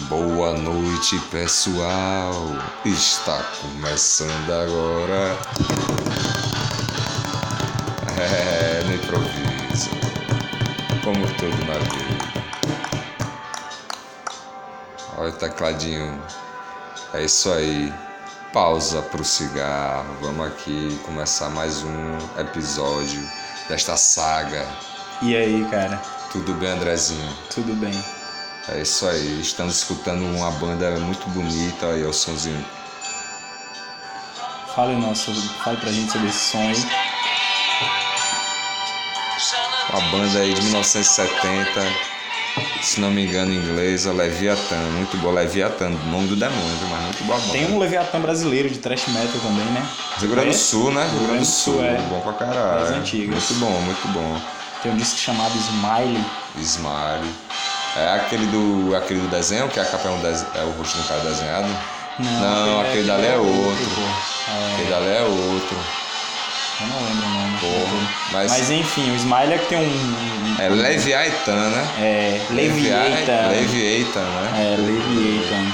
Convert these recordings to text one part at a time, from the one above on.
Boa noite, pessoal. Está começando agora. É, no improviso. Como tudo na vida. Olha o tecladinho. É isso aí. Pausa pro cigarro. Vamos aqui começar mais um episódio desta saga. E aí, cara? Tudo bem, Andrezinho? Tudo bem. É isso aí, estamos escutando uma banda muito bonita aí, o somzinho. Fale, nosso, fale pra gente sobre esse som aí. Uma banda aí de 1970, se não me engano em inglês, é Leviathan, muito boa, Leviathan, nome do demônio, mas muito boa banda. Tem um Leviathan brasileiro de thrash metal também, né? Rio Grande do Sul, né? Rio Grande do Sul, é. Bom pra caralho. Das antigas. Muito bom, muito bom. Tem um disco chamado Smiley. Smiley. É aquele do, aquele do desenho, que a capa é, um dese- é o rosto do cara desenhado? Não, aquele dali é outro. pô. Aquele É, dali é outro. eu não lembro o nome. Porra, mas- Mas enfim, o Smiley é que tem um. É Leviathan, né? É. Leviathan. Leviathan, né? É, Leviathan.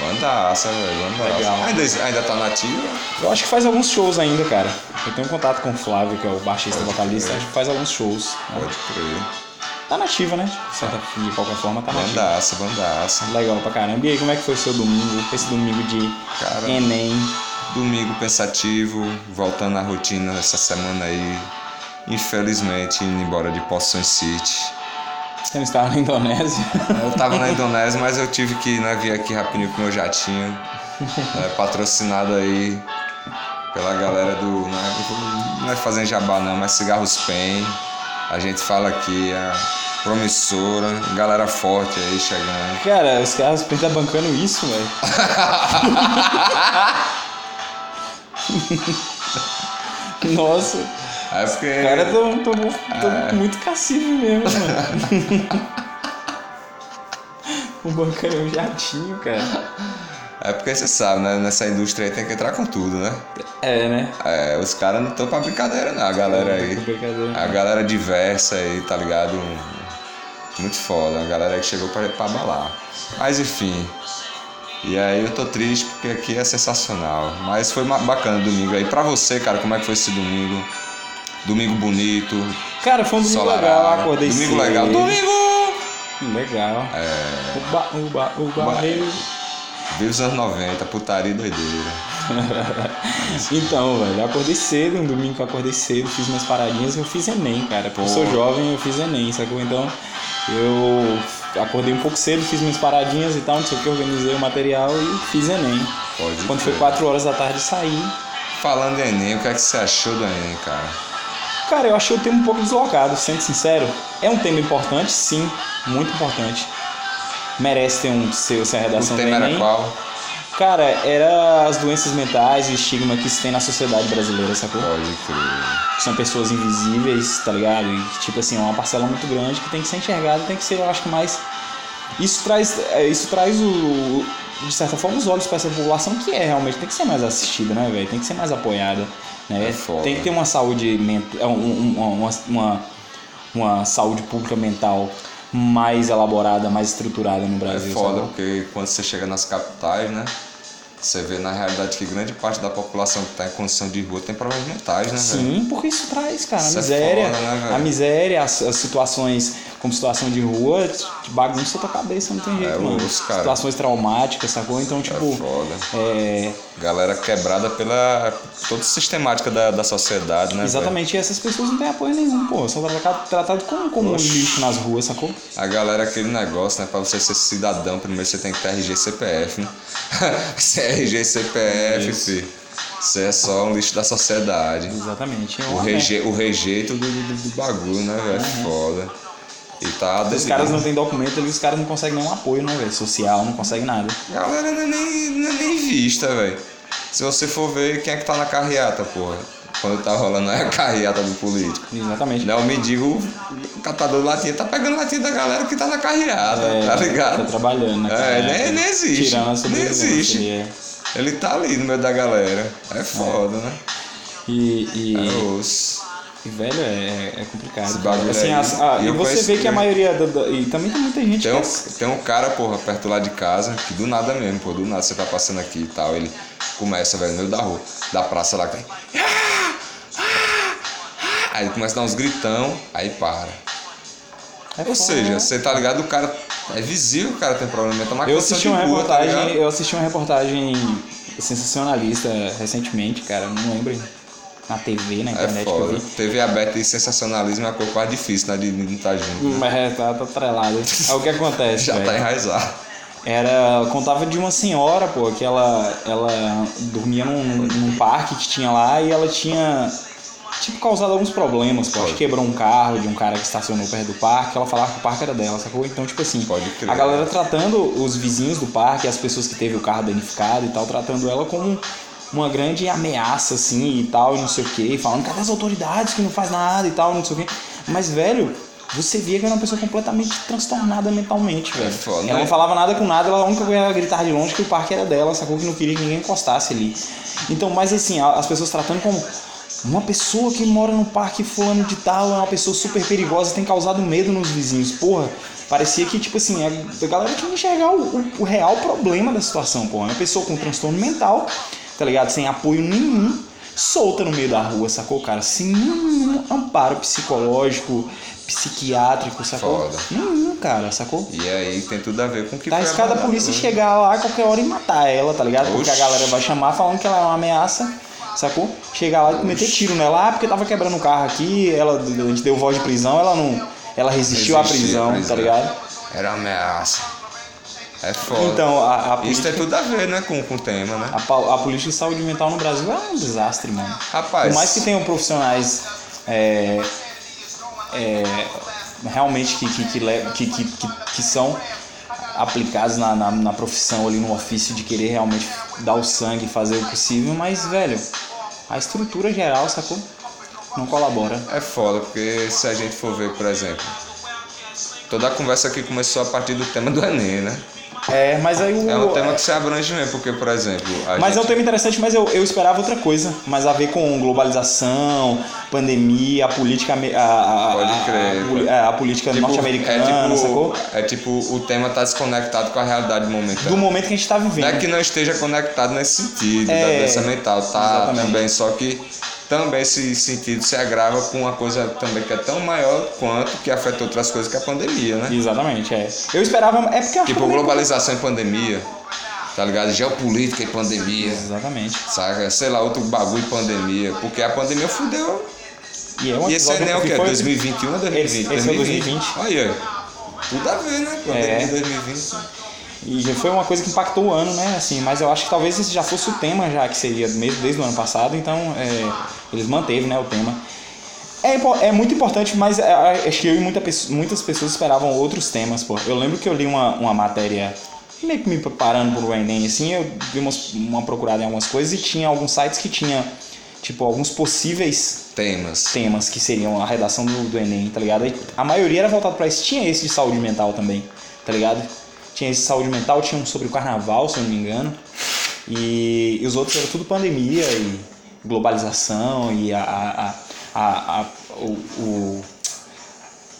Bandaça, velho, bandaça. Legal. Ainda, ainda tá nativa? Eu acho que faz alguns shows ainda, cara. Eu tenho contato com o Flávio, que é o baixista vocalista, acho que faz alguns shows. né? Pode crer. Tá nativa, né? De, certa, de qualquer forma, tá nativa. Bandaça, bandaça. Legal pra caramba. E aí, como é que foi o seu domingo? Esse domingo de Cara, Enem. domingo pensativo, voltando à rotina essa semana aí. Infelizmente, indo embora de Poções City. Você não estava na Indonésia? Eu tava na Indonésia, mas eu tive que né, vir aqui rapidinho com meu jatinho. né, patrocinado aí pela galera do. Né, não é fazendo jabá não, mas Cigarros Pen. A gente fala aqui, a promissora, galera forte aí chegando. Cara, os caras estão bancando isso, velho. Nossa, É porque. os caras tão, tão, tão muito cacife mesmo, mano. O bancando é um jatinho, cara. É porque você sabe, né? Nessa indústria aí tem que entrar com tudo, né? É, né? É, os caras não estão pra brincadeira não, a galera aí. Brincadeira. A galera diversa aí, tá ligado? Muito foda, a galera que chegou pra, pra abalar. Mas enfim. E aí eu tô triste porque aqui é sensacional. Mas foi bacana o domingo aí. Pra você, cara, como é que foi esse domingo? Domingo bonito, Cara, foi um domingo legal, ensolarado. acordei Domingo cedo. legal. Domingo! Legal. É. Uba, uba, uba, Uba. Vive os anos 90, putaria e doideira. Então, velho, eu acordei cedo, um domingo que eu acordei cedo, fiz minhas paradinhas, eu fiz Enem, cara. Porque eu sou Pô. jovem, eu fiz Enem, sacou? Então, eu acordei um pouco cedo, fiz minhas paradinhas e tal, não sei o que, organizei o material e fiz Enem. Pode Quando foi crer. 4 horas da tarde, saí. Falando em Enem, o que é que você achou do Enem, cara? Cara, eu achei o tema um pouco deslocado, sendo sincero. É um tema importante, sim, muito importante. Merece ter um seu, sua O redação do tema era qual? Cara, era as doenças mentais e o estigma que se tem na sociedade brasileira, sacou? Pode crer. que são pessoas invisíveis, tá ligado? E tipo assim, é uma parcela muito grande que tem que ser enxergada, tem que ser, eu acho que mais. Isso traz, é, isso traz o, de certa forma, os olhos para essa população que é realmente, tem que ser mais assistida, né, velho? Tem que ser mais apoiada, né? É tem que ter uma saúde mental, uma, uma, uma saúde pública mental mais elaborada, mais estruturada no É Brasil. foda, sacou? porque quando você chega nas capitais, né? Você vê na realidade que grande parte da população que está em condição de rua tem problemas mentais, né, velho? Sim, porque isso traz, cara, Isso a é miséria. foda, né, velho? a miséria, as, as situações como situação de rua, bagunça tua cabeça, não tem jeito, É, mano. os cara- Situações traumáticas, sacou? Então, É tipo, foda. é, Galera quebrada pela toda sistemática da, da sociedade, né? exatamente, e essas pessoas não têm apoio nenhum, pô. São tratadas tratado como, como um Oxi. lixo nas ruas, sacou? A galera, aquele negócio, né? Pra você ser cidadão, primeiro você tem que ter RG CPF, né? Se é RG CPF, Isso. filho. Você é só um lixo da sociedade. Exatamente. É O, reje, o rejeito do, do, do bagulho, né, velho? Foda. E tá. Os caras não têm documento, ali os caras não conseguem nenhum apoio, né, velho? Social, não conseguem nada. Galera não é nem, não é nem vista, velho. Se você for ver quem é que tá na carreata, porra. Quando tá rolando a carreata do político. Exatamente. Não, o mendigo, o catador de latinha, tá pegando latinha da galera que tá na carreata, É, tá Tá ligado? trabalhando, né? É, nem- nem existe. Tirando a Nem existe. ali, é. Ele tá ali no meio da galera. É foda, né? E, e É. E, velho, é, é complicado. Esse bagulho assim, aí. as- ah, E eu você conheço- vê que a maioria. da- da- e também tem muita gente Tem um, que. é- tem um cara, porra, perto lá de casa, que do nada mesmo, pô, do nada você tá passando aqui e tal, ele começa, velho, no meio da rua, da praça lá, que tem. Aí ele começa a dar uns gritão, aí para. é Ou foda, seja, né? você tá ligado, o cara. É visível o cara tem problema mental, mas Eu condição assisti uma tá reportagem, ligado? eu assisti uma reportagem sensacionalista recentemente, cara, não lembro na TV, na É internet eu foda. TV aberta e sensacionalismo é uma coisa quase difícil, né? De não estar junto. né? Mas é, tá, tá atrelado. Aí o que acontece, Já velho? tá enraizado. Era. Contava de uma senhora, pô, que ela, ela dormia num, num parque que tinha lá e ela tinha. Tipo, causado alguns problemas, pô. Acho que quebrou um carro de um cara que estacionou perto do parque. Ela falava que o parque era dela, sacou? Então, tipo assim, Pode crer. a galera tratando os vizinhos do parque, as pessoas que teve o carro danificado e tal, tratando ela como uma grande ameaça, assim, e tal, e não sei o que, falando, cadê as autoridades que não faz nada e tal, não sei o que. Mas, velho, você via que era uma pessoa completamente transtornada mentalmente, velho. foda, ela né? não falava nada com nada, ela a única coisa era gritar de longe que o parque era dela, sacou que não queria que ninguém encostasse ali. Então, mas assim, as pessoas tratando como uma pessoa que mora no parque fulano de tal é uma pessoa super perigosa, tem causado medo nos vizinhos. Porra, parecia que, tipo assim, a, a galera tinha que enxergar o, o- o real problema da situação, porra. Uma pessoa com transtorno mental, tá ligado? Sem apoio nenhum, solta no meio da rua, sacou, cara? Sem nenhum amparo psicológico, psiquiátrico, sacou? Foda. Nenhum, cara, sacou? E aí tem tudo a ver com o que Tá arriscado a polícia hoje. chegar lá a qualquer hora e matar ela, tá ligado? Porque a Oxi. galera vai chamar falando que ela é uma ameaça, sacou? Chegar lá e meter tiro nela, ah, porque tava quebrando o carro aqui, ela, a gente deu voz de prisão, ela não. Ela resistiu à Resistir prisão, à tá prisão. ligado? Era uma ameaça. É foda. Então, a, a Isso política. tem tudo a ver, né, com, com o tema, né? A, a política de saúde mental no Brasil é um desastre, mano. Rapaz, Por mais que tenham profissionais é, é, realmente que, que, que, que, que, que são aplicados na, na, na profissão ali no ofício de querer realmente dar o sangue, fazer o possível, mas, velho, a estrutura geral, sacou? Não colabora. é foda, porque se a gente for ver, por exemplo, toda a conversa aqui começou a partir do tema do Enem, né? É, mas aí o. É um tema que se abrange mesmo, porque, por exemplo, a Mas é um gente... tema interessante, mas eu, eu esperava outra coisa. Mas a ver com globalização, pandemia, a política. A, a, Pode a- crer, a, é, a política Tipo, norte-americana, é tipo, sacou? é tipo, o tema tá desconectado com a realidade momentânea. Do momento que a gente tá vivendo. Não é que não esteja conectado nesse sentido, É, da doença mental, tá exatamente. também, só que também esse sentido se agrava com uma coisa também que é tão maior quanto que afeta outras coisas que a pandemia, né? Exatamente, é. Eu esperava. É porque eu Tipo, que- globalização e pandemia, tá ligado? Geopolítica e pandemia, Exatamente. saca? Sei lá, outro bagulho e pandemia, porque a pandemia fudeu. E é um E esse Enem é o que quê? foi- 2021 ou 2020? Esse- esse é 2020. Olha aí. Tudo a ver, né? Pandemia É. 2020. E já foi uma coisa que impactou o ano, né? Assim, mas eu acho que talvez esse já fosse o tema, já que seria mesmo desde o ano passado, então é, eles manteve, né, o tema. É, é muito importante, mas é, é, acho que eu e muita, muitas pessoas esperavam outros temas, pô. Eu lembro que eu li uma, uma matéria meio que me preparando pro Enem, assim, eu dei umas- uma procurada em algumas coisas e tinha alguns sites que tinha, tipo, alguns possíveis Temas. temas que seriam a redação do, do Enem, tá ligado? Aí a maioria era voltado pra isso. Tinha esse de saúde mental também, tá ligado? Tinha esse de saúde mental, tinha um sobre o carnaval, se eu não me engano. E, e os outros eram tudo pandemia e globalização e a. a, a, a- o, o-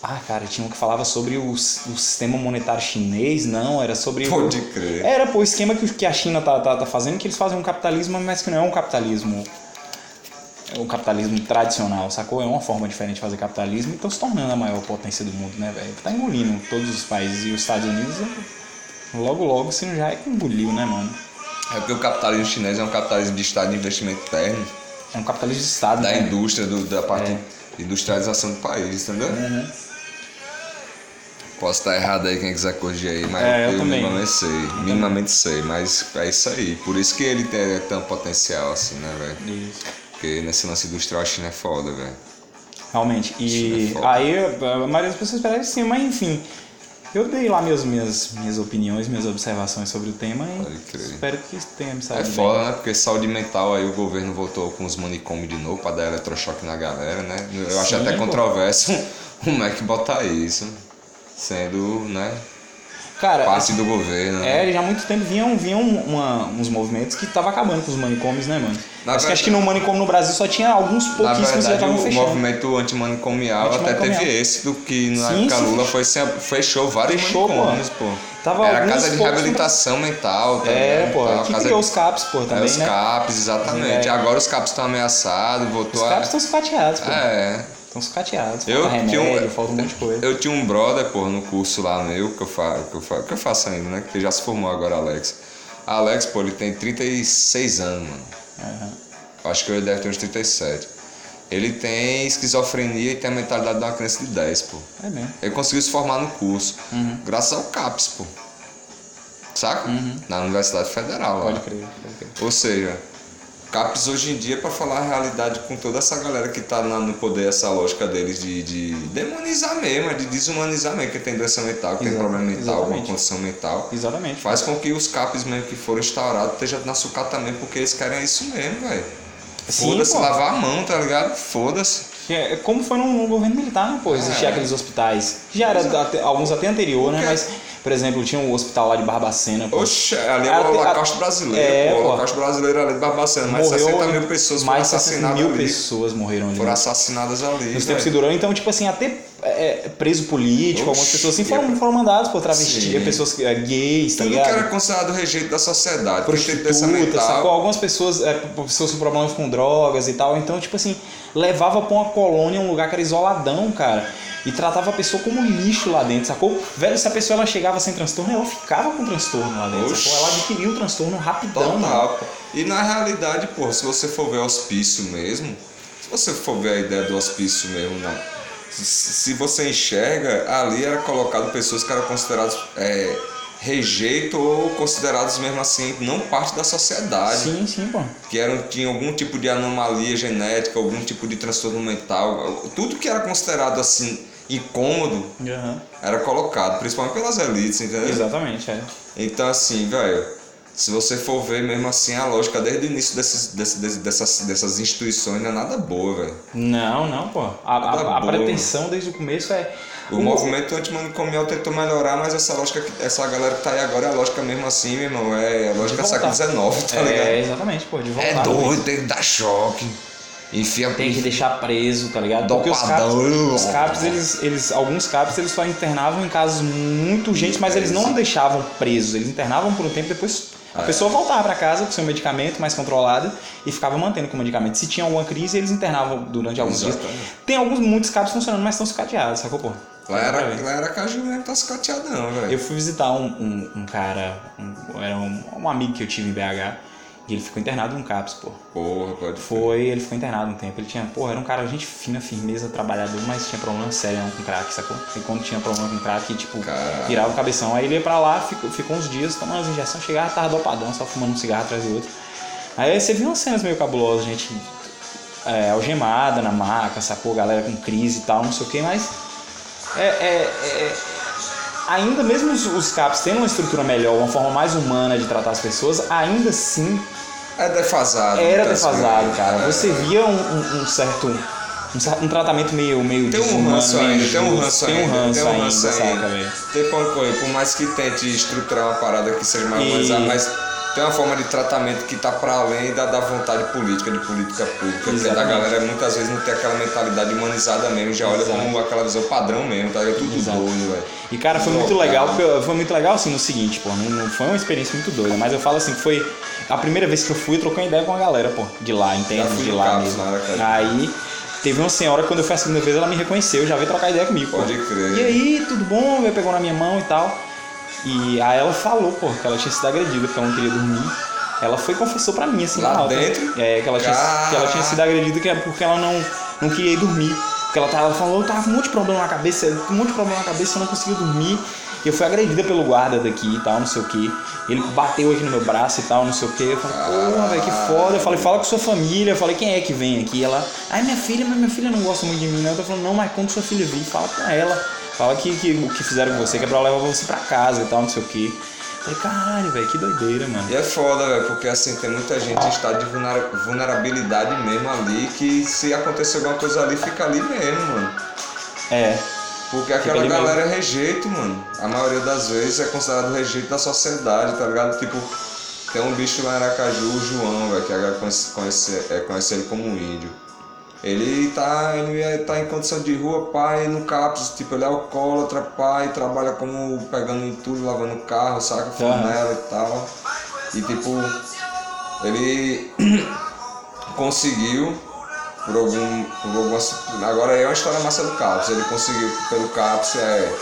Ah, cara, tinha um que falava sobre o, o sistema monetário chinês, não, era sobre. o- Pode crer. Era, pô, o esquema que, que a China tá, tá, tá fazendo, que eles fazem um capitalismo, mas que não é um capitalismo. É um capitalismo tradicional, sacou? É uma forma diferente de fazer capitalismo e estão se tornando a maior potência do mundo, né, velho? Tá engolindo todos os países e os Estados Unidos, logo, logo, se não já é que engoliu, né, mano? É porque o capitalismo chinês é um capitalismo de estado de investimento interno, É um capitalismo de Estado, da né? indústria, do- da parte É. de industrialização do país, entendeu? Uhum. Posso estar errado aí, quem quiser corrigir aí, mas É, eu eu, minimamente sei. minimamente sei, mas é isso aí. Por isso que ele tem tão potencial assim, né, velho? Isso. Porque nesse lance industrial a China é foda, velho. Realmente. E é aí a maioria das pessoas esperava sim, mas enfim. Eu dei lá minhas, minhas, minhas opiniões, minhas observações sobre o tema e espero que tenha me É saído bem. foda, né? Porque saúde mental aí o governo voltou com os manicômios de novo pra dar eletrochoque na galera, né? Eu acho Sim, até pô. controverso o Mac botar isso. Sendo, né? Cara, parte do governo. né? É, já há muito tempo vinham, vinham uma- uns movimentos que tava acabando com os manicômios, né, mano? Na acho, que, acho que verdade- no manicômio no Brasil só tinha alguns Na pouquíssimos que já verdade, estavam o fechando. movimento antimanicomial até teve esse, do que na Sim, época sim, Lula fechou. foi, fechou vários Fechou, pô. manicômios, pô. Tava Era casa de reabilitação mental também. É, pô, que criou de- os CAPs, pô, É, também, os né? CAPs, exatamente. É. Agora os CAPs estão ameaçados, Os voltou CAPs a. estão sucateados, pô. É. Estão sucateados. Eu Falta tinha remédio, um, falta um monte de coisa. Eu tinha um brother, pô, no curso lá meu, que eu, fa, que, eu fa, que eu faço ainda, né? Que já se formou agora, Alex. Alex, pô, ele tem 36 anos, mano. Aham. Acho que ele deve ter uns 37. Ele tem esquizofrenia e tem a mentalidade de uma criança de 10, pô. É mesmo. Ele conseguiu se formar no curso, Uhum. graças ao CAPS, pô. Saca? Na Universidade Federal lá. Pode crer, pode crer. Ou seja, CAPS hoje em dia, para falar a realidade com toda essa galera que tá na- no poder, essa lógica deles de, de demonizar mesmo, de desumanizar mesmo, que tem doença mental, que tem problema mental, alguma condição mental. Exatamente. Faz com que os CAPs mesmo que foram instaurados estejam na sucata também, porque eles querem isso mesmo, velho. Foda-se, lavar a mão, tá ligado? Foda-se. É como foi no, no governo militar, né, pô? Existiam É. aqueles hospitais. Já era até- alguns até anterior, né? Mas, por exemplo, tinha um hospital lá de Barbacena, pô. Oxe, ali é o Holocausto Brasileiro, É, pô. O. Holocausto Brasileiro ali de Barbacena. Mais de 60 mil pessoas foram mais 60 assassinadas mil ali. pessoas morreram ali. Foram né? assassinadas ali. Nos tempos que velho. durou, então, tipo assim, até é, preso político, algumas Oxi, pessoas assim foram, foram mandadas por travesti, Sim. pessoas é, gays, tá Tudo ligado? que era considerado rejeito da sociedade, prostituta, sacou? Algumas pessoas, é, pessoas com problemas com drogas e tal. Então, tipo assim, levava pra uma colônia, um lugar que era isoladão, cara. E tratava a pessoa como lixo lá dentro, sacou? Velho, se a pessoa ela chegava sem transtorno, ela ficava com transtorno lá dentro, Oxi. sacou? Ela adquiria um transtorno rapidão. Total. E na realidade, pô, se você for ver hospício mesmo, se você for ver a ideia do hospício mesmo, não. Se, você enxerga, ali era colocado pessoas que eram consideradas é, rejeito ou consideradas mesmo assim não parte da sociedade. Sim, sim, pô. que eram, tinham algum tipo de anomalia genética, algum tipo de transtorno mental, tudo que era considerado assim incômodo Aham. era colocado, principalmente pelas elites, entendeu? Exatamente, é. Então assim, velho, se você for ver mesmo assim a lógica desde o início desses, desses- dessas, dessas instituições não é nada boa, velho. Não, não, pô. A, a, a pretensão desde o começo é. O movimento antimanicomial tentou melhorar, mas essa lógica, essa galera que tá aí agora é a lógica mesmo assim, meu irmão, é a lógica século. XIX, tá ligado? É, exatamente, pô, de voltar. É doido, tem que dar choque. Enfia Tem que deixar preso, tá ligado? Porque os caps, Dopadão. os eles, eles, alguns caps eles só internavam em casos muito urgentes, mas eles não deixavam presos, eles internavam por um tempo depois a pessoa voltava para casa com seu medicamento mais controlado e ficava mantendo com o medicamento. Se tinha alguma crise, eles internavam durante alguns dias. Tem alguns muitos caps funcionando, mas estão sucateados, sacou, pô? Lá era, lá era caju mesmo, tá escateadão, velho. Eu fui visitar um, um, um cara, um- era um, um amigo que eu tive em BH, e ele ficou internado num CAPS, pô. Porra, pode Foi, ele ficou internado um tempo. Ele tinha, porra, era um cara gente fina, firmeza, trabalhador, mas tinha problema sério com crack, sacou? E quando tinha problema com crack, tipo, Caralho. virava o cabeção. Aí ele ia pra lá, ficou, ficou uns dias tomando as injeções, chegava, tava dopadão, só fumando um cigarro atrás do outro. Aí você viu umas cenas meio cabulosas, gente é, algemada na maca, sacou? Galera com crise e tal, não sei o que, mas. É, é, é- ainda mesmo os, os CAPs tendo uma estrutura melhor, uma forma mais humana de tratar as pessoas, ainda assim É defasado. era defasado, vezes. cara. Você via um, um- um certo. Um, um tratamento meio, meio Tem um ranço ainda, tem um ranço tem ainda. um ranço tem um ainda, ranço saca, ainda. velho? Tem como por mais que tente estruturar uma parada que seja mais E- humanizada, mas tem uma forma de tratamento que tá para além da, da vontade política, de política pública. Da Exatamente. galera muitas vezes não tem aquela mentalidade humanizada mesmo, já olha como aquela visão padrão mesmo, tá? É tudo Exato. doido, velho. E cara, foi muito legal, foi muito legal assim no seguinte, pô, não, foi uma experiência muito doida, mas eu falo assim, foi a primeira vez que eu fui, eu troquei ideia com a galera, pô, de lá, entende? De lá Caps, mesmo. lá, cara? Aí teve uma senhora, quando eu fui a segunda vez, ela me reconheceu, já veio trocar ideia comigo, pô. Pode crer. E aí, tudo bom? Ela pegou na minha mão e tal. E aí ela falou, pô, que ela tinha sido agredida porque ela não queria dormir. Ela foi e confessou pra mim, assim, Lá na alta. dentro? É, que ela, tinha, que ela tinha sido agredida que é porque ela não, não queria ir dormir. Porque ela, tava, ela falou, eu tava com um monte de problema na cabeça, um monte de problema na cabeça, eu não conseguia dormir. E eu fui agredida pelo guarda daqui e tal, não sei o que. Ele bateu aqui no meu braço e tal, não sei o que. Eu falei, porra, velho, que foda. Eu falei, fala com sua família. Eu falei, quem é que vem aqui? Ela, ai, minha filha, mas minha filha não gosta muito de mim, não. Eu tô falando, não, mas quando sua filha vir, fala com ela. Fala que, que o que fizeram com você, que é pra levar você pra casa e tal, não sei o que. Falei, caralho, velho, que doideira, mano. E é foda, velho, porque assim, tem muita gente em estado de vulnera- vulnerabilidade mesmo ali, que se acontecer alguma coisa ali, fica ali mesmo, mano. É. Porque aquela mesmo. galera é rejeito, mano. A maioria das vezes é considerado rejeito da sociedade, tá ligado? Tipo, tem um bicho lá em Aracaju, o João, velho, que a galera conhece, conhece, é, conhece ele como um índio. Ele tá, ele é- tá em condição de rua, pai, no CAPS, tipo, ele é alcoólatra, pai, trabalha como pegando em tudo, lavando carro, saca, flanela e tal. E tipo, ele conseguiu por algum. Por algumas, agora é uma história massa do CAPS. Ele conseguiu pelo CAPS, é.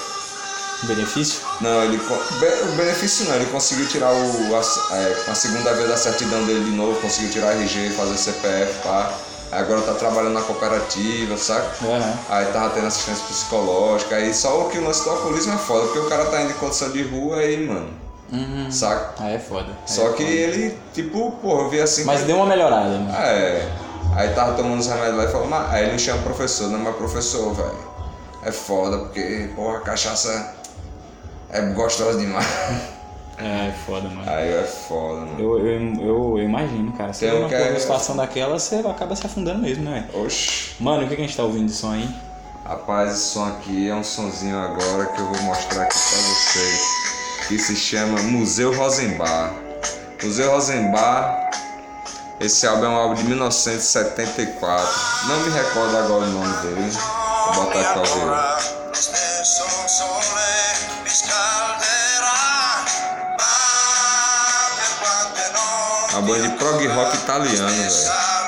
Benefício? Não, ele. O benefício não, ele conseguiu tirar o. A, é, a segunda vez a certidão dele de novo, conseguiu tirar RG, fazer CPF, pá. Aí agora tá trabalhando na cooperativa, saca? Aham. Aí tava tendo assistência psicológica, aí só o que o lance do alcoolismo é foda, porque o cara tá indo em condição de rua aí, mano. Uhum. Saca? Aí é foda. Aí Só é que foda. ele, tipo, porra, eu vi assim. Mas que- deu uma melhorada, né? É. Aí tava tomando os remédios lá e falou, mas aí ele chama o professor, não, mas professor, velho. É foda, porque, porra, a cachaça é gostosa demais. É, é foda, mano. Aí é foda, mano. Eu, eu, eu, eu imagino, cara. Você Tem um uma que porra, é- situação daquela, você acaba se afundando mesmo, né? Oxi. Mano, o que, que a gente tá ouvindo de som aí? Rapaz, esse som aqui é um sonzinho agora que eu vou mostrar aqui pra vocês. Que se chama Museu Rosenbar. Museu Rosenbar. Esse álbum é um álbum de 1974. Não me recordo agora o nome dele. Vou botar aqui pra ouvir. Uma banda de prog rock italiano, velho.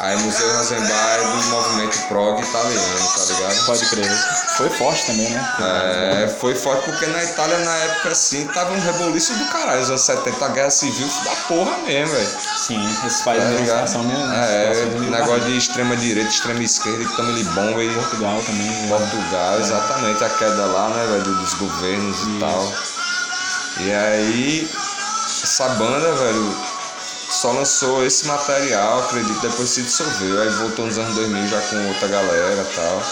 Aí Museu Rosenbar é do movimento prog italiano, tá ligado? Pode crer. Foi forte também, né? É, foi forte porque na Itália, na época assim, tava um reboliço do caralho. Nos anos 70, a guerra civil da porra mesmo, velho. Sim, esses Tá países ligado? situação mesmo. É, situação meio negócio de extrema direita, extrema esquerda, e tamo ele bomba e Portugal também. né? Portugal, exatamente, a queda lá, né, velho, dos governos e tal. E aí, essa banda, velho, só lançou esse material, acredito, depois se dissolveu. Aí voltou nos anos 2000 já com outra galera e tal.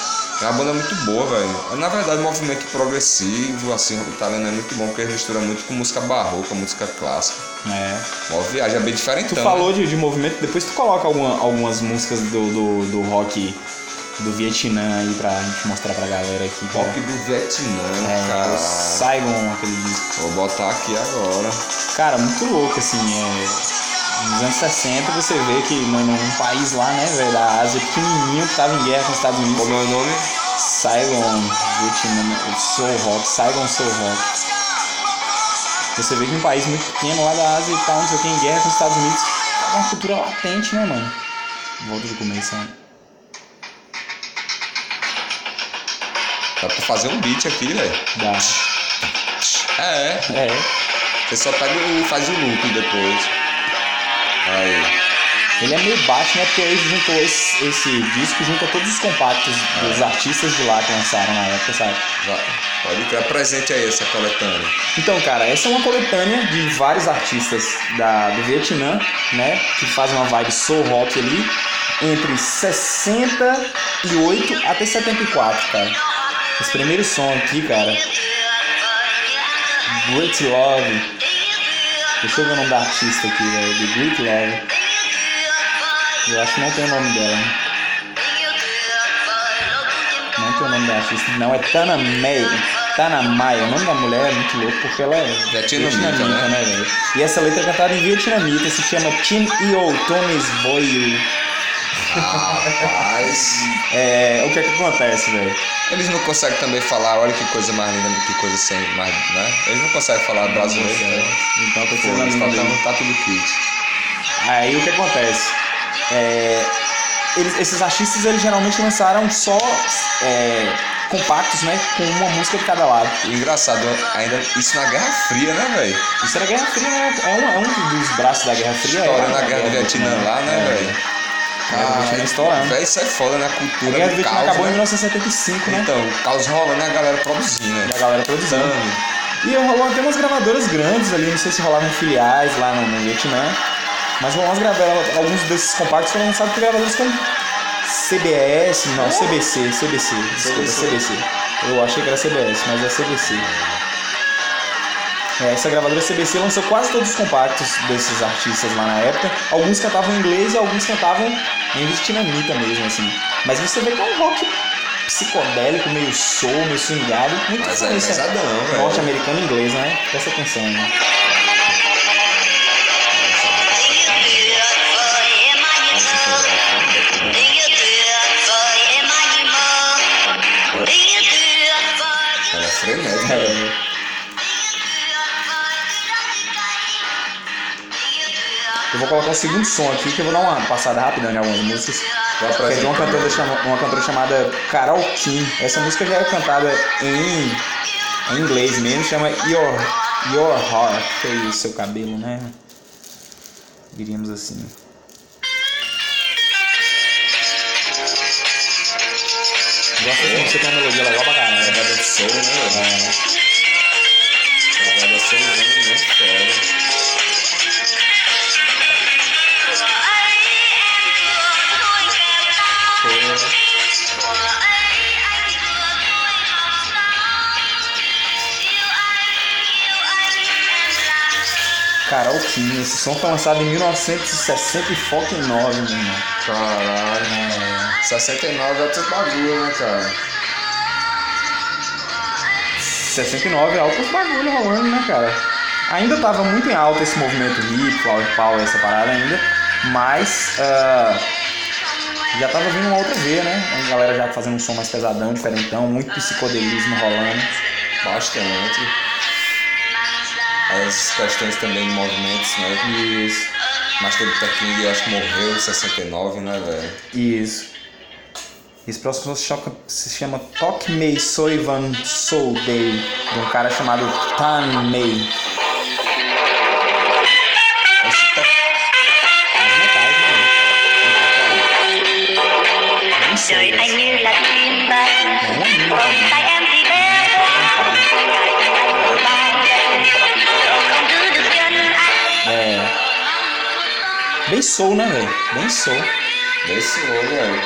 É uma banda muito boa, velho. Na verdade, o movimento progressivo, assim, o italiano é muito bom, porque ele mistura muito com música barroca, música clássica. É. Mó viagem, é bem diferente. Tu falou de, de movimento, depois tu coloca alguma- algumas músicas do, do, do rock do Vietnã aí pra gente mostrar pra galera aqui. cara. Rock do Vietnã, É, o cara. Saigon, aquele disco. Vou botar aqui agora. Cara, muito louco, assim, é... Nos anos 60 você vê que num, num país lá, né, velho, da Ásia, pequenininho, que tava em guerra com os Estados Unidos, Como é o nome? Saigon, Vietnã, Soul Rock, Saigon Soul Rock. Você vê que um país muito pequeno lá da Ásia e tal, não sei o que, em guerra com os Estados Unidos, tava uma cultura latente, né, mano? Volta de começo, né? Dá pra fazer um beat aqui, velho. Dá. É, É. você só pega e faz o loop depois. Aí. Ele é meio baixo, né? Porque ele juntou esse, esse disco, junta todos os compactos dos artistas de lá que lançaram na época, sabe? Já. Pode ter presente aí essa coletânea. Então, cara, essa é uma coletânea de vários artistas da, do Vietnã, né? Que fazem uma vibe soul rock ali, entre 68 até 74, cara. Esse primeiro som aqui, cara, Great Love. Deixa eu ver o nome da artista aqui, velho. The Great Love. Eu acho que não tem o nome dela, né? Não tem o nome da artista. Não, é Tana May. Tana Mai. O nome da mulher é muito louco porque ela é Vietnamita, né? velho? E essa letra é cantada em vietnamita, se chama Chin Io Tonis Boyu. Rapaz. É, o que é que acontece, velho? Eles não conseguem também falar, olha que coisa mais linda, que coisa sem mais, né? Eles não conseguem falar brasileiro, né? Então tô Pô, falando eles tá, língua tá, tá tudo kit. Aí o que acontece? É, eles- esses artistas eles geralmente lançaram só é, compactos, né? Com uma música de cada lado. E engraçado, ainda isso na Guerra Fria, né, velho? Isso era Guerra Fria, né? É um, é um dos braços da Guerra Fria. História é, na Guerra do Vietnã lá, né, É. velho? A Guerra do Vietnã estourando. velho, isso é foda, né? A cultura Guerra do caos, acabou em né? 1975, né? Então, o caos rolando e a galera produzindo, E né? a galera produzindo. E rolou até umas gravadoras grandes ali, não sei se rolavam filiais lá no, no Vietnã. Mas rolou umas gravadoras, alguns desses compactos foram lançados por gravadoras como CBS, não, CBC, CBC, desculpa, CBC. Eu achei que era CBS, mas é CBC. É, essa gravadora CBC lançou quase todos os compactos desses artistas lá na época. Alguns cantavam em inglês e alguns cantavam em vietnamita mesmo, assim. Mas você vê que é um rock psicodélico, meio soul, meio swingado. Muito Mas é pesadão, velho. e inglesa, né? Presta atenção, né? Eu vou colocar o segundo som aqui, que eu vou dar uma passada rápida em algumas músicas. Que é de uma cantora, chama- uma cantora chamada Carol King. Essa música já é cantada em, em inglês mesmo, chama Your, Your Heart, que é o seu cabelo, né? Diríamos assim. Gosto dessa música, tem uma melodia legal pra caralho. Pegada de soul, né? É. Pegada soulzão, muito foda. Carol King, esse som foi lançado em 1969, meu irmão. Caralho. É. 69 é outro bagulho, né, cara? 69 é altos bagulho rolando, né, cara? Ainda tava muito em alta esse movimento hip, flower power, essa parada ainda, mas ah, já tava vindo uma outra veia, né? A galera já fazendo um som mais pesadão, diferentão, muito psicodelismo rolando. Bastante. As questões também de movimentos, né? Isso, Master Luther King, eu acho que morreu em 69, né, velho? isso. Esse próximo som se chama- se chama Talk Me Soivan Soul Day, de um cara chamado Tan Mei. Esse tá... Bem soul, né, velho? Bem soul. Desse olho, velho.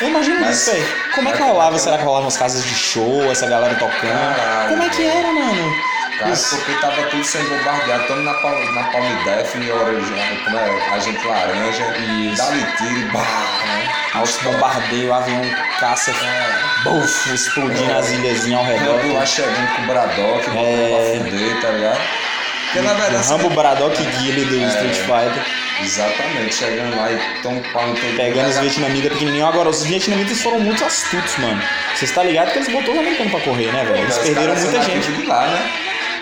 Eu imagino Mas- isso, velho. Como é que rolava? Será que rolava nas casas de show, essa galera tocando? Caralho, Como é que era, mano? Cara, Isso. porque tava tudo sendo bombardeado, estamos na, Palm- na Palm Daphne, original, como é, Agente Laranja, Isso. dá-lhe tiro e bah, né? Alto bombardeio, avião caça, buf, explodindo as ilhazinhas ao Rambo lá redor. chegando com o Braddock, É. é. pra fuder, tá ligado? Porque na verdade. Rambo você- Braddock e Guile do É. Street Fighter. Exatamente, chegando lá e tão pau Pegando os vietnamitas pequenininhos. Agora, os vietnamitas foram muito astutos, mano. Você está ligado que eles botou os americanos pra correr, né, velho? Eles perderam muita gente. de lá, né?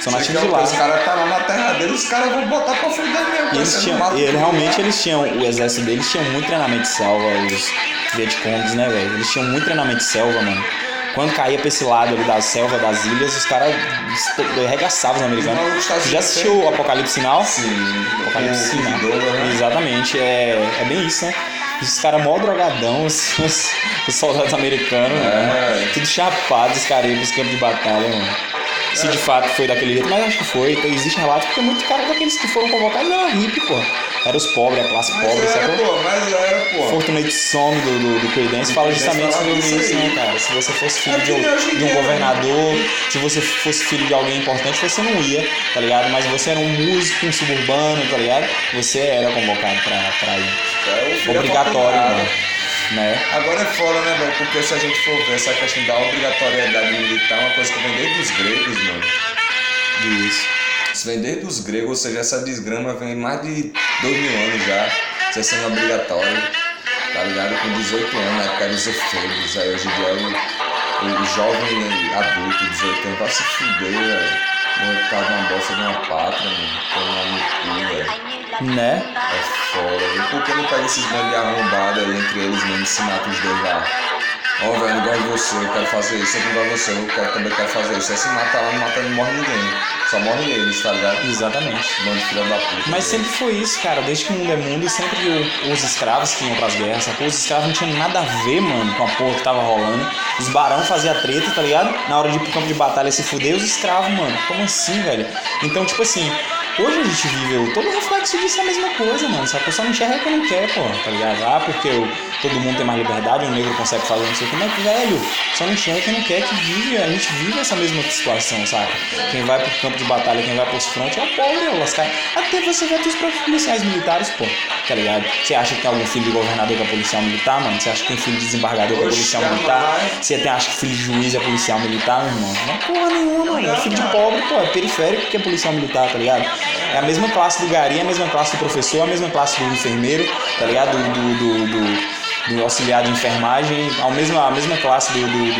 São nativos de lá. Os caras tá lá na terra deles, os caras vão botar pra fuder mesmo. E eles tinham, ele, realmente eles tinham, o exército deles tinha muito treinamento de selva, os Vietcongs, né, velho? Eles tinham muito treinamento de selva, mano. Quando caía pra esse lado ali da selva, das ilhas, os caras arregaçavam os americanos. Já assistiu o Apocalipse Sinal? Sim, Apocalipse Sinal. Né? Exatamente, é, é bem isso, né? Os caras mó drogadão, os, os- os soldados americanos, É. né? Tudo chapado, os caras pros campos de batalha, mano. Se de fato foi daquele jeito, mas acho que foi. Então, existe relato porque muito cara daqueles que foram convocados não era hippie, pô. Era os pobres, a classe Mas pobre, era, pô, mas era, pô. Fortunate Song do, do, do Creedence fala justamente sobre isso né, cara? Se você fosse filho É de um, de um governador, se você fosse filho de alguém importante, você não ia, tá ligado? Mas você era um músico, um suburbano, tá ligado? Você era convocado pra, pra ir. É Obrigatório, mano. Né? Agora é foda, né, velho? Porque se a gente for ver essa questão da obrigatoriedade militar, é uma coisa que vem desde os gregos, mano. Isso. Isso vem desde os gregos, ou seja, essa desgrama vem mais de dois mil anos já, isso sendo obrigatório, tá ligado? Com 18 anos, na época dos efeitos, aí hoje em dia o, o jovem adulto, 18 anos, vai se fuder, velho. Por causa de uma bosta de uma pátria, mano. Tomar no cu, velho. Né? É foda, viu? Por que não pega esses bandos de arrombado aí entre eles mesmo e se mata os dois lá? Ó, velho, eu gosto de você, eu quero fazer isso, eu não gosto de você, eu quero, também quero fazer isso. Aí se mata lá, não mata, não morre ninguém. Só morre eles, tá ligado? Exatamente. Bando de filha da puta. Mas sempre foi isso, cara. Desde que o mundo é mundo, sempre o- os escravos que iam pras guerras, sacou? Os escravos não tinham nada a ver, mano, com a porra que tava rolando. Os barão faziam treta, tá ligado? Na hora de ir pro campo de batalha se fuder, os escravos, mano. Como assim, velho? Então, tipo assim, Hoje a gente vive, todo reflexo disso é a mesma coisa, mano. Que eu só não enxerga quem não quer, pô, tá ligado? Ah, porque eu- todo mundo tem mais liberdade, o negro consegue fazer não sei o que, mas velho, só não enxerga quem não quer que vive, a gente vive essa mesma situação, saca? Quem vai pro campo de batalha, quem vai pros frontes é o pobre, é o lascar. Até você vai dos próprios policiais militares, pô, tá ligado? Você acha que tem algum filho de governador que é policial militar, mano? Você acha que tem filho de desembargador que é policial militar? Você acha que filho de juiz é policial militar, meu irmão? Não é porra nenhuma, mano. É filho de pobre, pô. É periférico que é policial militar, tá ligado? É a mesma classe do gari, é a mesma classe do professor, a mesma classe do enfermeiro, tá ligado? Do, do, do, do- do auxiliar de enfermagem, a mesma, a mesma classe do. do,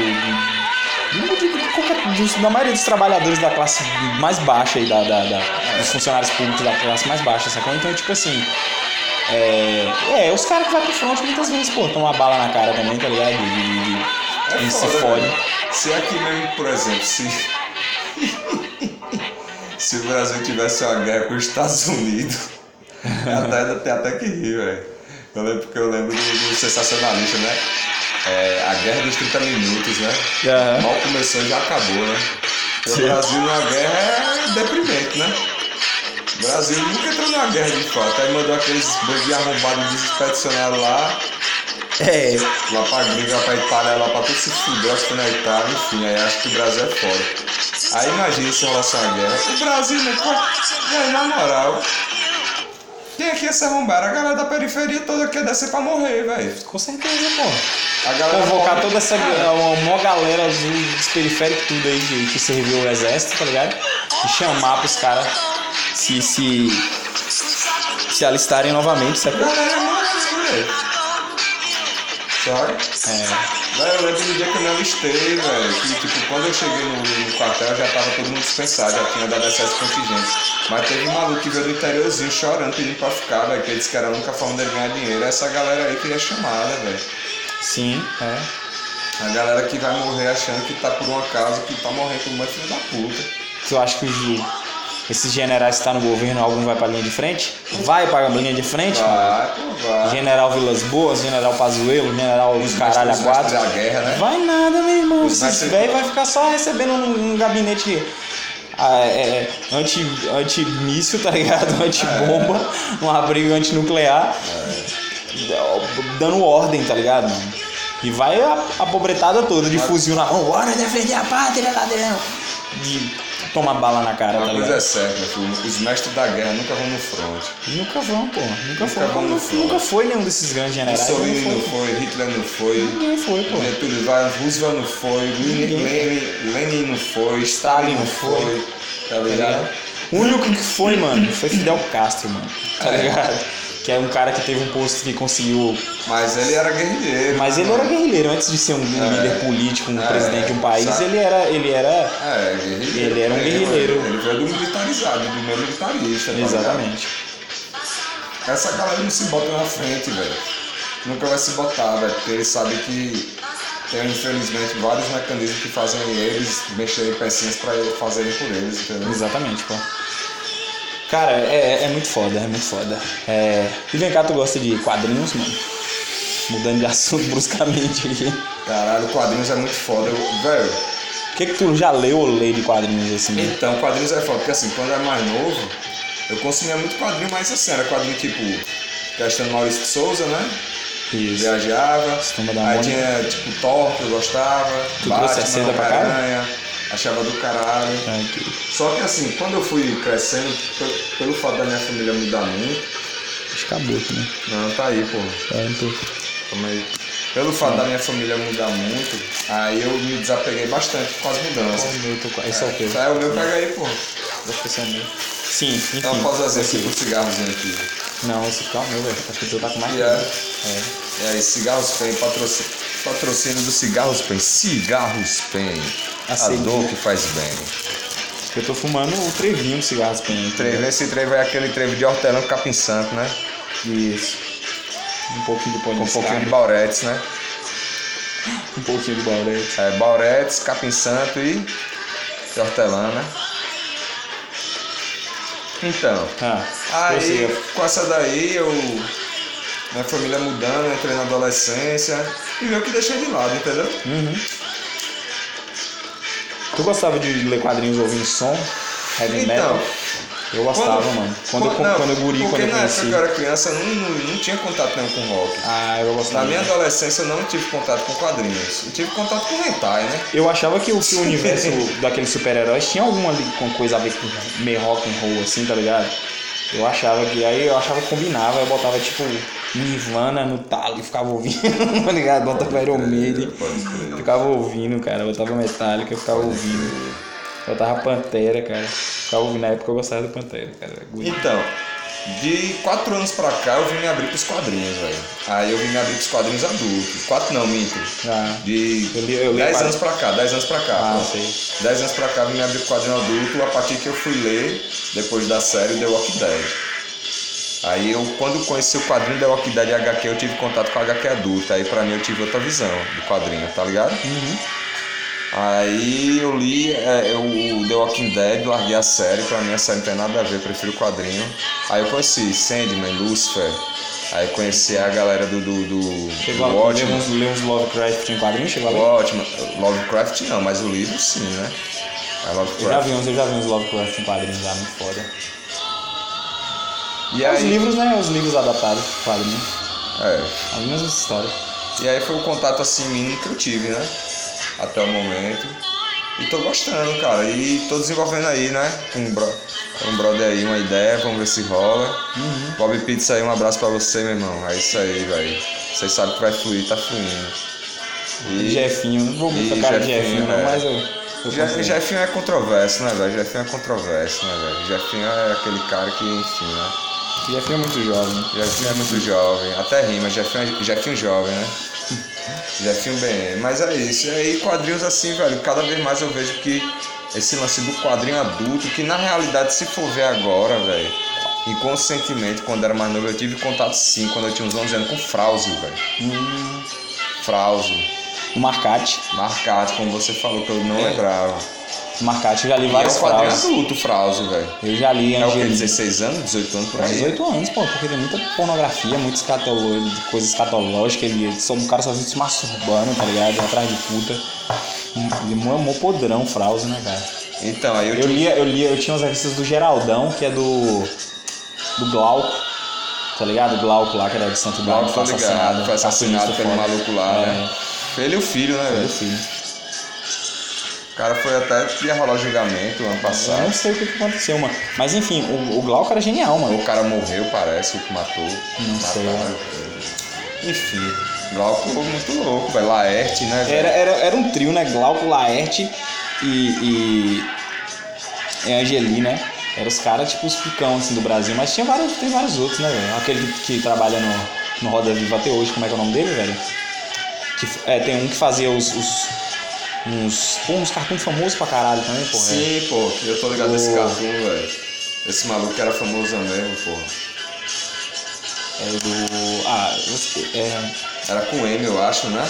da maioria dos trabalhadores da classe mais baixa aí, da, da- da- dos funcionários públicos da classe mais baixa, sacou? Então, tipo assim. É, é os caras que vai pro front muitas vezes, pô, tomam uma bala na cara também, tá ligado? E, e- e- É e se foda, fode. velho. Se aqui mesmo, por exemplo, se. se o Brasil tivesse uma guerra com os Estados Unidos, até, tem até que rir, velho. Eu lembro porque eu lembro do, do sensacionalista, né? É, a guerra dos 30 minutos, né? Aham. Mal começou já acabou, né? O Brasil numa guerra é deprimente, né? O Brasil nunca entrou numa guerra de fato. Aí mandou aqueles bandidos arrombados desexpedicionados lá, É, lá pra gringa, pra Itália, lá pra tudo se fuder, acho que na Itália, enfim, aí acho que o Brasil é foda. Aí imagina se rolar uma guerra. O Brasil, né? Pô, aí, na moral, quem aqui ia se arrombar? A galera da periferia toda quer descer pra morrer, velho. com certeza, pô. A galera Convocar toda essa É. uma maior galera dos periféricos tudo aí que, que serviu o exército, tá ligado? E chamar pros caras se, se, se alistarem novamente, sacou? galera é morrer, velho. Sabe? É. Velho, eu lembro do dia que eu me alistei, velho. Que, tipo, quando eu cheguei no, no quartel, já tava todo mundo dispensado, já tinha dado excesso de contingente. Mas teve um maluco que veio do interiorzinho chorando, pedindo pra ficar, velho. Que ele disse que era a única forma dele ganhar dinheiro. Essa galera aí que ia chamada, velho. Sim, é. A galera que vai morrer achando que tá por um acaso, que tá morrendo por uma filha da puta. Tu acha que os, esses generais que estão no governo, algum vai pra linha de frente? Vai pra linha de frente? Vai, vai. General Vilas Boas, General Pazuello, General Os Caralho a mestres- os quatro. mestres da guerra, né? Vai nada, meu irmão. Os Esses velhos vai ficar só recebendo um, um gabinete ah, é, é, anti, anti-míssil, tá ligado? Anti-bomba, um abrigo antinuclear, dando ordem, tá ligado, mano? E vai a, a pobretada toda de fuzil na mão, bora defender a pátria, ladrão! De tomar bala na cara, Uma tá coisa ligado? é certa, meu filho. Os mestres da guerra nunca vão no front. Nunca vão, pô. Nunca, foi. vão no Nunca, nunca foi nenhum desses grandes generais. Mussolini não foi. Hitler não foi. Ninguém foi, pô. Getúlio Vargas, Roosevelt não foi, Lenin, Lenin, não foi, Stalin não foi, tá ligado? O único que foi, mano, foi Fidel Castro, mano. Tá É. ligado? Que é um cara que teve um posto que conseguiu. Mas ele era guerrilheiro. Mas ele era guerrilheiro. Antes de ser um É. líder político, um É, presidente de um país, sabe? ele era. Ele era. É, guerrilheiro. Ele era um guerrilheiro. Ele veio do militarizado, do meio militarista. tá? Exatamente. Essa galera não se bota na frente, velho. Nunca vai se botar, velho, porque eles sabem que tem, infelizmente, vários mecanismos que fazem eles mexerem pecinhas pra fazerem por eles, entendeu? Exatamente, pô. Cara, é, é muito foda, é muito foda. É... E vem cá, tu gosta de quadrinhos, mano? Mudando de assunto bruscamente aqui. Caralho, quadrinhos é muito foda. Eu- Velho, O que, que tu já leu ou lê de quadrinhos assim? né? Então, quadrinhos é foda, porque assim, quando era mais novo, eu consumia muito quadrinho, mas assim, era quadrinho tipo questão Maurício de Souza, né? Isso. Viajava. Aí tinha tipo Thor, que eu gostava. Tu trouxe a seda pra cá? Achava do caralho. É, que- Só que assim, quando eu fui crescendo, pelo, pelo fato da minha família mudar muito. Acho que acabou aqui, né? Não, tá aí, pô. É, tô... Calma aí. Pelo fato da minha família mudar muito, aí eu me desapeguei bastante com as mudanças. Qual o meu? Tô... Esse é o teu. É, o meu pega aí, pô. Acho que esse é o meu. Sim, enfim. Então pausa assim esse- pro cigarrozinho aqui. Não, esse aqui é o meu, velho. Acho que o teu tá com mais que é. É. Cigarros Pen, patrocínio, patrocínio do Cigarros Pen. Cigarros Pen. A Aceito. dor que faz bem. Eu tô fumando o trevinho de cigarros pen. Trevo, esse trevo é aquele trevo de hortelã com capim santo, né? Isso. Um pouquinho de pó Com um pouquinho de bauretes, né? um pouquinho de baurete. É, bauretes, capim santo e de hortelã, né? Então, Ah, aí com essa daí eu. Minha família mudando, entrei na adolescência e meio que deixei de lado, entendeu? Uhum. Tu gostava de ler quadrinhos ouvindo som? heavy Então, metal. Eu gostava, mano. Quando, eu, não, quando eu guri, porque quando eu na época conheci. que eu era criança, eu não, não, não tinha contato nenhum com rock. Ah, eu Na gostava. minha adolescência, eu não tive contato com quadrinhos. Eu tive contato com hentai, né? Eu achava que o, que o universo daqueles super-heróis tinha alguma coisa a ver com meio rock and roll, assim, tá ligado? Eu achava que. Aí eu achava que combinava, eu botava tipo Nirvana no talo e ficava ouvindo, tá ligado? Botava Iron Maiden, ficava ouvindo, cara. Botava Metallica, eu ficava ouvindo. Botava Pantera, cara. Ficava ouvindo. Na época eu gostava do Pantera, cara. Então, de quatro anos pra cá, eu vim me abrir pros quadrinhos, velho. Aí eu vim me abrir pros quadrinhos adultos. Quatro não, minto. Ah, De Eu li- eu li dez quadrinho. anos pra cá, dez anos pra cá. Ah, pô. sei. Dez anos pra cá, eu vim me abrir pro quadrinho adulto a partir que eu fui ler, depois da série The Walking Dead. Aí eu, quando eu conheci o quadrinho The Walking Dead e HQ, eu tive contato com a HQ adulta. Aí pra mim eu tive outra visão do quadrinho, tá ligado? Uhum. Aí eu li é, o The Walking Dead, larguei a série, pra mim a série não tem nada a ver, eu prefiro o quadrinho. Aí eu conheci Sandman, Lucifer, aí conheci a galera do, do, do, Chegou do Watchmen. uns, ler uns Lovecraft em quadrinho? Chegou a? Watchmen, Lovecraft não, mas o livro sim, né? Aí Eu já Lovecraft. vi uns, eu já vi uns Lovecraft em quadrinhos já, muito foda. E Os aí, livros, né? Os livros adaptados pro quadrinho. é, As mesmas histórias. e aí foi o contato assim mínimo que eu tive, né? Até o momento. E tô gostando, cara. E tô desenvolvendo aí, né? Com um, bro, um brother aí, uma ideia, vamos ver se rola. Uhum. Bob Pizza aí, um abraço pra você, meu irmão. É isso aí, velho. Vocês sabem que vai fluir, tá fluindo. E Jefinho, não vou e cara de Jefinho, não, é. mas eu. eu. Jefinho é controverso, né, velho? Jefinho é controverso, né, velho? Jefinho é aquele cara que, enfim, né? Jefinho é muito jovem. Jefinho é muito jovem, até rima, Jefinho, é- Jefinho jovem, né? Jefinho bem, mas é isso. E aí quadrinhos assim, velho, cada vez mais eu vejo que esse lance do quadrinho adulto, que na realidade se for ver agora, velho, inconscientemente, quando era mais novo, eu tive contato sim, quando eu tinha uns 11 anos, com Frauzio, velho. Hum, Frauzio, o Marcate. Marcado, como você falou, que eu não lembrava. O Marcate, eu já li E é um quadrinho frases. adulto, Frauzio, velho. Eu já li É o Angelina. 16 anos, 18 anos por aí? 18 anos, pô, porque tem muita pornografia, muita escatolo... coisa escatológica, ele só um cara sozinho se masturbando, tá ligado? Atrás de puta. Ele é mó podrão, Frauze, né, cara? Então, aí eu, Eu lia, eu lia, eu tinha umas revistas do Geraldão, que é do. do Glauco, tá ligado? Glauco lá, que era de Santo Glauco, Glauco, foi assassinado. foi assassinado pelo maluco lá, É, né? Ele e o filho, né, Foi o velho? Cara foi até ia rolar julgamento ano Eu passado. não sei o que aconteceu, mano. Mas enfim, o, o Glauco era genial, mano. O cara morreu, parece, o que matou. Não sei, Mataram. Enfim, Glauco muito louco, velho. Laerte, né, velho? Era, era, era um trio, né? Glauco, Laerte e. e. Angeli, né? Eram os caras, tipo, os picão assim, do Brasil. Mas tinha vários, tem vários outros, né, velho? Aquele que, que trabalha no, no Roda Viva até hoje, como é que é o nome dele, velho? Que, é, tem um que fazia os. os uns, pô, uns cartoons famosos pra caralho também, é. Sim, pô, eu tô ligado nesse O- cartoon, velho. Esse maluco era famoso mesmo, pô. É do. Ah, você- é. Era com M, eu acho, né?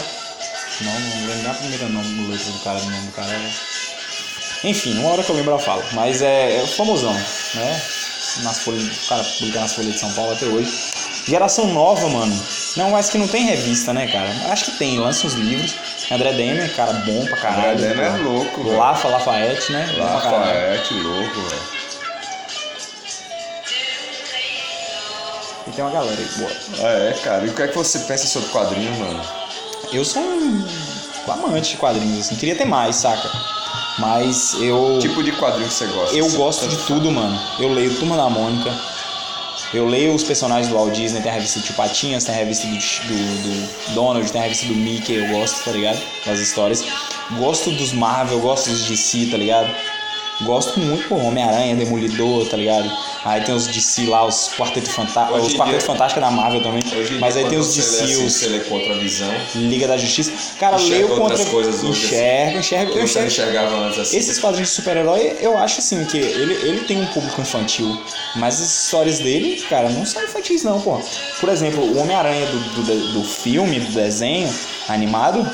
Não, não lembro nem a primeira nome, letra do cara, do nome do cara. é- Enfim, uma hora que eu lembro eu falo. Mas é, é famosão, né? Nas folhas, o cara publica nas folhas de São Paulo até hoje. Geração nova, mano. Não, mas que não tem revista, né, cara? Acho que tem, lança uns livros. André Demer, cara bom pra caralho. André Demer é louco, velho. Lafa, Lafayette, né? Lafayette, louco, velho. E tem uma galera aí, boa. É, cara. E o que é que você pensa sobre quadrinho, mano? Eu sou um amante de quadrinhos, assim. Queria ter mais, saca? Mas eu. Que tipo de quadrinho que você gosta? Eu Você- gosto de tudo, mano. Eu leio Turma da Mônica. Eu leio os personagens do Walt Disney, tem a revista Tio Patinhas, tem a revista do, do, do Donald, tem a revista do Mickey, eu gosto, tá ligado? Das histórias. Gosto dos Marvel, gosto dos DC, tá ligado? Gosto muito, pô, Homem-Aranha, Demolidor, tá ligado? Aí tem os DC lá, os Quarteto Fantástico, os Quarteto Fantástico da Marvel também. Mas aí tem os DC, lê assim, os Você lê contra a visão. Liga da Justiça. Cara, Enxerga leio contra. outras coisas hoje, assim. enxerga, enxerga, eu enxergo. enxergava antes assim. Esses quadrinhos de super-herói, eu acho assim que ele, ele tem um público infantil, mas as histórias dele, cara, não são infantis não, pô. Por exemplo, o Homem-Aranha do, do, do filme, do desenho animado,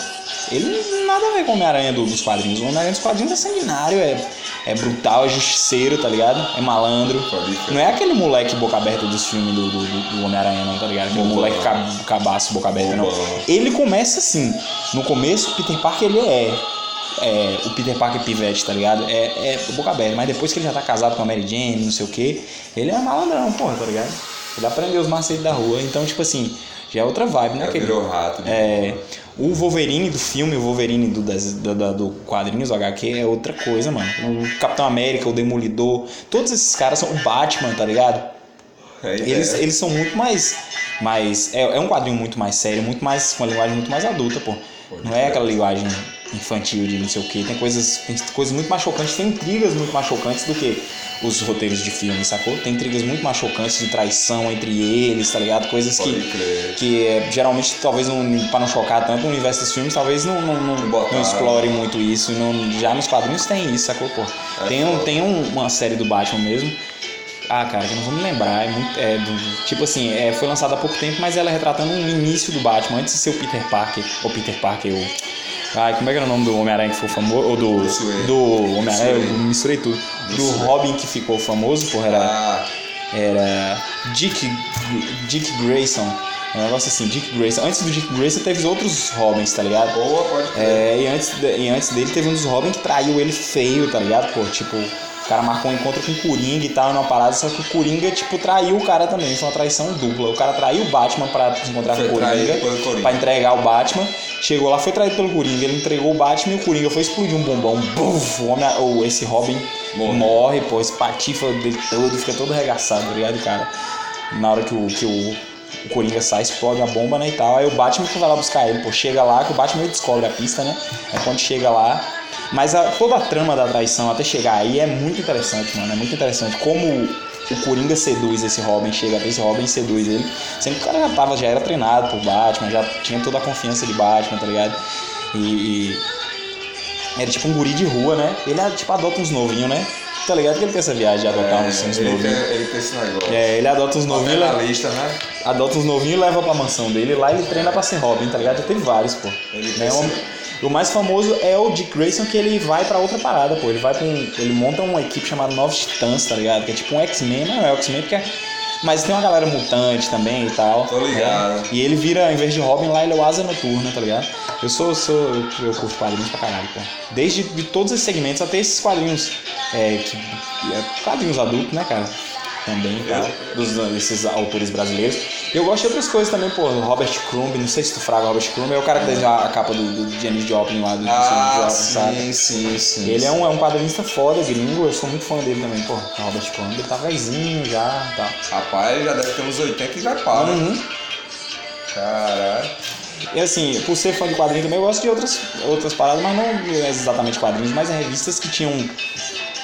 ele nada a ver com o Homem-Aranha do- dos quadrinhos. O Homem-Aranha dos quadrinhos é sanguinário, é, é brutal, é justiceiro, tá ligado? É malandro. Pode. Não é aquele moleque boca aberta dos filmes do, do, do- Homem-Aranha, não, tá ligado? Aquele moleque ca- cabaço, boca aberta, não. Ele começa assim. No começo, o Peter Parker ele é é, o Peter Parker pivete, tá ligado? É, é boca aberta, mas depois que ele já tá casado com a Mary Jane, não sei o que, ele é malandrão, porra, tá ligado? Ele aprendeu os macetes da rua, então, tipo assim, já é outra vibe, né? Já Aquele- virou rato. de é. O Wolverine do filme, o Wolverine do, das- da- da- do quadrinhos, o HQ, é outra coisa, mano. O Capitão América, o Demolidor, todos esses caras são o Batman, tá ligado? É a Eles, eles são muito mais. mais é, é um quadrinho muito mais sério, muito mais. com uma linguagem muito mais adulta, pô. Pode Não é aquela linguagem infantil de não sei o que. Tem coisas, tem coisas muito mais chocantes, tem intrigas muito mais chocantes do que os roteiros de filme, sacou? Tem intrigas muito mais chocantes de traição entre eles, tá ligado? Coisas Pode que crer. que é, geralmente talvez não, para não chocar tanto o universo dos filmes talvez não, não, não, Não explore muito isso não, já nos quadrinhos tem isso sacou pô É tem, um, tem um- uma série do Batman mesmo ah cara que eu não vou me lembrar é muito é, do- tipo assim é, foi lançada há pouco tempo mas ela é retratando um início do Batman antes de ser o Peter Parker ou Peter Parker ou Ai, como é que era o nome do Homem-Aranha que ficou famoso? Ou do. Do Homem-Aranha, eu misturei tudo. Do Wayne. Robin que ficou famoso, porra, era Ah, era Dick, Dick Grayson. Um negócio assim, Dick Grayson. Antes do Dick Grayson teve os outros Robins, tá ligado? boa, pode crer. É, e antes, de- e antes dele teve um dos Robin que traiu ele feio, tá ligado? Pô, tipo, o cara marcou um encontro com o Coringa e tal, numa parada, só que o Coringa, tipo, traiu o cara também. Foi uma traição dupla. O cara traiu o Batman pra se encontrar Foi com o Coringa, pra entregar o Batman. Chegou lá, foi traído pelo Coringa. Ele entregou o Batman e o Coringa foi explodir um bombão. Buf, o homem, ou esse Robin Morre. morre, pô, espatifa dele todo, fica todo arregaçado, tá ligado, cara? Na hora que o, que o, o Coringa sai, explode a bomba, né, e tal. Aí o Batman que vai lá buscar ele, pô, chega lá, que o Batman descobre a pista, né? Aí quando chega lá... Mas a- toda a trama da traição até chegar aí é muito interessante, mano. É muito interessante. Como o Coringa seduz esse Robin, chega até esse Robin e seduz ele. Sendo que o cara já tava, já era treinado por Batman, já tinha toda a confiança de Batman, tá ligado? E, e era tipo um guri de rua, né? Ele tipo adota uns novinhos, né? Tá ligado que ele tem essa viagem de adotar uns, uns É, ele, tem, novinhos. ele tem esse negócio. É, ele adota uns novinhos, Bota le- na lista, né? adota uns novinhos e leva pra mansão dele. Lá ele treina pra ser Robin, tá ligado? Já teve vários, pô. Ele Né? tem O, o mais famoso é o Dick Grayson, que ele vai pra outra parada, pô. Ele vai pra um. Ele monta uma equipe chamada Novos Titãs, tá ligado? Que é tipo um X-Men, não é o X-Men porque é. Mas tem uma galera mutante também e tal. Tô ligado. né? E ele vira, em vez de Robin, lá ele é o Asa Noturna, tá ligado? Eu sou, sou eu, eu curto quadrinhos pra caralho, pô. Desde de todos esses segmentos, até esses quadrinhos. É, que, é, quadrinhos adultos, né, cara? Também, tá? Dos, desses autores brasileiros. E eu gosto de outras coisas também, pô. Robert Crumb, não sei se tu fraga o Robert Crumb, é o cara que desenhou a capa do, do Janis Joplin lá, do, Ah, Joplin, sabe? sim, sim, sim. Ele é um, é um quadrinista foda, gringo, eu sou muito fã dele também, pô. Robert Crumb, ele tá velhinho já, tá. Rapaz, já deve ter uns 80 e já para. Uhum. Caralho. E assim, por ser fã de quadrinhos também, eu gosto de outras, outras paradas, mas não exatamente quadrinhos, mas é revistas que tinham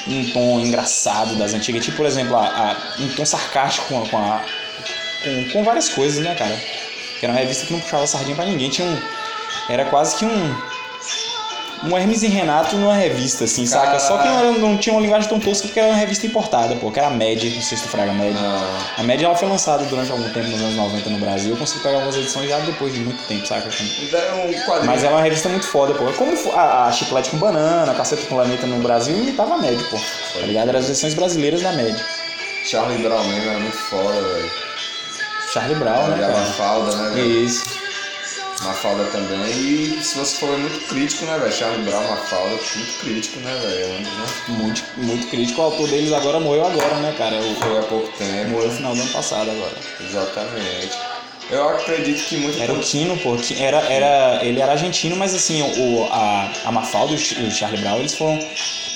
um tom engraçado das antigas. Tipo, por exemplo, a, a- um tom sarcástico com, a- com, a- com, com várias coisas, né, cara? Que era uma revista que não puxava sardinha pra ninguém. Tinha um. Era quase que um. Um Hermes e Renato numa revista, assim, saca? Só que não, não tinha uma linguagem tão tosca porque era uma revista importada, pô, que era a Mad, não sei se tu fraga a Mad. Não. A média ela foi lançada durante algum tempo, nos anos 90 no Brasil. Eu consegui pegar algumas edições já depois de muito tempo, saca? É um. Mas é uma revista muito foda, pô. É como a, a Chiclete com Banana, a Caceta com Planeta no Brasil imitava a média, pô. Tá ligado? Eram as versões brasileiras da média. Charlie Brown mesmo era muito foda, velho. Charlie Brown, né, cara? Mafalda, né, velho? Isso. Mafalda também. E se você for ver, muito crítico, né, velho? Charlie Brown, Mafalda, muito crítico, né, velho? Né? Muito, muito crítico. O autor deles agora morreu agora, né, cara? O, Foi há pouco tempo. morreu no final do ano passado agora. Exatamente. Eu acredito que muito Era o Kino, pô. Era, era, ele era argentino, mas assim, o, a, a Mafalda e o Ch- o Charlie Brown, eles foram.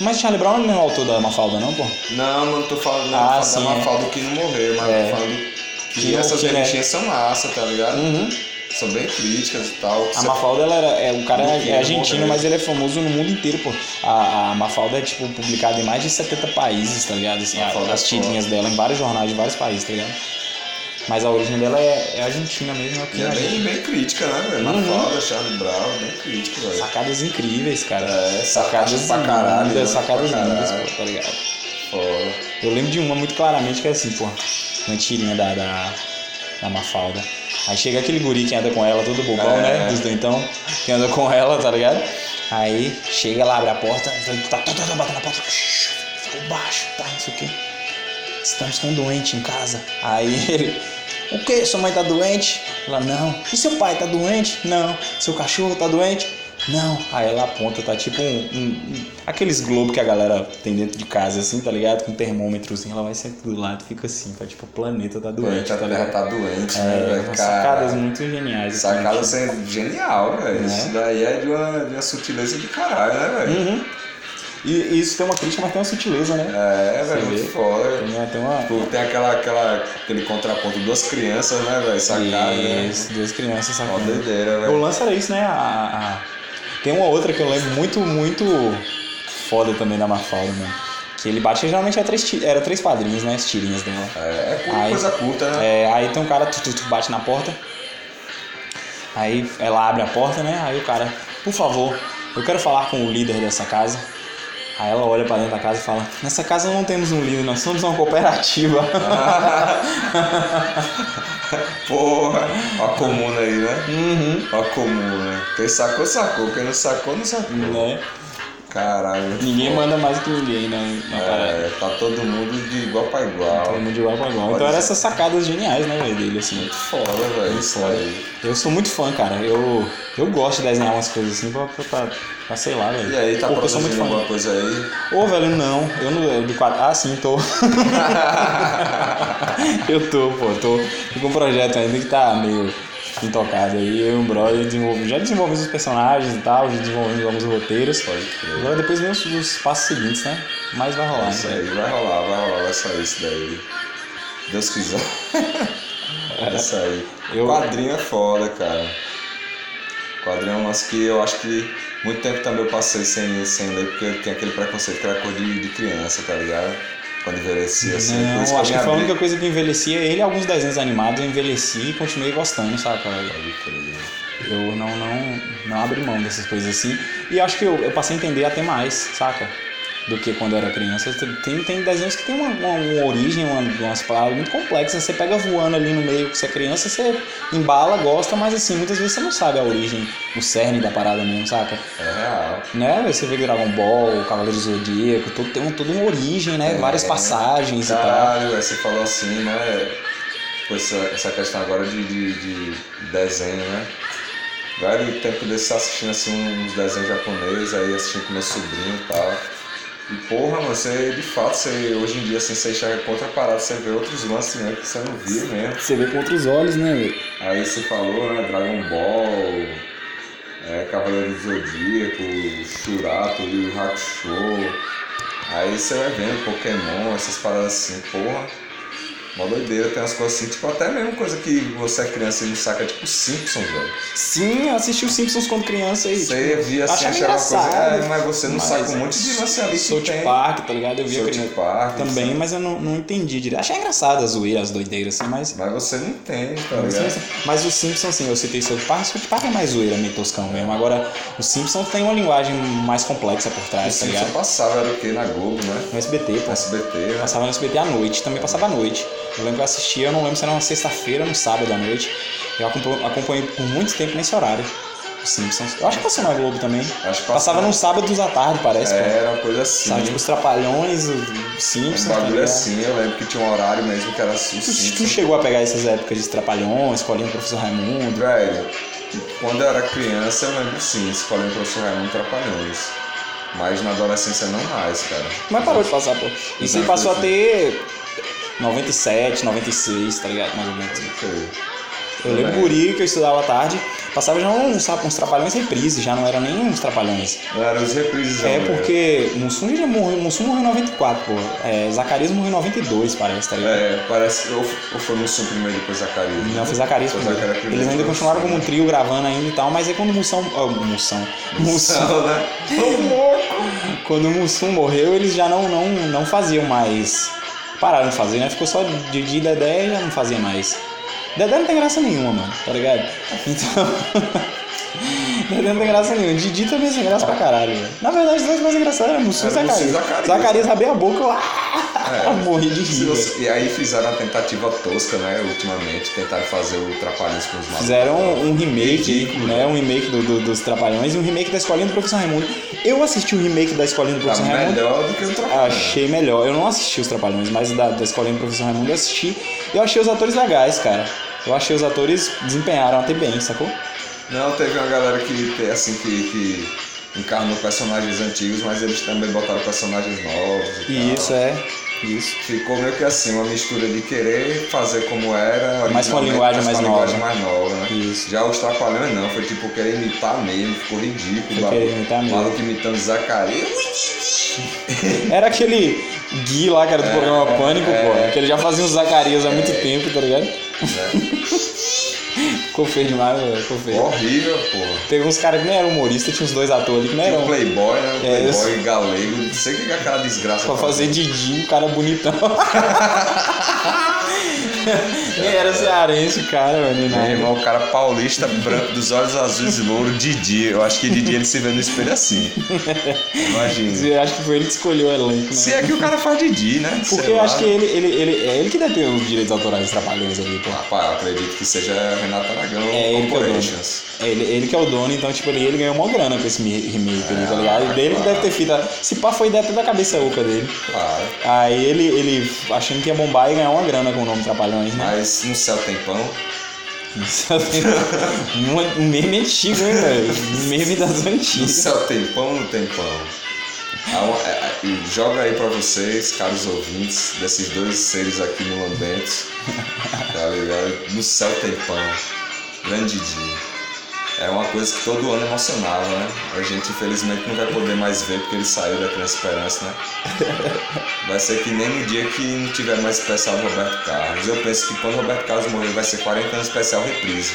Mas o Charlie Brown não é o autor da Mafalda, não, pô? Não, não tô falando não, Ah, da sim, Mafalda que não morreu, mas É. tô falando que, essas que, né? revistinhas são massa, tá ligado? Uhum. São bem críticas e tal. A Mafalda, ela era, é, o cara é, é argentino, mas ele é famoso no mundo inteiro, pô. A, a Mafalda é, tipo, publicada em mais de 70 países, tá ligado? Assim, a- Mafalda as é tirinhas dela em vários jornais de vários países, tá ligado? Mas a origem dela é, é argentina mesmo, aqui E é bem, bem crítica, né, velho? Uhum. Mafalda, Charlie Brown, bem crítico, velho. Sacadas incríveis, cara. É, sacadas pra caralho, lindas, né? sacadas Pra lindas, caralho. pô, tá ligado? Foda. Eu lembro de uma muito claramente que é assim, pô. Uma tirinha da, da, da Mafalda. Aí chega aquele guri que anda com ela, todo bobão, É. né? Dos doentão, que anda com ela, tá ligado? Aí chega lá, abre a porta, tá, tá, tá, tá batendo na porta, ficou baixo, tá, não sei o quê. Estamos com um doente em casa. Aí ele, o quê? Sua mãe tá doente? Ela, não. E seu pai tá doente? Não. Seu cachorro tá doente? Não. Aí ela aponta, tá tipo um, um- um- aqueles globos que a galera tem dentro de casa, assim, tá ligado? Com um termômetrozinho, ela vai sempre do lado e fica assim, tá tipo, o planeta tá doente, a tá Terra tá doente, É, né, velho? sacadas muito geniais. assim, Sacada tipo. sendo genial, velho. Né? Isso daí é de uma, de uma sutileza do caralho, né, velho? Uhum. E, isso tem uma crítica, mas tem uma sutileza, né? É, velho, muito foda. Tem uma. Tem uma Tipo, tem aquela, aquela, aquele contraponto, duas crianças, né, velho? Sacada, né? Isso, duas crianças Uma sacando. doideira, O velho. lance era isso, né? A, a- Tem uma outra que eu lembro muito, muito foda também da Mafalda, mano. Que ele bate geralmente era três, ti- era três quadrinhos, né? As tirinhas dela. É, é Aí- coisa curta, né? É, aí tem um cara tu, tu, tu, bate na porta. Aí ela abre a porta, né? Aí o cara, por favor, eu quero falar com o líder dessa casa. Aí ela olha pra dentro da casa e fala: Nessa casa não temos um líder, nós somos uma cooperativa. Porra, a comuna aí, né? uhum. A comuna. Quem sacou, sacou. Quem não sacou, não sacou. Né? Caralho. Ninguém manda mais que ninguém, né? Na parada. É, tá todo mundo de igual pra igual. Todo mundo de igual pra igual. Então eram essas sacadas geniais, né, velho, dele, assim. Muito foda, velho. Aí. Eu sou muito fã, cara. Eu, eu gosto de desenhar umas coisas assim pra, pra, pra, sei lá, velho. E aí, tá eu sou muito fã. alguma coisa aí? Ô, velho, não. Eu não. eu De. Ah, sim, tô. eu tô, pô. Tô tô com um projeto ainda que tá meio intocado aí. Eu e um brother desenvolve... já desenvolvemos os personagens e tal, já desenvolvemos alguns roteiros. Pode crer. Agora depois vem os, os passos seguintes, né? Mas vai rolar, Isso né? aí, vai rolar, vai rolar, vai sair isso daí. Deus quiser. Vai sair. Eu- Quadrinho é foda, cara. Quadrinho é um lance que eu acho que muito tempo também eu passei sem, sem ler, porque tem aquele preconceito que era cor de, de criança, tá ligado? Quando envelhecia assim. Não, acho que me foi a única coisa que envelhecia. Ele e alguns desenhos animados eu envelheci e continuei gostando, saca? Eu não, não, não abri mão dessas coisas assim. E acho que eu, eu passei a entender até mais, saca? Do que quando eu era criança. Tem, tem desenhos que tem uma, uma, uma origem, uma, umas palavras muito complexas. Você pega voando ali no meio que você é criança, você embala, gosta, mas assim, muitas vezes você não sabe a origem, o cerne da parada mesmo, saca? É real. Né? Você vê Dragon Ball, Cavaleiro Zodíaco, tudo, tem um- toda uma origem, né? É. Várias passagens e tal. Caralho, aí você falou assim, né? Tipo, essa, essa questão agora de, de, de desenho, né? Velho, tempo desse assistindo assim uns desenhos japoneses, aí assistindo com meu sobrinho e tal. E porra, mano, você de fato, você, hoje em dia assim, você enxerga com outra parada, você vê outros lances né, que você não via mesmo. Você vê com outros olhos, né, velho? Aí você falou, né, Dragon Ball, é, Cavaleiro do Zodíaco, Shurato, Yu Hakusho. Aí você vai vendo Pokémon, essas paradas assim, porra. Mó doideira, tem umas coisas assim, tipo, até mesmo coisa que você é criança e não saca, tipo Simpsons, velho. Sim, eu assisti os Simpsons quando criança e. Você tipo, via assim, achava uma coisa, é, mas você não mas saca um monte de lance ali South tem. Park, tá ligado? Eu via South criança Park, também, sabe? mas eu não, não entendi direito. Achei engraçado a zoeira, as doideiras, assim, mas. Mas você não entende, tá Mas, ligado? mas o Simpsons, assim, eu citei South Park, South Park é mais zoeira, meio toscão mesmo. Agora, o Simpsons tem uma linguagem mais complexa por O trás, tá Simpsons ligado? passava, era o que? Na Globo, né? No SBT, pô. SBT, né? Passava no SBT à noite, também passava à noite. Eu lembro que eu assistia, eu não lembro se era uma sexta-feira ou no sábado à noite. Eu acompanhei, por muito tempo nesse horário. Simpsons. Eu acho que passou na Globo também. Acho que Passava nos sábados à tarde, parece. É, era uma coisa assim. Sabe, tipo os Trapalhões, os Simpsons. Um tá bagulho ligado? assim, eu lembro que tinha um horário mesmo que era assim, Tu, tu chegou a pegar essas épocas de Trapalhões, Escolinha do Professor Raimundo? Velho, quando eu era criança, eu lembro sim, escolhendo o professor Raimundo Trapalhões. Mas na adolescência não mais, cara. Mas parou de passar, pô. Isso aí Não, passou a ter 97, 96, tá ligado? Mais ou menos. Foi. Eu lembro Também. guri que eu estudava à tarde, passava já uns, sabe, uns trapalhões reprise, já não eram nem uns trapalhões. Não era os reprises, É não, porque Mussum já morreu, Mussum morreu em 94, pô. É, Zacarias morreu em 92, parece, tá ligado? É, parece. Ou, ou foi Sul primeiro depois Zacarias. Não, foi Zacarias Foi primeiro. Zacarias primeiro, Eles ainda continuaram Mussum, como um né? trio gravando ainda e tal, mas aí quando o Mussão. Oh. Mussum. Não, né? Quando Mussum morreu, eles já não, não, não faziam mais. Pararam de fazer, né? Ficou só Didi e Dedé e já não fazia mais. Dedé não tem graça nenhuma, mano, tá ligado? Então. Não tem graça nenhuma. Didi também é sem graça pra caralho, velho. Na verdade, os dois mais engraçados eram Mussum e e Zacarias. Zacarias. Zacarias abria a boca, eu É. morri de rir. você-. E aí fizeram uma tentativa tosca, né? Ultimamente, tentaram fazer o Trapalhões com os malucos. Fizeram um remake, Ridículo, né? Um remake do, do- dos Trapalhões e um remake da Escolinha do Professor Raimundo. Eu assisti o remake da Escolinha do Tá Professor Raimundo. melhor do que o Trapalhões. Achei melhor. Eu não assisti os Trapalhões, mas da, da Escolinha do Professor Raimundo eu assisti. E eu achei os atores legais, cara. Eu achei os atores desempenharam até bem, sacou? Não, teve uma galera que, assim, que, que encarnou personagens antigos, mas eles também botaram personagens novos e E tal. isso é. Isso. Ficou meio que assim, uma mistura de querer fazer como era, Mas com a linguagem mais nova. linguagem mais nova, né? Isso. Já os Trapalhões não, foi tipo querer imitar mesmo, ficou ridículo. Foi querer imitar mesmo. Maluco imitando Zacarias. Era aquele Gui lá, que era do programa é, Pânico, é. pô. Que ele já fazia os Zacarias há muito tempo, tá ligado? Né? Ficou feio demais, velho. Ficou feio. Horrível, pô. Teve uns caras que nem eram humoristas, tinha uns dois atores ali que não eram. um Playboy, né? Um É, Playboy galego, não sei o que é aquela desgraça. Pra fazer Didi, um cara bonitão. Nem era cearense, o cara, mano. Meu nada. irmão, o cara paulista, branco, dos olhos azuis e louro, Didi. Eu acho que Didi ele se vê no espelho assim. Imagina. Eu acho que foi ele que escolheu o elenco, né? Se é que o cara faz Didi, né? Porque Sei eu lá. acho que ele, ele, ele, é ele que deve ter os direitos autorais trapalhões ali, pô. Rapaz, eu acredito que seja Renato Aragão É que é. Corporations. É ele, ele que é o dono, então, tipo, ele, ele ganhou uma grana com esse remake ali, tá ligado? E dele que deve ter feito. a- Se pá, foi ideia até da cabeça oca dele. Claro. Aí ele, ele achando que ia bombar e ganhar uma grana com o nome Trapalhões, né? Mas no céu tem pão. um, um meme antigo, hein, velho? Um meme das No antigas. céu tem pão ou não tem pão? É, é, e joga aí pra vocês, caros ouvintes, desses dois seres aqui no Lambentos. Tá ligado? No céu tem pão. Grande dia. É uma coisa que todo ano emocionava, né? A gente infelizmente não vai poder mais ver porque ele saiu da Esperança, né? Vai ser que nem no dia que não tiver mais especial do Roberto Carlos. Eu penso que quando o Roberto Carlos morrer vai ser 40 anos especial reprise.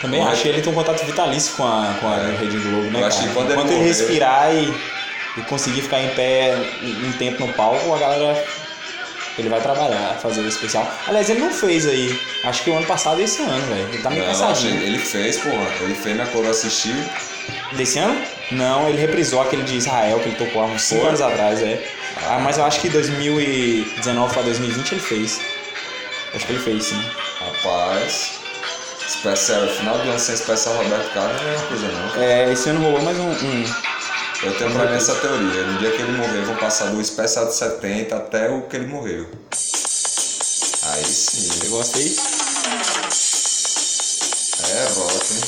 Também Porra. achei ele tem um contato vitalício com a, com a É. Rede Globo, né? Eu acho cara? que quando ele Enquanto ele, morrer- respirar e, e conseguir ficar em pé um tempo no palco, a galera. Ele vai trabalhar, fazer o especial. Aliás, ele não fez aí. Acho que o ano passado e esse ano, velho. Ele tá meio Não, cansadinho. ele fez, porra. Ele fez na cor assistiu. Desse ano? Não, ele reprisou aquele de Israel que ele tocou há uns 5 Foi? anos atrás, é. Ah, mas eu acho que 2019 pra 2020 ele fez. Acho que ele fez, sim. Rapaz. Especial, final do ano sem especial Roberto Carlos não é uma coisa não. É, esse ano rolou mais um. um- Eu tenho pra mim essa teoria. No dia que ele morrer, vão passar do especial de 70 até o que ele morreu. Aí sim. Gosta aí? É rock, hein?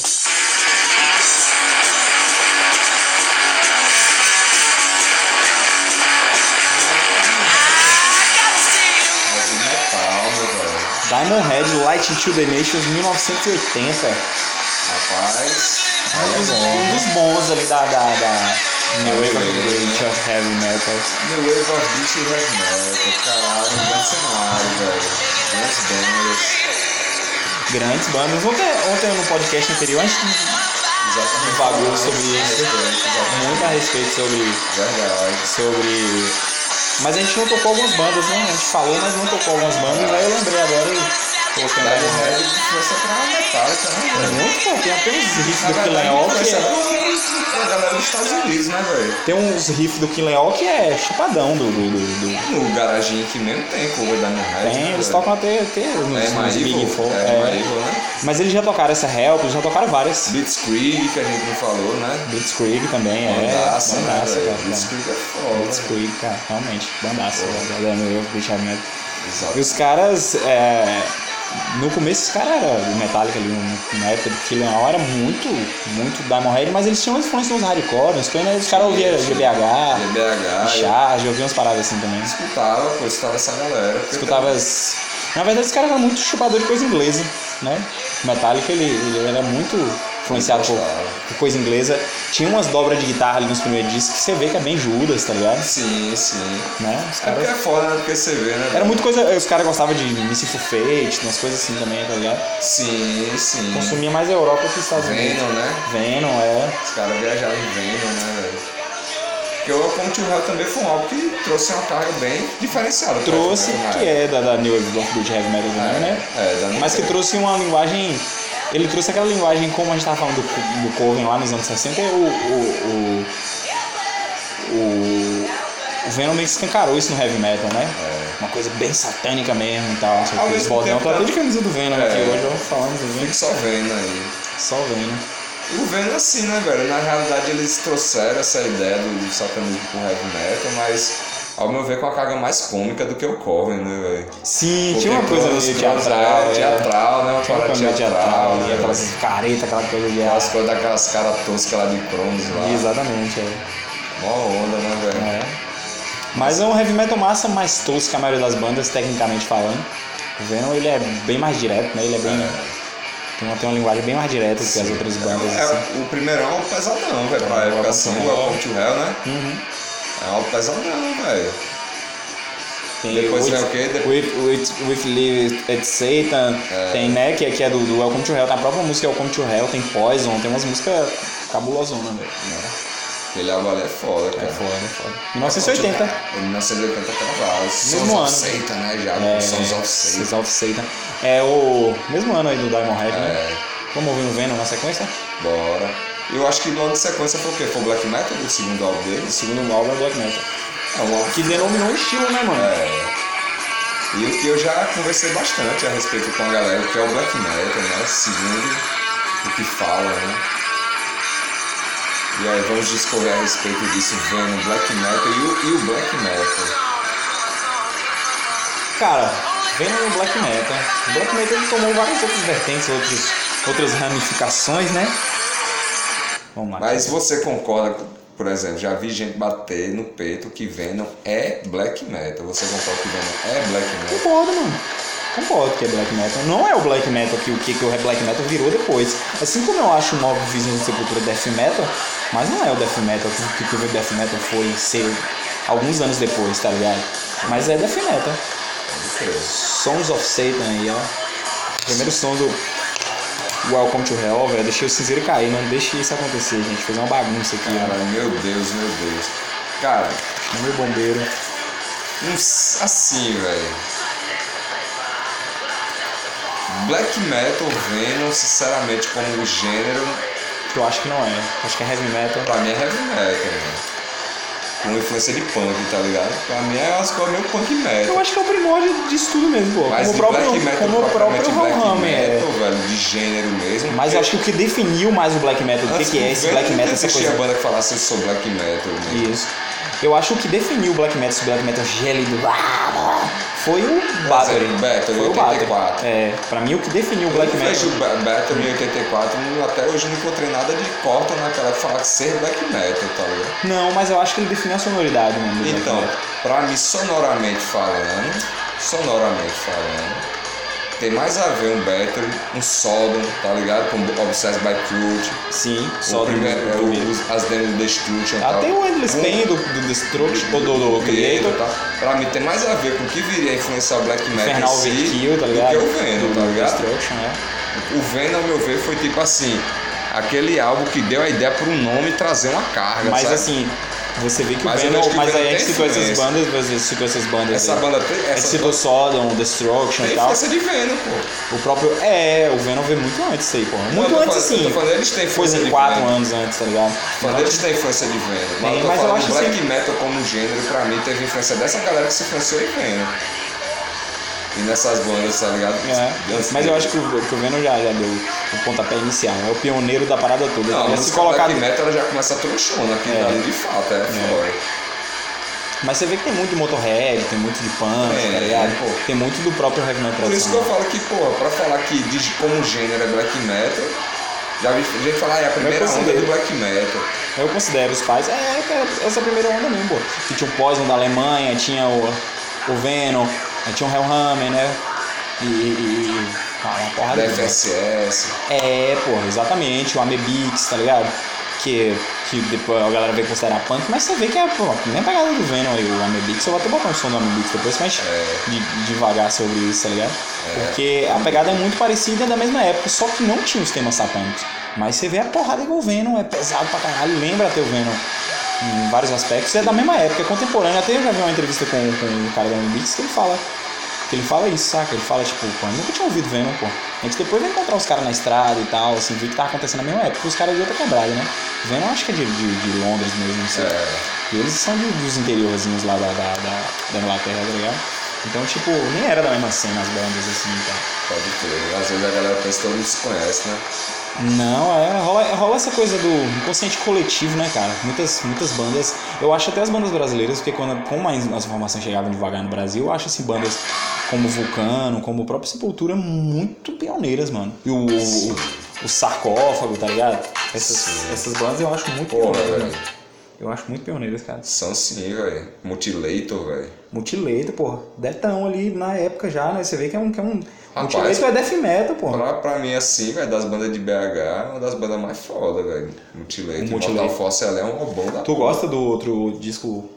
Diamond Head Light into the Nations 1980. Rapaz. É Um bom. dos bons ali da, da, da New Wave of of Heavy Metal. New Wave of Beat e Heavy Metal. Caralho, um grande cenário, velho. Grandes bandas. Grandes bandas. Ontem, ontem no podcast anterior a gente Exatamente. Divagou sobre isso. Muito a respeito sobre, Verdade. sobre. Mas a gente não tocou algumas bandas, né? A gente falou, mas não tocou algumas bandas. Aí eu lembrei agora e Head pra Metallica, né? Muito tem até uns riffs do Killen Hall que é. pra galera dos Estados Unidos, né, velho? Tem uns riffs do Killen Hall que é chupadão do. do, do, do- No garaginho aqui mesmo tem cover da Diamond Head. Tem, né, eles tocam até, até nos, É nos Big Four. é, é. Né? Mas eles já tocaram essa Help, eles já tocaram várias. Blitzkrieg, que a gente não falou, né? Blitzkrieg também, é. Bandaça, né, cara. Blitzkrieg é foda. Blitzkrieg, cara, realmente, bandaça, Porra. velho. Eu, British Heavy Metal. Exato. E os caras, é, no começo, os caras eram do Metallica ali, no- na época do Killing All, era muito, muito Diamond Head, mas eles tinham influência nos hardcore, nos coisas, né? os caras ouviam GBH, GBH. Charge, ouviam umas paradas assim também. Escutava, pô, escutava essa galera. Escutava as... Na verdade, os caras eram muito chupador de coisa inglesa, né? O Metallica, ele, ele era muito influenciado por, por coisa inglesa. Tinha umas dobras de guitarra ali nos primeiros discos que você vê que é bem Judas, tá ligado? Sim, sim. Né? Os É porque caras... é foda, né? Porque você vê, né? Era muito coisa... Os caras gostavam de Mississippi Fate, umas coisas assim também, tá ligado? Sim, sim. Consumia mais a Europa que os Estados Unidos. Venom, né? Venom, é. Os caras viajaram em Venom, né, velho? Porque o Welcome to Hell também foi um álbum que trouxe uma carga bem diferenciada. Trouxe, né? que é da, da New Wave of British Heavy Metal também, né? É, da Mas que trouxe uma linguagem. Ele trouxe aquela linguagem, como a gente tava falando do, do Coven lá nos anos 60, o. o, o, o, o Venom meio que escancarou isso no heavy metal, né? Uma coisa bem satânica mesmo e tal. Ao mesmo tempo, Tô até tá- de camisa do Venom É. aqui hoje, falando do Venom. só vendo aí. Só Venom. O Venom assim, né, velho? Na realidade eles trouxeram essa ideia do, do satanismo pro heavy metal, mas ao meu ver, com a carga mais cômica do que o Coven, né, velho? Sim, Porque tinha uma coisa meio teatral. é é. teatral, né? Uma Tinha uma parada coisa teatral, teatral, né? e aquelas caretas, aquela coisa de Aquelas coisas daquelas caras toscas lá de Cronos lá. Exatamente, é. Mó onda, né, velho? É. Mas é um heavy metal massa mais tosco que a maioria das bandas, tecnicamente falando. O Venom ele é bem mais direto, né? Ele é bem. Tem, uma, tem uma linguagem bem mais direta do que as outras bandas. É, assim. o primeirão é um pesadão, velho, pra É, época assim, to o Hell. Welcome to Hell, né? Uhum. É um pesadão, velho. Tem Depois with, vem o quê? Depois- With, with, with Live at Satan. É. Tem, né? Que, que é do, do Welcome to Hell. Tem a própria música Welcome to Hell. Tem Poison. Tem umas músicas cabulosona, velho. Aquele álbum ali é foda, É cara. foda, é foda. 1980. Em 1980 cravado. Sons of ano. Satan, né? Já, É, Sons of Satan. Sons of Satan. É o mesmo ano aí do Diamond Head, né? É, Vamos ouvir o Venom na sequência? bora. Eu acho que logo de sequência foi o quê? Foi o Black Metal, o segundo álbum dele? O segundo álbum é Black Metal. É um álbum Que denominou o estilo, né, mano? É. E o que eu já conversei bastante a respeito com a galera, que é o Black Metal, né? Segundo o que fala, né? E aí vamos discorrer a respeito disso, vendo Black Metal e o, e o Black Metal. Cara, vendo o Black Metal. O Black Metal ele tomou várias outras vertentes, outros, outras ramificações, né? Vamos lá. Mas você concorda, por exemplo, já vi gente bater no peito que Venom é Black Metal. Você concorda que Venom é Black Metal? Concordo, mano. Concordo que é black metal. Não é o black metal que o que, que o black metal virou depois. Assim como eu acho o Mob Vision de Sepultura death metal, mas não é o death metal que, que o death metal foi ser alguns anos depois, tá ligado? Mas é death metal. Sons of Satan aí, ó. Primeiro som do Welcome to Hell, velho. Deixei o cinzeiro cair, não deixe isso acontecer, gente. Fez uma bagunça aqui, Cara, ó. meu Deus, meu Deus. Cara, Meu bombeiro. assim, velho. Black Metal, Venom, sinceramente, como gênero, Eu acho que não é. Acho que é heavy metal. pra mim é heavy metal, velho. Com influência de punk, tá ligado? Pra mim é umas coisas meio punk Eu metal. acho que é o primórdio disso tudo mesmo, pô. Mas como o de próprio, black metal, como o próprio black Hellhammer, é. metal, velho, de gênero mesmo. Mas eu acho que o que definiu mais o black metal, o que, que é esse black metal, essa coisa. banda que falasse eu sou black metal mesmo. Isso. Eu acho que o que definiu o black metal, esse black metal gélido, foi o Battery. Battery, Foi o Battery. 84. É, pra mim o que definiu o Eu black vejo metal. o Ba- Battle em 84, não- até hoje não encontrei nada de corta naquela que fala que ser black metal, tá ligado? Não, mas eu acho que ele definiu a sonoridade, mano. Então, pra mim, sonoramente falando, sonoramente falando, tem mais a ver um Battery, um Sodom, tá ligado? Com Obsessed by Truth, Sim, o só do primeiro, é, o- as demos do Destruction e tal. Até o Endless Pain do, do Destruction, ou do, do Creator. tá? Pra mim tem mais a ver com o que viria a influenciar o Black Metal Infernal em si Overkill, tá do ligado? que o Venom, Do tá ligado? Destruction, é. O Venom, ao meu ver, foi tipo assim, aquele álbum que deu a ideia pro nome trazer uma carga, Mas sabe? assim, você vê que Mas o Venom. Mas aí a gente tem citou essas bandas, você citou essas bandas. essa aí. banda tem, A gente essa citou Sodom, Destruction tem e tal. influência de Venom, pô. O próprio. É, o Venom veio muito antes aí, pô. Muito antes falando- sim. falando, eles têm influência Coisa de de 4 Venom. anos antes, tá ligado? Quando eles têm influência de Venom. Mas Tem, eu mas eu acho Black assim- Metal como gênero, pra mim, teve influência dessa galera que se influenciou em Venom. E nessas bandas, tá ligado? É, mas eu acho que o, que o Venom já, já deu o pontapé inicial. É o pioneiro da parada toda. Não, ia se colocar. Black Metal já começa tronchona aqui É. dali de fato, é, foda. Mas você vê que tem muito de Motorhead, tem muito de punk, É, tá ligado? pô. Tem muito do próprio heavy metal Por isso que eu tradicional. falo que, porra, pra falar que de, como gênero é black metal, já vi gente falar, ah, é a primeira onda do black metal. Eu considero os pais. É, cara, essa primeira onda mesmo, pô. Que tinha o Poison da Alemanha, tinha o, o Venom, aí tinha o Hellhammer, né? E. e, e ah, uma porrada Da. FSS. É, porra, exatamente, o Amebix, tá ligado? Que, que depois a galera veio considerar punk, mas você vê que é, pô, nem a pegada do Venom aí, o Amebix. Eu vou até botar um som do Amebix depois, mas É. de, devagar sobre isso, tá ligado? Porque a pegada é muito parecida da mesma época, só que não tinha os temas satânicos. Mas você vê a porrada igual o Venom, é pesado pra caralho, lembra até o Venom em vários aspectos. É da mesma época, é contemporâneo. Até eu já vi uma entrevista com, com o cara da Amebix que ele fala que ele fala isso, saca? Ele fala, tipo, pô, eu nunca tinha ouvido Venom, pô. A gente depois vai encontrar os caras na estrada e tal, assim, viu que tava acontecendo na mesma época, os caras de outra quebrada, né? Venom acho que é de, de, de Londres mesmo, não sei. É. E eles são de- dos interiorzinhos lá da, da, da, da Inglaterra, tá ligado? Então, tipo, nem era da mesma cena as bandas, assim, então. Pode crer. Às vezes a galera pensa que todo mundo se conhece, né? Não, é, rola, rola essa coisa do inconsciente coletivo, né, cara? Muitas, muitas bandas. Eu acho até as bandas brasileiras, porque quando, como as, as informações chegavam devagar no Brasil, eu acho assim, bandas como Vulcano, como o próprio Sepultura, muito pioneiras, mano. E o, o, o Sarcófago, tá ligado? Essas, Sim. essas bandas eu acho muito Porra, pioneiras, velho. Eu acho muito pioneiras, cara. São sim, velho. Mutilator, velho. Mutilator, porra. Detão ali na época já, né? Você vê que é um. Que é um Rapaz, Mutilator é death metal, porra. Pra, pra mim, assim, velho, das bandas de BH, é uma das bandas mais foda, velho. Mutilator. Mortal Force ela é um robô da Tu gosta do outro disco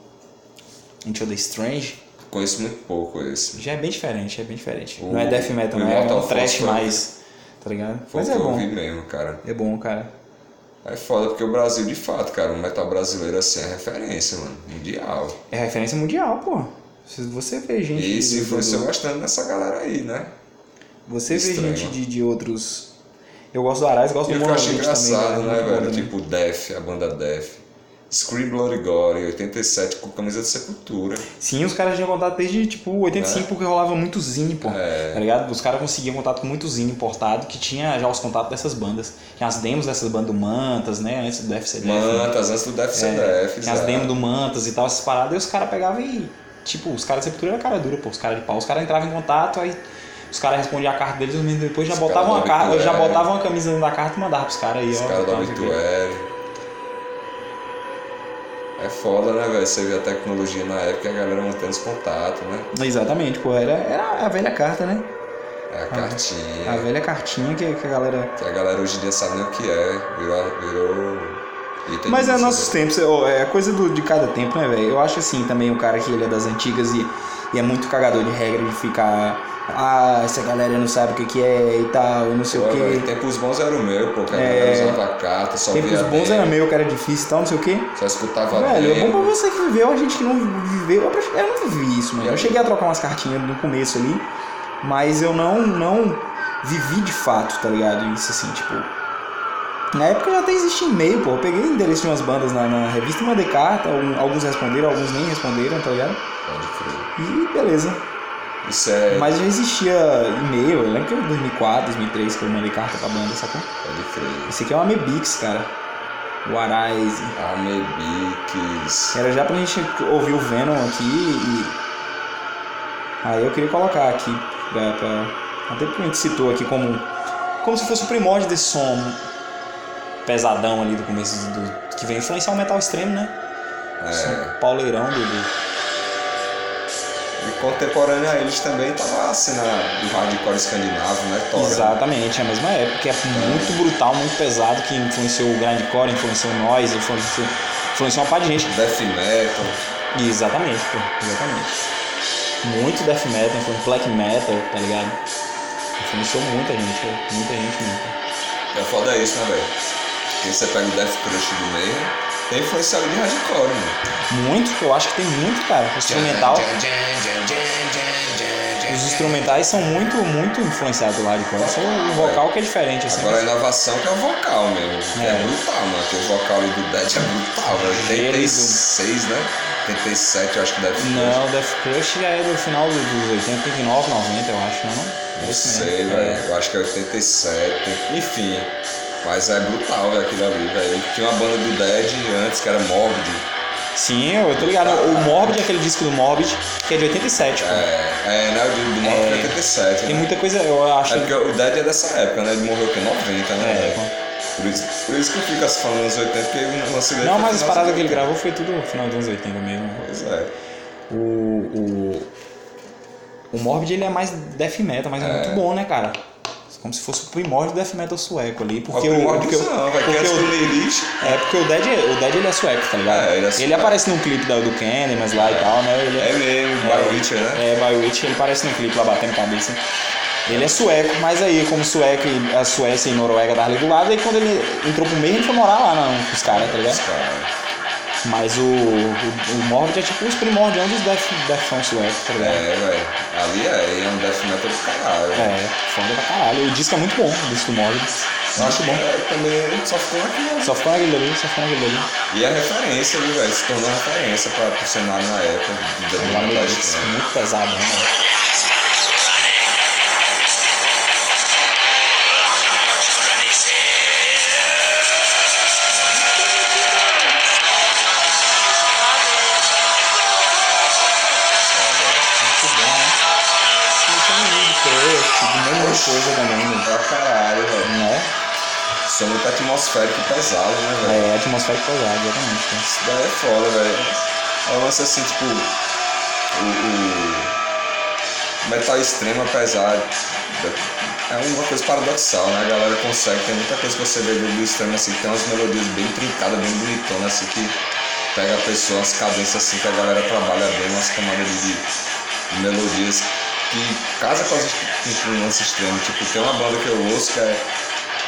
Into the Strange? Conheço muito pouco esse. Já é bem diferente, é bem diferente. O- não é death metal, não é um trash mais. Tá ligado? Foi Mas o é que eu bom. mesmo, cara. É bom, cara. É foda porque o Brasil, de fato, cara, o metal brasileiro, assim, é referência, mano. Mundial. É referência mundial, pô. Você vê gente. E do- influenciou bastante nessa galera aí, né? Você vê Estranho. gente de, de outros. Eu gosto do Arais, gosto E do o que eu acho também. engraçado, cara, né, bom velho? também. Tipo, Def, a banda Def. Scream Bloody Gore, 87, com camisa de sepultura. Sim, os caras tinham contato desde tipo 85 porque rolava muito zine, pô. É. Tá ligado? Os caras conseguiam contato com muito zine importado que tinha já os contatos dessas bandas. Tinha as demos dessas bandas do Mantas, né? Antes do Def, né? Mantas, antes do Def ser É, tinha as demos do Mantas e tal, essas paradas, e os caras pegavam e. Tipo, os caras de sepultura era cara dura, pô, os caras de pau. Os caras entravam em contato, aí os caras respondiam a carta deles, os meninos depois já Os botavam do carta, já botavam uma camisa dentro da carta e mandavam pros caras aí, Os ó. caras da tal, não sei o quê. Obituary. É foda, né, velho? Você vê a tecnologia na época e a galera mantendo os contatos, né? Exatamente, pô, era, era a velha carta, né? É a A cartinha. velha cartinha que, que a galera. Que a galera hoje em dia sabe nem o que é. Virou. virou item Mas de é nossos museu. tempos, ó, é coisa do, de cada tempo, né, velho? Eu acho assim também o cara que ele é das antigas e, e é muito cagador de regra de ficar. Ah, essa galera não sabe o que, que é e tal, e não sei Pô, o velho, quê. Tempos bons era o meu, pô. Que a É. usava carta, só Tempos bons era meu, que era difícil e tal, não sei o quê. Só escutava Velho, é bom pra você que viveu, a gente que não viveu. Eu, não vivi isso, mano. Eu cheguei a trocar umas cartinhas no começo ali, mas eu não, não vivi de fato, tá ligado? Isso assim, tipo. Na época já até existia e-mail, pô. Eu peguei o endereço de umas bandas na, na revista e mandei carta. Alguns responderam, alguns nem responderam, tá ligado? Pode crer. E beleza. Isso é. Mas já existia e-mail, eu lembro que em 2004, 2003 que eu mandei carta pra banda, sacou? Pode crer. Esse aqui é uma Mebix, cara. O Arise. Amebix. Era já pra gente ouvir o Venom aqui e. Aí eu queria colocar aqui pra. pra- Até porque a gente citou aqui como. Como se fosse o primórdio desse som pesadão ali do começo do. Que vem influenciar o metal extremo, né? É. Som pauleirão do. E contemporâneo a eles também tava a cena do hardcore escandinavo, né? Tora. Exatamente, é a mesma época, que é muito brutal, muito pesado, que influenciou o grindcore, influenciou noise, influenciou, influenciou uma par de gente. Death metal. Exatamente, pô, exatamente. Muito death metal, influenciou black metal, tá ligado? Influenciou muita gente, pô, muita gente mesmo. É foda isso, né, velho? Porque você pega o Death Crush do meio, tem influenciado de hardcore, mano. Muito, eu acho que tem muito, cara. O instrumental, os instrumentais são muito, muito influenciados pelo hardcore. Só o vocal que é diferente, assim. Agora a inovação que é o vocal mesmo. Que é, É. brutal, mano. Que o vocal ali do Dead é brutal, velho. 86, né? 87, eu acho que deve ser. Não, o Death Crush já é do final dos dos 80, 89, 90, eu acho, não? é? Não Esse sei, velho. É. Eu acho que é 87. Enfim. Mas é brutal, velho, aquilo ali, velho. Tinha uma banda do Dead antes que era Morbid. Sim, eu tô ligado. O Morbid é aquele disco do Morbid, que é de 87, pô. É, é né? O do, do Morbid é 87. Tem né? muita coisa, eu acho. É porque o Dead é dessa época, né? Ele morreu o quê? 90, né? É, pô. por, isso, por isso que eu fico falando anos 80, porque o lance dele Não, mas as paradas que ele 80. gravou foi tudo no final dos anos 80 mesmo. Pois é. O, o, o Morbid ele é mais death metal, mas é, É. muito bom, né, cara? Como se fosse o primórdio do death metal sueco ali. Porque o primórdio porque o- não, vai que porque o-. É, porque o Dead, o Dead ele é sueco, tá ligado? É, ele é ele aparece num clipe do Candyman lá e tal, né? Ele É mesmo, By Witcher, né? É, By ele aparece no clipe lá batendo cabeça. Ele é sueco, mas aí, como sueco a Suécia e Noruega estavam lado, aí quando ele entrou pro meio, ele foi morar lá não, com os caras, tá ligado? Os caras. Mas o, o, o Morbid é tipo os primordiais dos Death, Deathão sueco, tá ligado? É, velho. Ali é, é um death metal do caralho. É, foda pra caralho. O disco é muito bom, o disco do Morbid. Eu acho Muito que bom. é, também só ficou naquilo. Só ficou naquele ali, só ficou naquele ali. E a referência, viu, velho? Se tornou referência pra, pro cenário na época. Morbid é extremo. muito pesado, né? Coisa também, velho. Pra caralho, velho. Né? Som muito atmosférico pesado, né, velho? É, atmosférico pesado, exatamente. cara. Isso daí é foda, velho. É um lance assim, tipo. O, o metal extremo, apesar. da- É uma coisa paradoxal, né? A galera consegue, tem muita coisa que você vê do, extremo assim, que tem umas melodias bem trincadas, bem bonitonas, assim, que pega a pessoa, umas cadências assim que a galera trabalha bem, umas camadas de, de melodias que casa com, as, lance extremo. Tipo, tem uma banda que eu ouço que é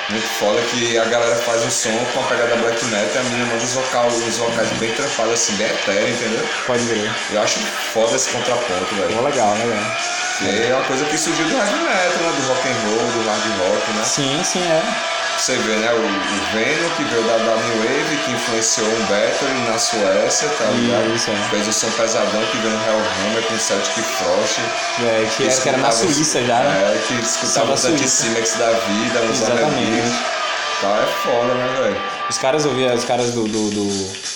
muito foda que a galera faz um som com a pegada black metal e a menina manda os, vocal, os vocais bem trampados, assim, bem etéreo, entendeu? Pode ver. Eu acho foda esse contraponto, velho. Pô, legal, legal. E é uma coisa que surgiu do heavy metal, né? Do rock and roll, do hard rock, né? Sim, sim, é. Você vê, né? O, o Venom, que veio da, da New Wave, que influenciou um Battery na Suécia, tá ligado? Isso, é. Fez o som pesadão que veio no Hellhammer com Celtic Frost. É, que, era, que era na Suíça já, né? É, que escutava os anti-Cimex da vida, os Exatamente. Tá, é foda, né, velho? Os caras ouviam, os caras do. do, do...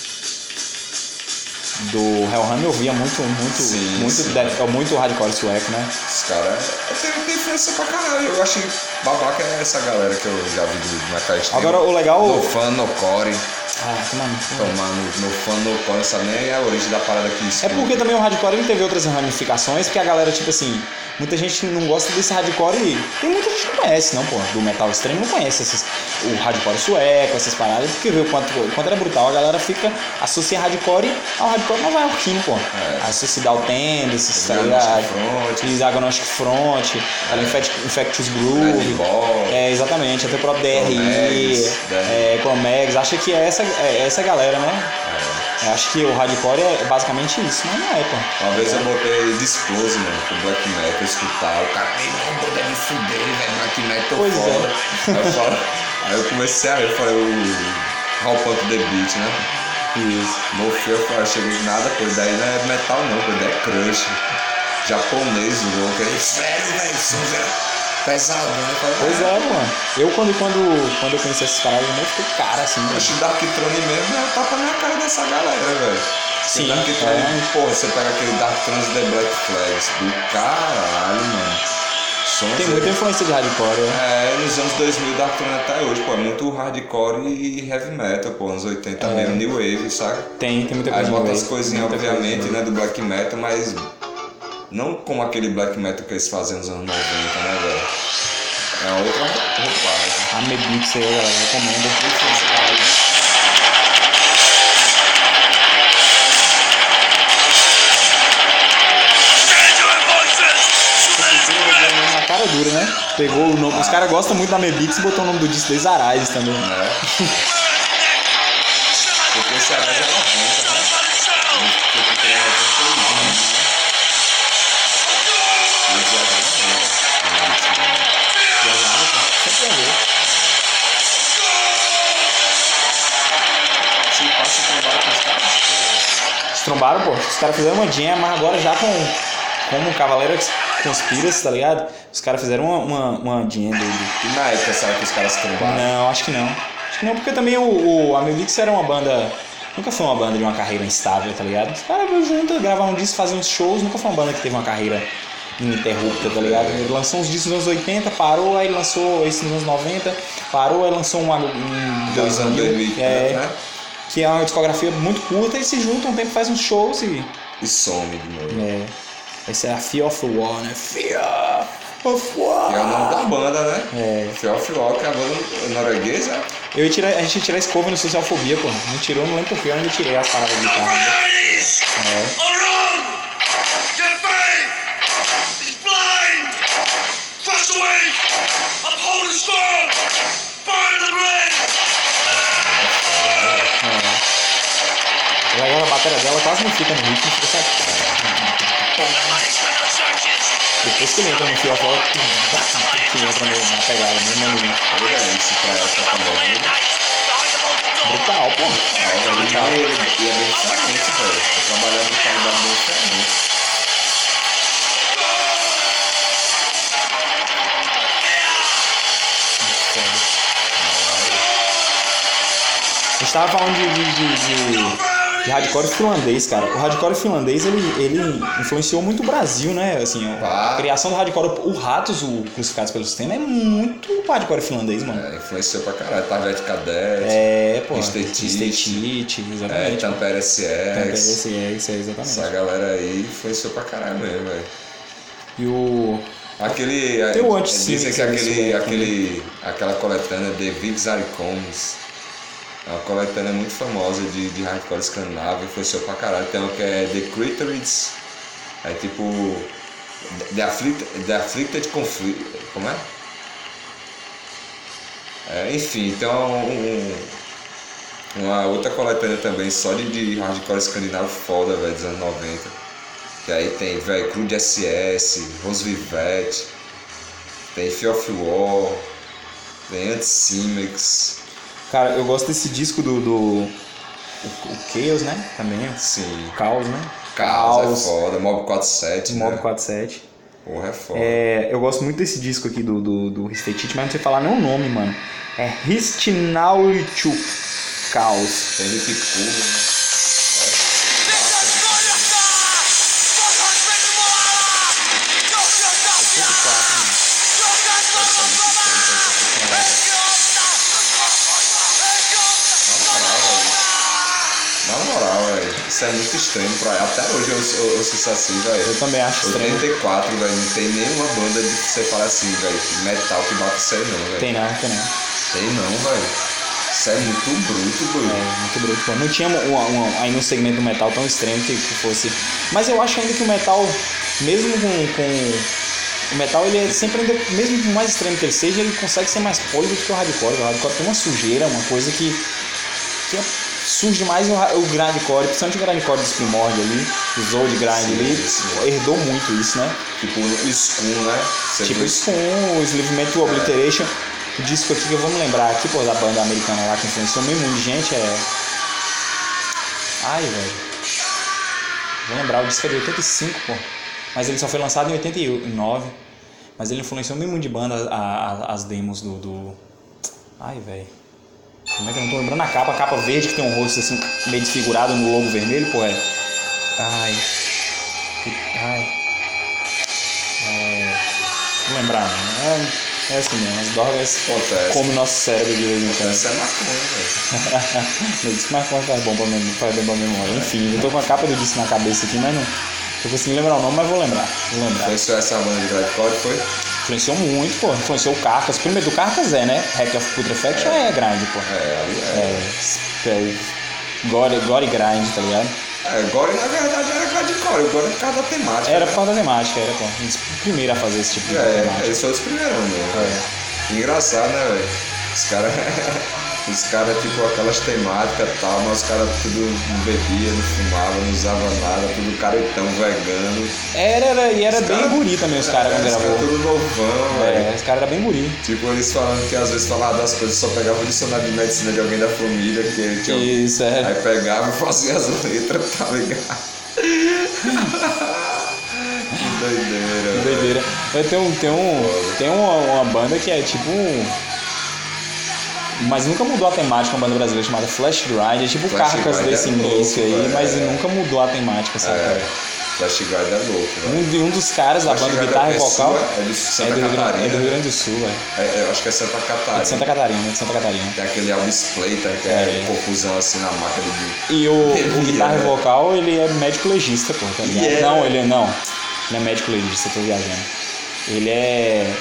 Do Hellhammer eu via muito, muito, Sim, muito, sim. death- é muito hardcore sueco, né? Os caras tem, tem influência pra caralho. Eu achei babaca é essa galera que eu já vi do Metal Extreme. Agora, o legal- No fã, no core. Ah, que maneiro. Tomar no, no fã, no core, não sabe nem a origem da parada que É porque também o hardcore ele teve outras ramificações, porque a galera, tipo assim, muita gente não gosta desse hardcore e tem muita gente que não conhece, não, pô. Do metal extremo não conhece esses, o hardcore sueco, essas paradas, porque vê o quanto, o quanto era brutal. A galera fica, associa hardcore ao hardcore nova-iorquino, pô. É. Associa o Tendencies, tá Agnostic ligado? Agnostic Front, é. Infect, Infectious Groove. É, exatamente, até o próprio DRI, Chromex, é, Chromex, acha que é essa, é essa galera, né? Eu acho que o hardcore é basicamente isso, mas não é, pô. Uma vez eu botei Disclose, mano, pro Black Metal escutar. O cara, meu irmão, banda de fuder, velho, Black Metal Pois é. foda. Aí, eu falo- aí eu comecei a eu falei, o How Punk The Beat, né? Isso. No fio eu falei, cheguei nada, pô, daí não é metal não, pô, daí é crush. Japonês, o louco, ele, sério, velho, Eu falei, Pois é, mano. Eu quando, quando, quando eu conheci essas paradas, eu fiquei cara assim, velho. Oxe, o Dark Throne mesmo é o tapa na cara dessa galera, velho. Sim, Dark Throne, é. porra, você pega aquele Dark Throne The Black Flags, do caralho, mano. Sons Tem muita influência de hardcore, né? É, nos anos 2000, Dark Throne até hoje, pô, é muito hardcore e heavy metal, pô, anos 80 É. mesmo, New Wave, saca? Tem, tem muita Aí coisa bota no as coisinhas, coisa obviamente, no né, do black metal, mas não como aquele black metal que eles fazem nos anos 90, né, velho? É outra roupagem. A Medix aí, galera, recomendo. Na cara dura, né? Pegou o nome. Os caras gostam muito da Mebix e botou o nome do disco deles Arais também. né? Porque esse Arais é 90, né? Trombaram, pô. Os caras fizeram uma jam, mas agora já com. Como o Cavaleiro Conspira, tá ligado? Os caras fizeram uma, uma, uma jam do- E na época, será que os caras se trombaram? Não, acho que não. Acho que não, porque também o, o Amilix era uma banda. Nunca foi uma banda de uma carreira instável, tá ligado? Os caras veio junto, gravavam um disco, faziam uns shows, nunca foi uma banda que teve uma carreira ininterrupta, tá ligado? Ele lançou uns discos nos anos 80, parou, aí lançou esse nos anos 90, parou, aí lançou um, um Dos anos 2000, é, né? Que é uma discografia muito curta e se juntam um tempo, faz uns shows e. E some de novo. É. Essa é a Fear of War, né? Fear of War. Que é o nome da banda, né? É. Fear of War, que é a banda norueguesa. Eu ia tirar, a gente ia tirar esse cover no Socialfobia, pô. Não tirou, não lembro porquê, eu ainda tirei as paradas de guitarra. Get É. A bateria dela quase não fica no ritmo, fica só. Depois que ele entra no fio a volta, que entra no- na pegada, mesmo no Olha isso pra essa também. brutal, pô. Brutal. E ele e é bem diferente, velho. Eu trabalhava com qualidade bem diferente. A gente tava falando de, de, de, de, de hardcore finlandês, cara. O hardcore finlandês, ele, ele influenciou muito o Brasil, né? Assim, a criação do hardcore, o Ratos, o Crucificados pelo Sistema, é muito hardcore finlandês, mano. É, influenciou pra caralho. Target Cadet, É, pô. Mr. Tite. Tite, é, exatamente. Tampere SX. é, isso é exatamente. Essa galera aí influenciou pra caralho mesmo, velho. E o. Aquele. Tem o é, Anti-Cívics Dizem que aquele, isso é aquele, aquela coletânea The Vigs Aricones é uma coletânea muito famosa de, de hardcore escandinavo, influenciou pra caralho. Tem uma que é The Criterids, é tipo. The Afflicted, The Afflicted Conflict. Como é? É, enfim, um, um- uma outra coletânea também só de, de hardcore escandinavo foda, velho, dos anos 90. Que aí tem, velho, Crude SS, Rose Vivette, tem Fear of War, tem Anticimex, Cara, eu gosto desse disco do. do o, o Chaos, né? Também. sim. Caos, né? Caos é foda, Mob 47, Mob né? 47. Porra, é foda. É, eu gosto muito desse disco aqui do, do, do Restated, mas não sei falar nem o nome, mano. É Ristinaurichuk Caos. Tem Hip isso é muito extremo pra Até hoje eu, eu, eu ouço assim, velho. Eu também acho estranho. 84, velho, não tem nenhuma banda de você falar assim, velho, metal que bate isso aí não, velho. Tem não, tem não. Tem não, velho. Isso é muito bruto, bruto. É, muito bruto. pô. Não tinha uma, uma- aí no segmento do metal tão extremo que, que fosse. Mas eu acho ainda que o metal, mesmo com. com- o metal, ele é sempre ainda, mesmo por mais extremo que ele seja, ele consegue ser mais polido do que o hardcore. O hardcore tem uma sujeira, uma coisa que. que é- surge mais o, o grindcore, principalmente o grindcore dos primórdios ali, os old grind Sim, ali, sim. herdou muito isso, né? Tipo, o Scum, né? Você Tipo isso com o Enslavement to Obliteration. O disco aqui que eu vou me lembrar aqui, pô, da banda americana lá que influenciou meio mundo de gente é. Ai, velho. Vou lembrar, o disco é de 85, pô. Mas ele só foi lançado em 89. Mas ele influenciou meio mundo de banda a- a- as demos do. do... Ai, velho. Como é que eu não tô lembrando a capa? A capa verde que tem um rosto assim, meio desfigurado no logo vermelho, pô, é. Ai. Ai. É. Vou lembrar, né? É, é assim mesmo, as drogas comem nosso cérebro de vez em quando. Essa é maconha, velho. Disse que maconha faz bom pra mim, faz bem pra memória. Enfim, eu tô com a capa do disco na cabeça aqui, mas não. Tô conseguindo lembrar o nome, mas vou lembrar. Vou lembrar. Influenciou essa banda de grindcore, foi? Influenciou muito, pô. Influenciou o Carcas. Primeiro do Carcas é, né? Happy of Putrefaction é grind, pô. É, ali é. É. é gore, gore grind, tá ligado? É, Gore na verdade era grindcore, Gore por causa da temática. Era né? por causa da temática, era, pô. Um dos primeiros a fazer esse tipo de É, temática. eles foram os primeiros velho. É. Engraçado, né, velho? Os caras. os caras, tipo, aquelas temáticas e tal, mas os caras tudo não bebia, não fumava, não usava nada, tudo caretão, vegano. Era, era, e era Os bem cara- guri também, os caras quando Os caras gravou. tudo novão, velho. É, os caras eram bem guri. Tipo, eles falando que às vezes falavam das coisas, só pegava o dicionário de medicina de alguém da família, que ele tinha. Isso, é. Aí pegava e fazia as letras, tá ligado? que doideira. velho. Doideira. Eu tenho, tem um, tem uma, uma banda que é tipo. um- Mas nunca mudou a temática, uma banda brasileira chamada Flash Grind. É tipo Flash Carcas Grind é desse louco, início aí, velho. mas nunca mudou a temática, sabe? É, Flash Guard é louco, velho. Um, um dos caras da banda Guard guitarra é e vocal é Santa é do, Rio Grande, Catarina. é do Rio Grande do Sul, velho. É, é, eu acho que é Santa É Catarina. de Santa Catarina, de Santa Catarina. Tem aquele Elvis Plater, que é, É. confusão assim na máquina de. E o, o guitarra é. e vocal, ele é médico legista, pô, tá ligado? Yeah. Não, ele é, não. Ele é médico legista, tô viajando. Ele é.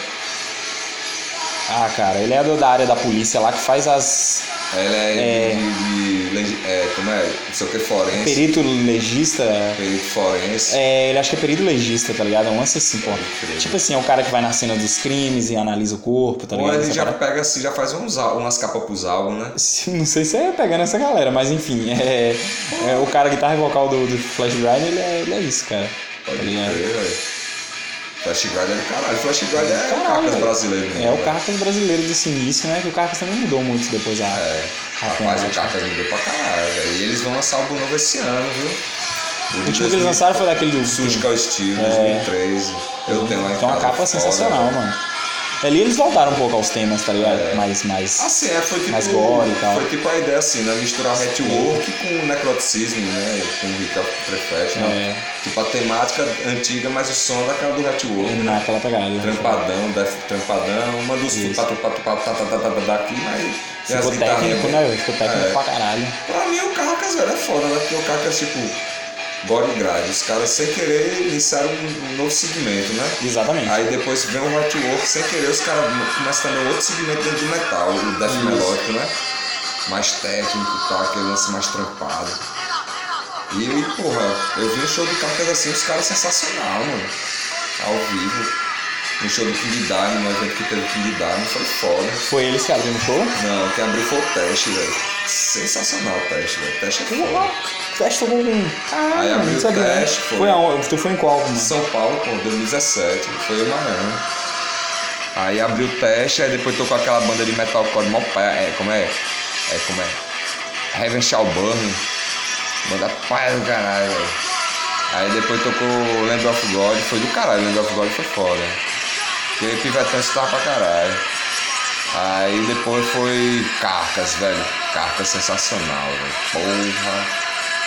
Ah, cara, ele é do- da área da polícia lá que faz as. Ela é, É. de, de, legi- é, Como é? Não sei o que, forense. Perito legista. Perito forense. É, ele acha que é perito legista, tá ligado? É um lance assim, pô. Tipo assim, é o cara que vai na cena dos crimes e analisa o corpo, tá Ou ligado? ele Essa já pega assim, já faz uns, umas capas pros álbuns, né? Não sei se é pegando essa galera, mas enfim, é, é o cara guitarra e vocal do, do Flash Grind, ele é, ele é isso, cara. Pode Tá ligado? velho. Flash Guard é do caralho. Flash Guard é o Caralho, Carcas velho. brasileiro, né? É o Carcas brasileiro desse início, né? Que o Carcas também mudou muito depois a. É. a Rapaz, o. Carcas mudou pra caralho. E eles vão lançar álbum novo esse ano, viu? O último que eles lançaram foi daquele do Surgical Steel, É. 2013. Eu tenho lá em uma casa, capa foda, sensacional, mano. Ali eles voltaram um pouco aos temas, tá ligado? É. Mais, mais. Assim, é, foi tipo. Mais gore e tal. Foi tipo a ideia assim, né? Misturar hatwork com necroticismo, né? Com o Rick Prefect, né? É. Tipo a temática antiga, mas o som daquela do hatwork, né? naquela pegada. Trampadão, def, trampadão, uma dos pato, pato, pato, daqui, mas. Ficou técnico, né? velho? Ficou técnico É. pra caralho. Pra mim o Carcas, velho, é foda, né? Porque o Carcas, tipo, Body Grade. Os caras, sem querer, iniciaram um, um novo segmento, né? Exatamente. Aí depois vem o Hatwork, sem querer, os caras começam também outro segmento dentro do metal, o Death Isso. Melódico, né? Mais técnico e tal, aquele lance mais trampado. E, porra, eu vi um show do Carcas assim, os caras sensacional, mano. Ao vivo. Um show do King Diamond, um evento que teve o King Diamond, foi foda. Foi eles que abriram o show? Não, quem abriu foi o teste, velho. Sensacional o teste, velho. Teste é foda. O teste tocou com. Caralho, Aí abriu não o sabia. né? teste, foi. Foi aonde? Tu foi em qual, mano? São Paulo, pô, 2017, foi em Miami. Aí abriu o teste, aí depois tocou aquela banda de metalcore mó pé, é, como é? É, como é? Heaven Shall Burn. Banda paia do caralho, velho. Aí depois tocou Land of God, foi do caralho, Land of God foi foda. Porque Pivetão estava pra caralho. Aí depois foi Carcas, velho. Carcas sensacional, velho. Porra.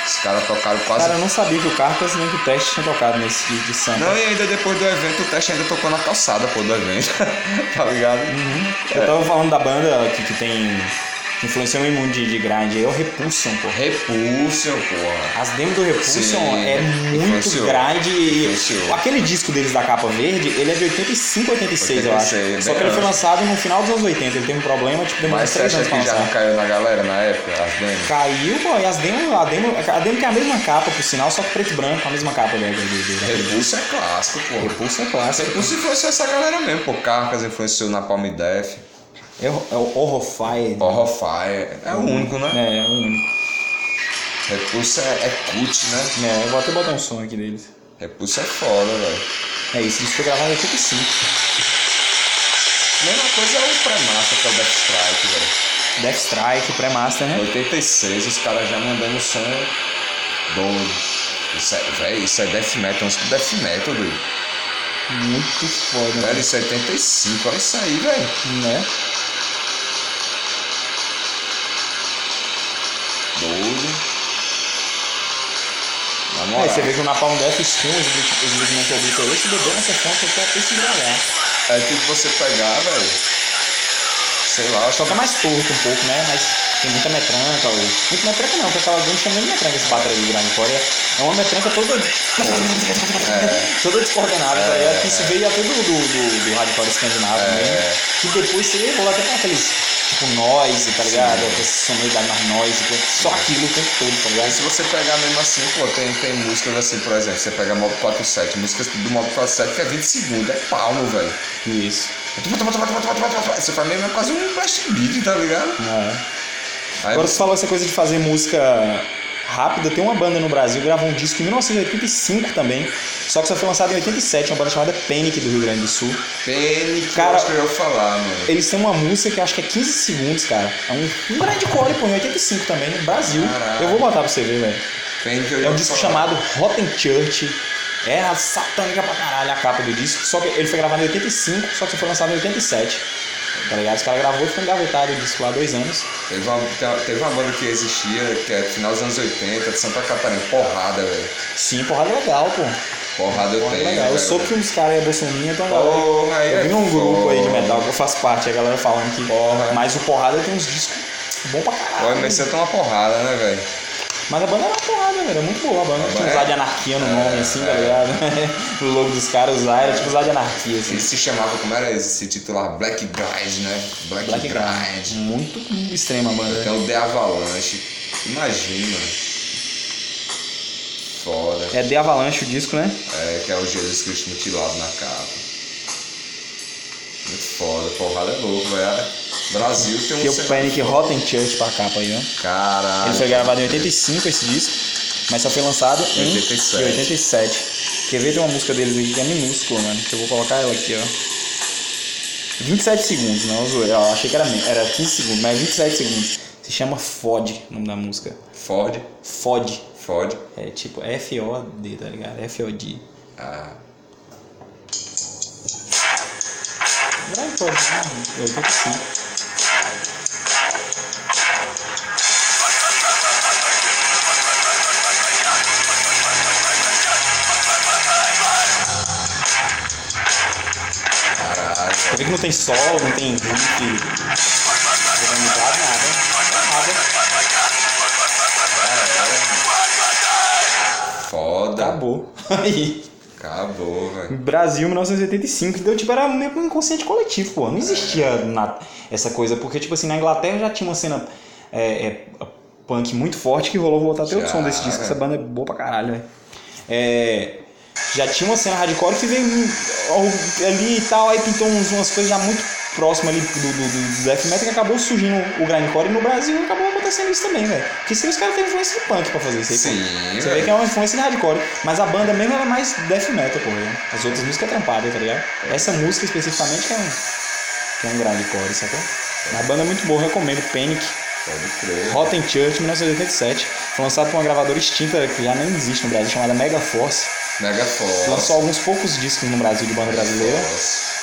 Os caras tocaram quase Cara, eu não sabia que o Cartas nem que o teste tinha tocado nesse de, de samba. Não, e ainda depois do evento, o teste ainda tocou na calçada, pô, do evento. tá ligado? Eu tava falando da banda que, que tem. Influenciou em mundo de, de grind, é o Repulsion, pô. Repulsion, porra. As demos do Repulsion Sim, é muito grind e aquele disco deles da capa verde, ele é de 85, 86, eu acho. 86, Só que ele foi lançado no final dos anos 80, ele tem um problema, tipo, demorou Mas uns você 3 acha anos pra que já não lançar. caiu na galera na época, as demos? Caiu, pô, e as demos, a demo, a demo que é a mesma capa, por sinal, só que preto e branco, a mesma capa né, do Repulsion é clássico, pô. Repulsion é clássico. Repulsion influenciou essa galera mesmo, pô. Carcas influenciou na Palm Death. É, o- é o Horrorfire. Horrorfire. É o único, né? É, é o único. Repulsion é, é cult, né? É, eu vou até botar um som aqui deles. Repulsion é foda, velho. É isso, isso foi gravado em 85. Mesma coisa é o Premassa, que é o Death Strike, velho. Death Strike, pré-master, né? 86, os caras já mandando som doido. Isso é, véio, isso é death metal, isso é death metal, doido. Muito foda, Velho, isso é 85, olha isso aí, velho. né? Doido. Na Aí moral. você vê que o Napalm Death os os movimentos oblíquos aí, se beber nessa fonte aqui até se embriagar. É tipo você pegar, velho. Sei lá, acho que Toca mais torto um pouco, né? Mas tem muita metranca, ou... Muito metranca não, porque aquela grande chama de metranca esse bateria do Grande Core. É uma metranca toda. toda descoordenada, tá ligado? Que isso veio até do, do, do, do hardcore escandinavo É. mesmo. Que depois você rolou até com aqueles. Tipo noise, tá ligado? Essa sonoridade mais noise, é só aquilo o tempo todo, tá ligado? se você pegar mesmo assim, pô, tem, tem músicas assim, por exemplo, você pega Mob 47, músicas do Mob 47 que é 20 segundos, é palmo, velho. Isso. Você faz mesmo é quase um blast beat, tá ligado? É. Aí Agora você- você falou essa coisa de fazer música rápida. Tem uma banda no Brasil que gravou um disco em 1985 também. Só que só foi lançado em 87, uma banda chamada Panic do Rio Grande do Sul. Panic, Cara, eu acho que eu ia falar, mano. Eles têm uma música que acho que é 15 segundos, cara. É um, um grande core, pô, em 85 também, no Brasil. Eu vou botar pra você ver, velho. É um disco falar. chamado Rotten Church. É a satânica pra caralho a capa do disco. Só que ele foi gravado em 85, só que foi lançado em 87. Tá ligado? Os caras gravou e ficou engavetado o disco lá há dois anos. Teve uma, teve uma banda que existia, que é final dos anos 80, de Santa Catarina. Porrada, velho. Sim, porrada legal, pô. Porrada eu Porrada tenho. legal. Eu soube que dos caras é bolsoninha, então galera. Porra, aí Eu é vi um grupo aí de metal que eu faço parte, a galera falando que. Porra. Mas o porrada tem uns discos bom pra caralho. Olha, mas você tem uma porrada, né, velho? Mas a banda era uma porrada, velho. Era muito boa a banda. A Tinha é- de anarquia no nome, é, assim, tá é. ligado? o logo dos caras usar era tipo usar de anarquia, assim. Ele se chamava, como era esse se titular? Black Grind, né? Black, Black Grind. Muito extrema a banda. Tem o The Avalanche. Imagina. Foda. É The Avalanche o disco, né? É, que é o Jesus Cristo mutilado na capa. Muito foda. Porrada é louco, velho. Brasil tem um... Tem o Panic. Rotten Church pra capa aí, ó. Caralho. Ele foi gravado em 85, esse disco, mas só foi lançado em 87. em 87. Quer ver? Tem uma música deles aqui que é minúscula, mano. Que eu vou colocar ela aqui, ó. 27 segundos, não, zoei. Eu achei que era, era 15 segundos, mas é 27 segundos. Se chama FOD, o nome da música. Ford. FOD. Ford. É tipo F-O-D, tá ligado? F-O-D. Ah. Grindcore, né? 85. Caralho, Você vê que não tem solo, não tem riff, organizado, nada. Nada. foda. Acabou. Aí. Acabou, velho. Brasil 1985, deu tipo, era meio que um inconsciente coletivo, pô. Não existia na- essa coisa, porque, tipo assim, na Inglaterra já tinha uma cena é, é, punk muito forte que rolou voltar até o som desse disco. velho. Essa banda é boa pra caralho, velho. É, já tinha uma cena hardcore que veio ao- ali e tal, aí pintou umas coisas já muito próximas ali do, do, do death metal que acabou surgindo o grindcore e no Brasil acabou acontecendo isso também, velho. Porque se os caras têm influência de punk pra fazer isso aí, pô. Sim, Você vê que é uma influência de hardcore, mas a banda mesmo ela é mais death metal, pô. né? As outras músicas é trampada, tá ligado? Essa música especificamente que é um, que é um grindcore, sacou? A banda é muito boa, recomendo. Panic, Pode crer. Rotten Church, 1987. Foi lançado por uma gravadora extinta que já nem existe no Brasil, chamada Mega Force. Mega Force. Lançou alguns poucos discos no Brasil de banda brasileira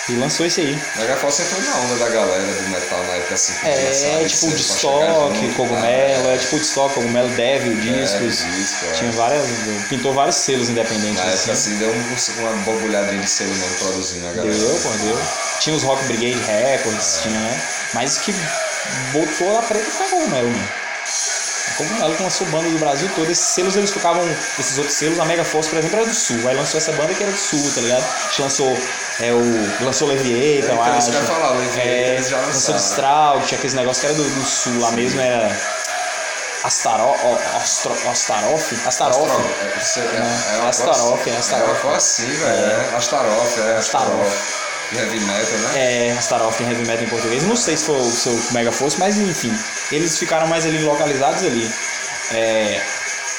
e lançou esse aí. Mega Force entrou na onda da galera do metal na época assim. É, tipo Woodstock, junto, Cogumelo, é tipo Woodstock, Cogumelo, Devil, discos. disco, é. Tinha várias. Pintou vários selos independentes. Na época assim. assim deu um- uma borbulhadinha de selo mesmo produzindo a galera. Deu, pô, deu. Tinha os Rock Brigade Records, tinha, né? Mas o que botou a preta foi a Cogumelo, mano. A Cogumelo que lançou banda do Brasil todo. Esses selos eles tocavam, esses outros selos, a Mega Force, por exemplo, era do Sul. Aí lançou essa banda que era do Sul, tá ligado? A gente lançou é, o. Lançou Leviator, eu então, acho. isso que eu ia falar, o Leviator é, eles já lançou lançaram. Distraut, tinha aqueles negócios que era do, do Sul lá mesmo, era. Astaro, Astro, Astaroth? Astaroth. É, isso é, é, é Astaroth, é Astaroth. É uma coisa assim, velho. É. Astaroth, é. Astaroth. Heavy metal, né? É, Astaroth em heavy metal em português. Não sei se foi o seu Mega Force, mas enfim. Eles ficaram mais ali localizados ali. É,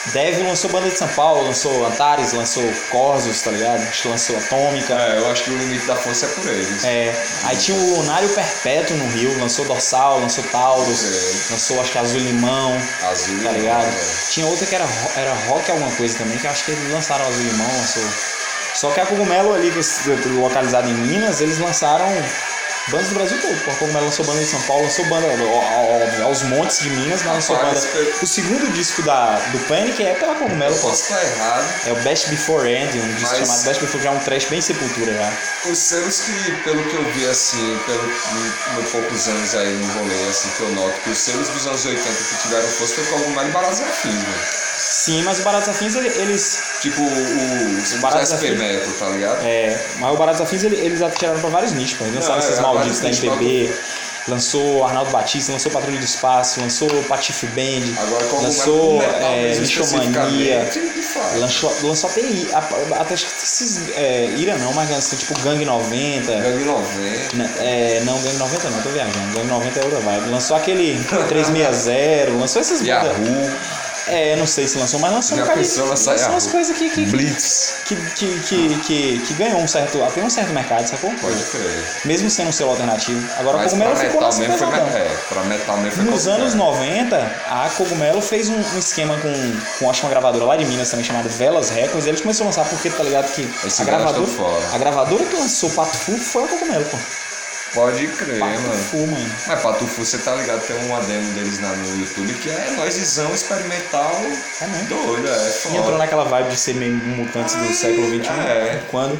Dev lançou banda de São Paulo, lançou Antares, lançou Corsos, tá ligado? Acho que lançou Atômica. É, eu acho que o limite da força é por eles. É, aí tinha o Lunário Perpétuo no Rio, lançou Dorsal, lançou Taurus, Ok. lançou acho que Azul Limão, Azul tá limão, ligado? velho. Tinha outra que era, era rock alguma coisa também, que eu acho que eles lançaram Azul Limão, lançou. Só que a Cogumelo ali, localizada em Minas, eles lançaram bandas do Brasil todo. A Cogumelo lançou banda em São Paulo, lançou banda ó, ó, aos montes de Minas, mas lançou banda. O segundo disco da, do Panic é pela Cogumelo, Eu posso estar errado. É o Best Before End, um disco Mas- chamado Best Before, já é um trash bem sepultura já. Os selos que, pelo que eu vi assim, pelo meus poucos anos aí no rolê, assim, que eu noto que os selos dos anos 80 que tiveram força foi Cogumelo e Baratos e Afins, mano. Sim, mas o Baratos Afins, ele- eles. Tipo o, os Baratos Afins- Metal, tá ligado? É, mas o Baratos Afins, ele- eles atiraram pra vários nichos, pô. Eles lançaram Não, é, esses é, malditos da MPB, lançou Arnaldo Batista, lançou Patrulha do Espaço, lançou Patife Band, Agora Cogumelo lançou é, Lixomania. fato. Lançou, lançou até, até acho que esses. É, Ira não, mas lançou tipo Gang 90. Gangue 90. Né, É, não, Gang 90 não, tô viajando. Gang 90 é outra vibe. Lançou aquele 360, lançou essas bandas. Yahoo, É, não sei se lançou, mas lançou Já um bocado de- lançar lançou umas coisas que, que, Blitz. que, que, que, que, que ganhou um certo. Até um certo mercado, sacou? Pode crer. Mesmo sendo um selo alternativo. Agora Mas Cogumelo ficou metal mesmo foi. É, pra metal mesmo foi Nos anos 90, a Cogumelo fez um, um esquema com, com acho uma gravadora lá de Minas também chamada Velas Records. E eles começaram a lançar porque, tá ligado? Que Esse a cara gravadora, a gravadora que lançou o Pato Fu foi a Cogumelo, pô. Pode crer, Pato mano. Fu, mano. Mas Patufu, você tá ligado? Tem uma demo deles lá no YouTube que é noisezão experimental É mesmo. doido, é E entrou naquela vibe de ser meio mutantes do século XXI. é. Quando?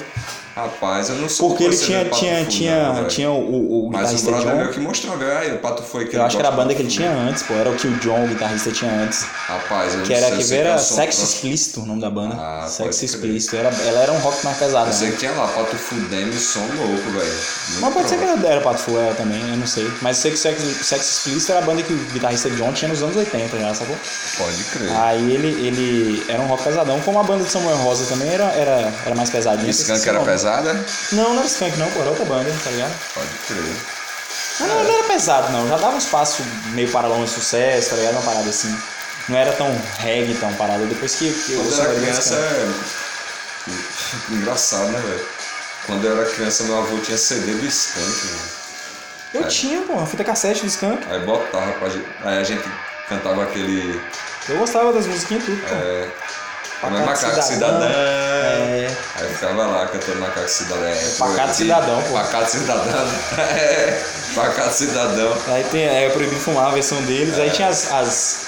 Rapaz, eu não sou Porque ele tinha, tinha, tinha, não, tinha o, o, o Mas o guitarrista brother meu John. que mostrou, viu? Aí o Pato foi que Eu acho que era a banda que ele tinha antes, pô. Era o que o John, o guitarrista, tinha antes. Rapaz, eu não Que era que era Sexo. Explícito, o nome da banda. Ah, Sexo. Explícito. Era, ela era um rock mais pesado, Eu sei né? que tinha lá, Pato Fu demo e som louco, velho. Mas pode ser que era Pato Fu, ela também, eu não sei. Mas eu sei que Sexo, Sexo Explícito era a banda que o guitarrista John tinha nos anos 80 já, sacou? Pode crer. Aí ele, ele era um rock pesadão, como a banda de Samuel Rosa também era, era, era mais pesadinha. E Skunk era pesada? Não, não era Skunk não, pô, era outra banda, tá ligado? Pode crer. Mas não, não era pesado não, já dava um espaço meio paralão de sucesso, tá ligado? Uma parada assim. Não era tão reggae, tão parada. Depois que, que Quando eu era criança é. Engraçado, né, velho? Quando eu era criança, meu avô tinha CD do Skunk, velho. Eu tinha, pô, uma fita cassete do Skunk. Aí botava pra gente. Aí a gente cantava aquele. Eu gostava das musiquinhas tudo, pô. É, Mas macaco cidadão. É. Aí ficava lá cantando macaco cidadão. É, Pacato cidadão, pô. Pacato cidadão. É, pacato cidadão. Aí tem, é proibido fumar a versão deles. Aí tinha as. as,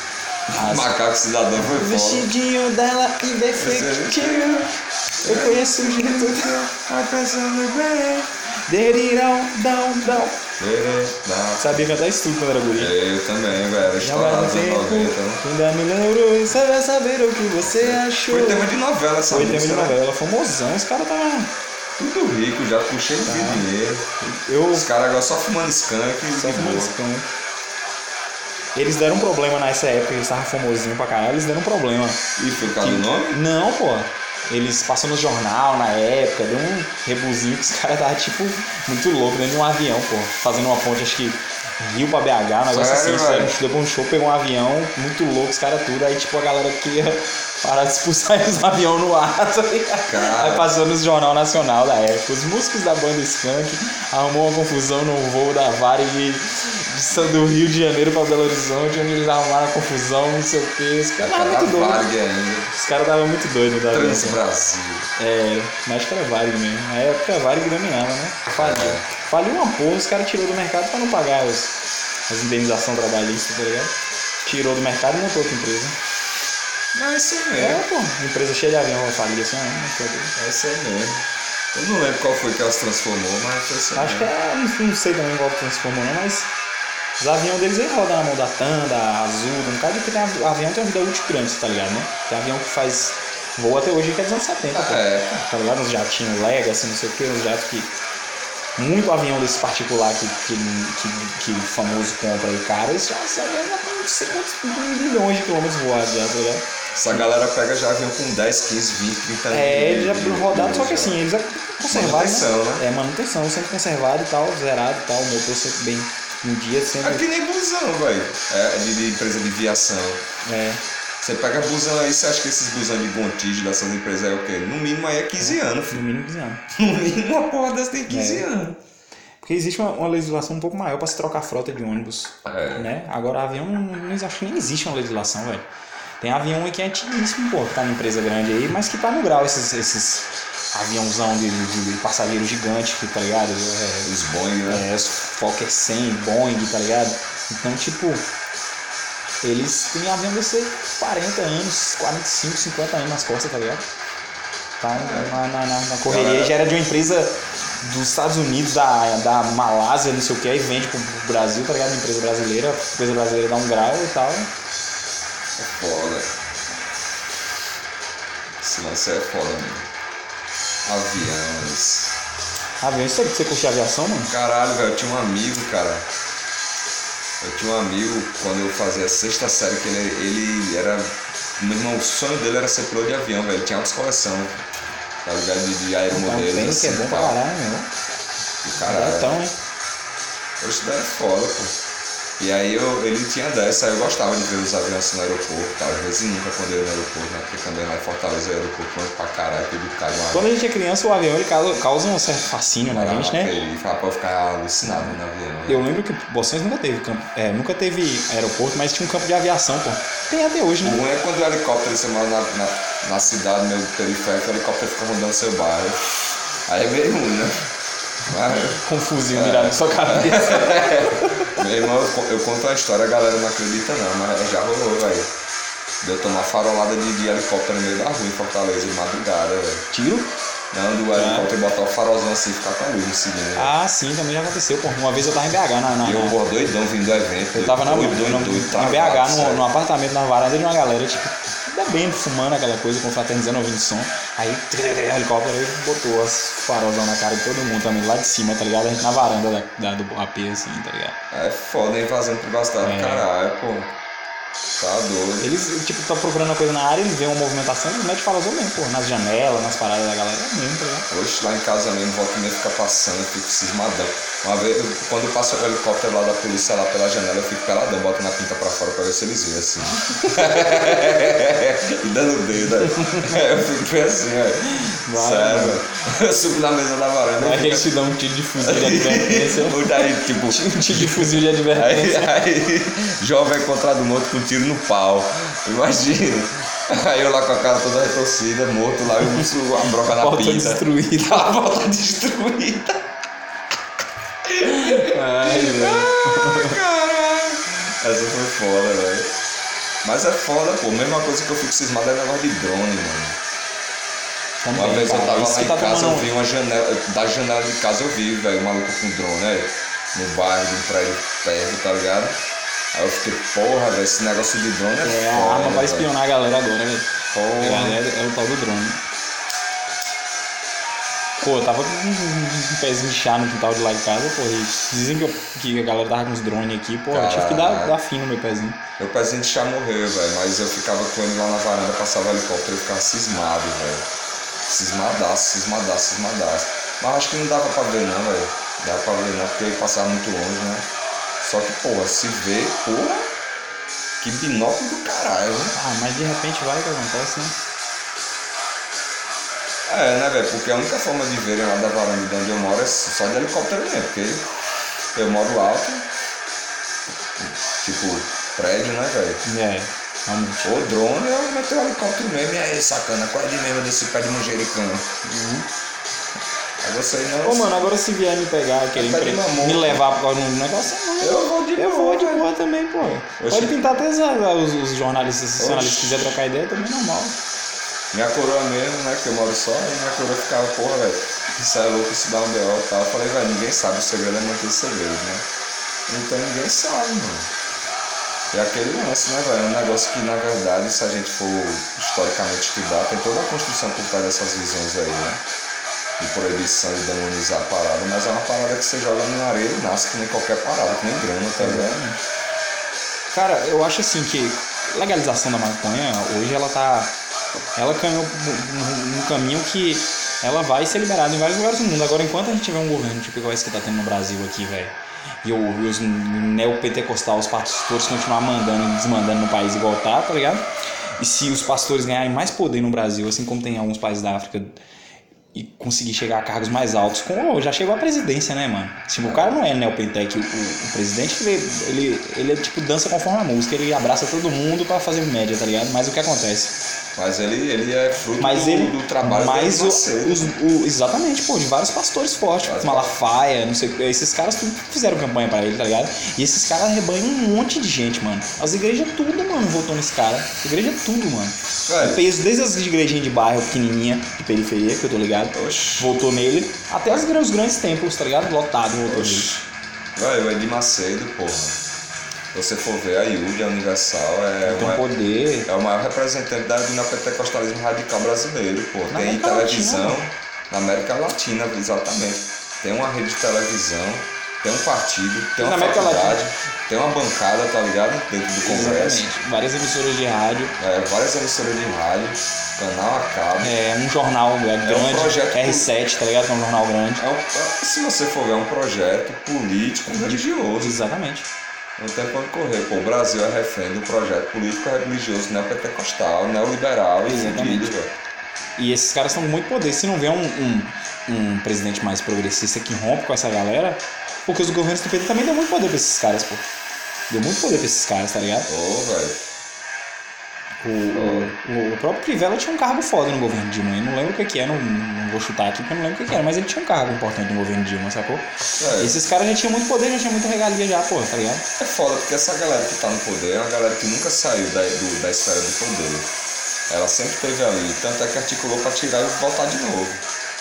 as Macaco cidadão foi foda. vestidinho dela e defeitinho. Eu conheço o jeito Tá pensando bem. Derirão, dão, dão. Tere, dá. Sabia cantar isso tudo quando era guri. Eu também, velho. Estourado no nos anos tempo, 90. ainda me lembro, você vai saber o que você achou. Foi tema de novela essa Foi tema de né? novela, famosão, os caras tava. Tudo rico, já puxei de dinheiro. Eu Os caras agora só fumando skunk só fumando skunk. Eles deram um problema nessa época, eles estavam famosinhos pra caralho, eles deram um problema. E foi por causa do nome? Não, pô. Eles passou no jornal na época, deu um rebuzinho que os caras estavam tipo muito louco dentro de um avião, pô. Fazendo uma ponte, acho que Rio pra BH, um negócio Sério, assim. velho? Deu um show, pegou um avião, muito louco, os caras tudo. Aí tipo a galera queria parar de expulsar os aviões no ar, tá ligado? Aí passou no Jornal Nacional da época. Os músicos da banda Skank arrumou uma confusão no voo da Varig de do Rio de Janeiro pra Belo Horizonte, onde eles arrumaram a confusão, não sei o que. Os caras estavam muito doidos. Os caras estavam muito doidos da Trans avião. Brasil. É, mas acho que era Varig mesmo. Na época a Varig dominava, né? Faliu. É. Faliu uma porra, os caras tirou do mercado pra não pagar os, as indenizações trabalhistas, tá ligado? Tirou do mercado e montou outra empresa. Não, é isso aí É, mesmo. pô, empresa cheia de avião, falia assim, né? É isso aí mesmo. Eu não lembro qual foi que elas transformou, mas foi isso aí Acho que mesmo. é, enfim, não sei também qual que transformou, não, mas os aviões deles aí rodam na mão da TAM, da Azul, um cara que tem avião tem uma vida útil grande, tá ligado, né? Tem avião que faz voo até hoje que é dos anos 70, pô. É. tá ligado? Uns jatinhos Legacy, não sei o que, uns jatos que. Muito avião desse particular que, que, que, que famoso compra aí, cara, eles já, esse avião já tem não sei quantos milhões de quilômetros voados já, tá ligado? Essa galera pega já avião com 10, 15, 20, 30 anos. É, de- ele já rodado, só que assim, né? eles é conservado. Manutenção, né? É, manutenção, sempre conservado e tal, zerado e tal, o motor sempre bem em dia, É sempre. que nem busão, velho. É, de, de empresa de viação. É, Você pega busão aí, você acha que esses busão de Gontijo dessas empresas é o quê? No mínimo aí é 15 anos, no filho. mínimo 15 anos. No mínimo uma porra dessa tem 15 É. anos. Porque existe uma, uma legislação um pouco maior pra se trocar frota de ônibus. É. Né? Agora, avião, não, não, acho que nem existe uma legislação, velho. Tem avião aí que é antiguíssimo, pô, que tá na empresa grande aí, mas que tá no grau esses, esses aviãozão de, de, de passageiro gigante, que, tá ligado? É, Os Boeing, né? é, os Fokker 100, Boeing, tá ligado? Então, tipo, eles têm avião desse aí 40 anos, 45, 50 anos nas costas, tá ligado? Tá na, na, na, na correria, já era de uma empresa dos Estados Unidos, da, da Malásia, não sei o que, aí vende pro Brasil, tá ligado? Uma empresa brasileira, a empresa brasileira dá um grau e tal. Foda. Esse lance é foda mesmo. Aviões. Isso aí que você curte aviação, mano? Caralho, velho, eu tinha um amigo, cara. Eu tinha um amigo quando eu fazia a sexta série que ele, ele era. Meu irmão, o sonho dele era ser piloto de avião, velho. Ele tinha altas coleção, tá ligado? De, de É aeromodelos. tênis que é assim, bom pra caralho, meu. E caralho. Então, hein? Isso daí é foda, pô. E aí eu, ele tinha dessa, eu gostava de ver os aviões assim no aeroporto, tal. Às vezes nunca quando eu ia no aeroporto, né? Porque também lá em Fortaleza o aeroporto longe pra caralho, tudo cai uma Quando a gente é criança, o avião ele causa, causa um certo fascínio na gente, né? E fala pra eu ficar alucinado no avião. né? Eu lembro que Bocões nunca teve campo, é, nunca teve aeroporto, mas tinha um campo de aviação, pô. Tem até hoje, O né? ruim é quando o helicóptero, você mora na, na, na cidade, meio periférico, o helicóptero fica rodando seu bairro. Aí é meio ruim, né? Com um fuzil mirado na sua cabeça. meu irmão, eu, eu conto uma história, a galera não acredita não, mas já rolou, velho. Deu tomar farolada de, de helicóptero no meio da rua em Fortaleza, de madrugada, velho. Tiro? Não, do helicóptero botar o farolzão assim e ficar com a luz no seguinte. Ah, sim, também já aconteceu, pô. Uma vez eu tava em BH na. na E eu vou doidão vindo do evento. eu tava na, doido, doido, no- doido, em BH, num apartamento na varanda de uma galera, tipo, bebendo, fumando aquela coisa, confraternizando, ouvindo som. Aí, o helicóptero aí botou as farolzão na cara de todo mundo também, lá de cima, tá ligado? A gente na varanda da, da- do AP, assim, tá ligado? É foda, invasão privacidade, É. caralho, pô. Tá doido. Eles, tipo, tá procurando uma coisa na área, eles veem uma movimentação, eles metem farolzão mesmo, pô, nas janelas, nas paradas da galera, é mesmo, tá ligado? Hoje lá em casa mesmo, volta e meia fica passando, fico cismadão. Uma vez, eu- quando passa o helicóptero lá da polícia lá pela janela, eu fico peladão, boto na pinta pra fora pra ver se eles veem assim. e dando o dedo, aí. Eu fico bem assim, velho. Vai, Sério, mano. Eu subo na mesa da varanda é que eles te dão um tiro de fuzil de advertência. Daí, tipo, um tiro de fuzil de Aí, advertência. aí jovem encontrado morto com um tiro no pau. Imagina. Aí eu lá com a cara toda retorcida, morto lá, e o urso, a broca na Porta pinta. destruída. A porta destruída. Ai, velho. Ai, caralho. Essa foi foda, velho. Mas é foda, pô. Mesma coisa que eu fico cismado é negócio de drone, mano. Também, Uma vez eu tava lá em tá casa, eu vi uma janela. Da janela de casa eu vi, velho, um maluco com drone, né? No bairro, de um prédio perto, tá ligado? Aí eu fiquei, porra, velho, esse negócio de drone é, É, a foda. arma vai espionar a galera agora, velho. Porra. É, é o tal do drone. Pô, eu tava com um, pezinho de chá no quintal de lá de casa, pô, e dizem que, eu- que a galera tava com uns drones aqui, pô, eu tive que dar, Caralho. dar fim no meu pezinho. Meu pezinho de chá morreu, velho, mas eu ficava com ele lá na varanda, passava helicóptero e eu ficava cismado, velho. Cismadaço, cismadaço, cismadaço. Mas acho que não dava pra ver não, velho. Dava pra ver não, porque ele passava muito longe, né? Só que, porra, se vê, porra, que binóculo do caralho, né? Ah, mas de repente vai que acontece, né? É, né, velho? Porque a única forma de verem lá da varanda de onde eu moro é só de helicóptero mesmo, porque eu moro alto, tipo, prédio, né, velho? É, realmente. O drone eu meter o helicóptero mesmo, e aí, sacana, qual é de mesmo desse pé de manjericão? Aí você não. Ô, mano, agora se vier me pegar, querer Pé de empre- mamão. me levar por causa de um negócio, não, Eu vou de eu boa, vou de boa também, pô. Oxe. Pode pintar até os, os, jornalistas, se os jornalistas quiser trocar ideia, também é normal. Minha coroa mesmo, né? Que eu moro só, e minha coroa ficava, porra, velho, isso é louco, isso dá um B.O. e tal. Eu falei, velho, ninguém sabe, o segredo é manter segredo, né? Então ninguém sabe, mano. E aquele lance, né, velho? É um negócio que, na verdade, se a gente for historicamente estudar, tem toda a construção por trás dessas visões aí, né? De proibição e demonizar a parada, mas é uma parada que você joga na areia e nasce que nem qualquer parada, que nem grama, tá ligado? Cara, eu acho assim que legalização da maconha, hoje ela tá. Ela caminhou num caminho que ela vai ser liberada em vários lugares do mundo. Agora, enquanto a gente tiver um governo tipo igual esse que tá tendo no Brasil aqui, velho, e, os neopentecostais, os pastores continuar mandando e desmandando no país igual tá, tá ligado? E se os pastores ganharem mais poder no Brasil, assim como tem em alguns países da África, e conseguir chegar a cargos mais altos. Com, já chegou à presidência, né, mano? Tipo, o cara não é neopentec, o, o presidente, ele, ele, ele é tipo dança conforme a música, ele abraça todo mundo pra fazer média, tá ligado? Mas o que acontece? Mas ele, ele é fruto Mas do, ele. do trabalho mas o, os, o- Exatamente, pô, de vários pastores fortes, tipo Malafaia, não sei. Esses caras tudo fizeram campanha pra ele, tá ligado? E esses caras arrebanham um monte de gente, mano. As igrejas tudo, mano, votou nesse cara. Igreja tudo, mano. Velho. O peso, desde as igrejinhas de bairro pequenininha, de periferia, que eu tô ligado, Oxi. votou nele, até as, os grandes templos, tá ligado? Lotado votou nele. Oxi. Velho, o Edir Macedo, porra. Se você for ver a IUD, a Universal, é, Tem um uma- poder. é o maior representante da, do neopentecostalismo radical brasileiro, pô. Na Tem América televisão Latina, na América Latina, exatamente. Tem uma rede de televisão, tem um partido, tem Na uma América faculdade, tem uma bancada, tá ligado? Dentro do Congresso. Exatamente. Várias emissoras de rádio, É, várias emissoras de rádio, canal a cabo. é, um jornal é, grande, projeto R7, tá ligado? É um jornal grande. É um, é- se você for ver, é um projeto político religioso. Exatamente. Não tem onde correr. Pô, o Brasil é refém do projeto político religioso neopentecostal, neoliberal e Exatamente. velho. E esses caras com muito poder. Se não vê um, um, um presidente mais progressista que rompe com essa galera, porque os governos do PT também deu muito poder pra esses caras, pô. Deu muito poder pra esses caras, tá ligado? Ô, velho. O, o, o próprio Crivella tinha um cargo foda no governo Dilma. Eu não lembro o que, que é, não, não vou chutar aqui porque eu não lembro o que, que era, mas ele tinha um cargo importante no governo Dilma, sacou? É. Esses caras já tinham muito poder, já tinham muita regalia já, pô, tá ligado? É foda, porque essa galera que tá no poder é uma galera que nunca saiu da, do- da esfera do poder. Ela sempre esteve ali, tanto é que articulou pra tirar e voltar de novo.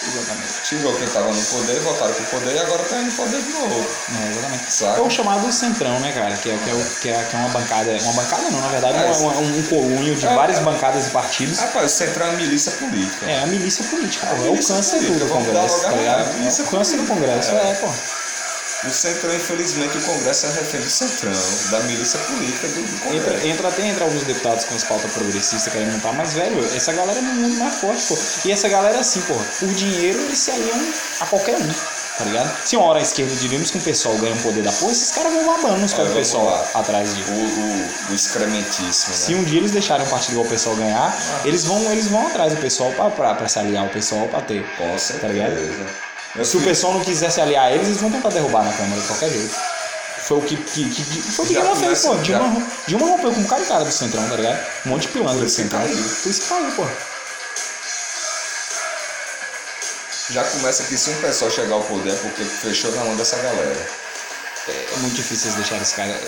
Exatamente. Tirou quem tava no poder, voltaram pro poder e agora tá indo no poder de novo. É, exatamente. Saca? É o chamado centrão, né, cara? Que é, que é, que é, que é uma bancada. Uma bancada não, na verdade, É, uma- um, um colunho de é, várias bancadas e partidos. Rapaz, o Centrão é uma milícia política. É a milícia política, pô. A É o câncer política, do Congresso, tá a- ligado? a É o câncer do Congresso, é. é, pô. O Centrão, infelizmente, o Congresso é refém do Centrão, da milícia política do, Congresso. Entra, entra até entre alguns deputados com as pautas progressistas querendo montar, mas, velho, essa galera é no mundo mais forte, pô. E essa galera, assim, pô, por dinheiro eles se aliam a qualquer um, tá ligado? Se uma hora a esquerda diríamos que o pessoal ganha um poder da porra, esses caras vão babando os caras do vamos pessoal lá. atrás disso. O, o, o excrementíssimo, Se né? um dia eles deixarem um partido igual o pessoal ganhar, eles vão, eles vão atrás do pessoal pra, pra, pra se aliar ao pessoal pra ter. Com Tá ligado? Se o pessoal não quiser se aliar eles, eles vão tentar derrubar na Câmara de qualquer jeito. Foi o que, que, que- que- foi o que Dilma fez, pô. já- Dilma, Dilma rompeu com um cara e cara do Centrão, tá ligado? Um monte de pilantra do Centrão. caiu. Por isso que caiu, pô. Já começa que se um pessoal chegar ao poder é porque fechou na mão dessa galera. É muito difícil eles deixarem esse cara.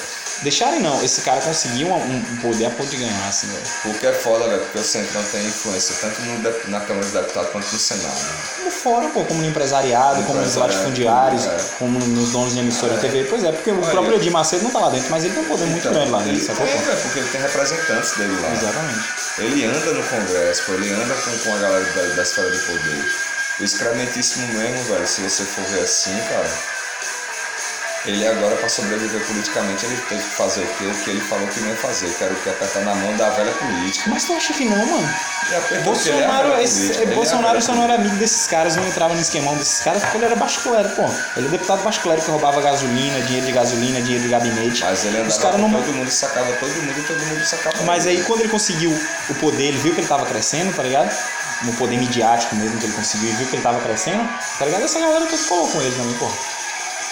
Deixarem não, esse cara conseguiu um, um poder a ponto de ganhar, assim, velho. Porque é foda, velho, porque o Centrão tem influência tanto no na Câmara dos Deputados quanto no Senado. Como fora, pô, como no empresariado, como nos latifundiários, é. como nos donos de emissora de TV. Pois é, porque o Olha, próprio Edir Macedo não tá lá dentro, mas ele tem um poder muito Então, grande lá dentro, tem, pô? velho, porque ele tem representantes dele lá. Exatamente. Ele anda no Congresso, pô, ele anda com, com a galera da, da esfera de poder. O excrementíssimo mesmo, velho, se você for ver assim, cara. Ele agora, pra sobreviver politicamente, ele teve que fazer o quê? O que ele falou que não ia fazer, que era o que apertar na mão da velha política. Mas tu acha que não, mano? É Bolsonaro, esse- política, é a Bolsonaro só não era amigo desses caras, não entrava no esquemão desses caras porque ele era basculero, pô. Ele é deputado basculero que roubava gasolina, dinheiro de gasolina, dinheiro de gabinete. Mas ele Os andava caras com não. todo mundo, sacava todo mundo todo mundo sacava Mas ele. aí quando ele conseguiu o poder, ele viu que ele tava crescendo, tá ligado? No poder midiático mesmo que ele conseguiu e viu que ele tava crescendo, tá ligado? Essa galera toda colou com ele também, pô.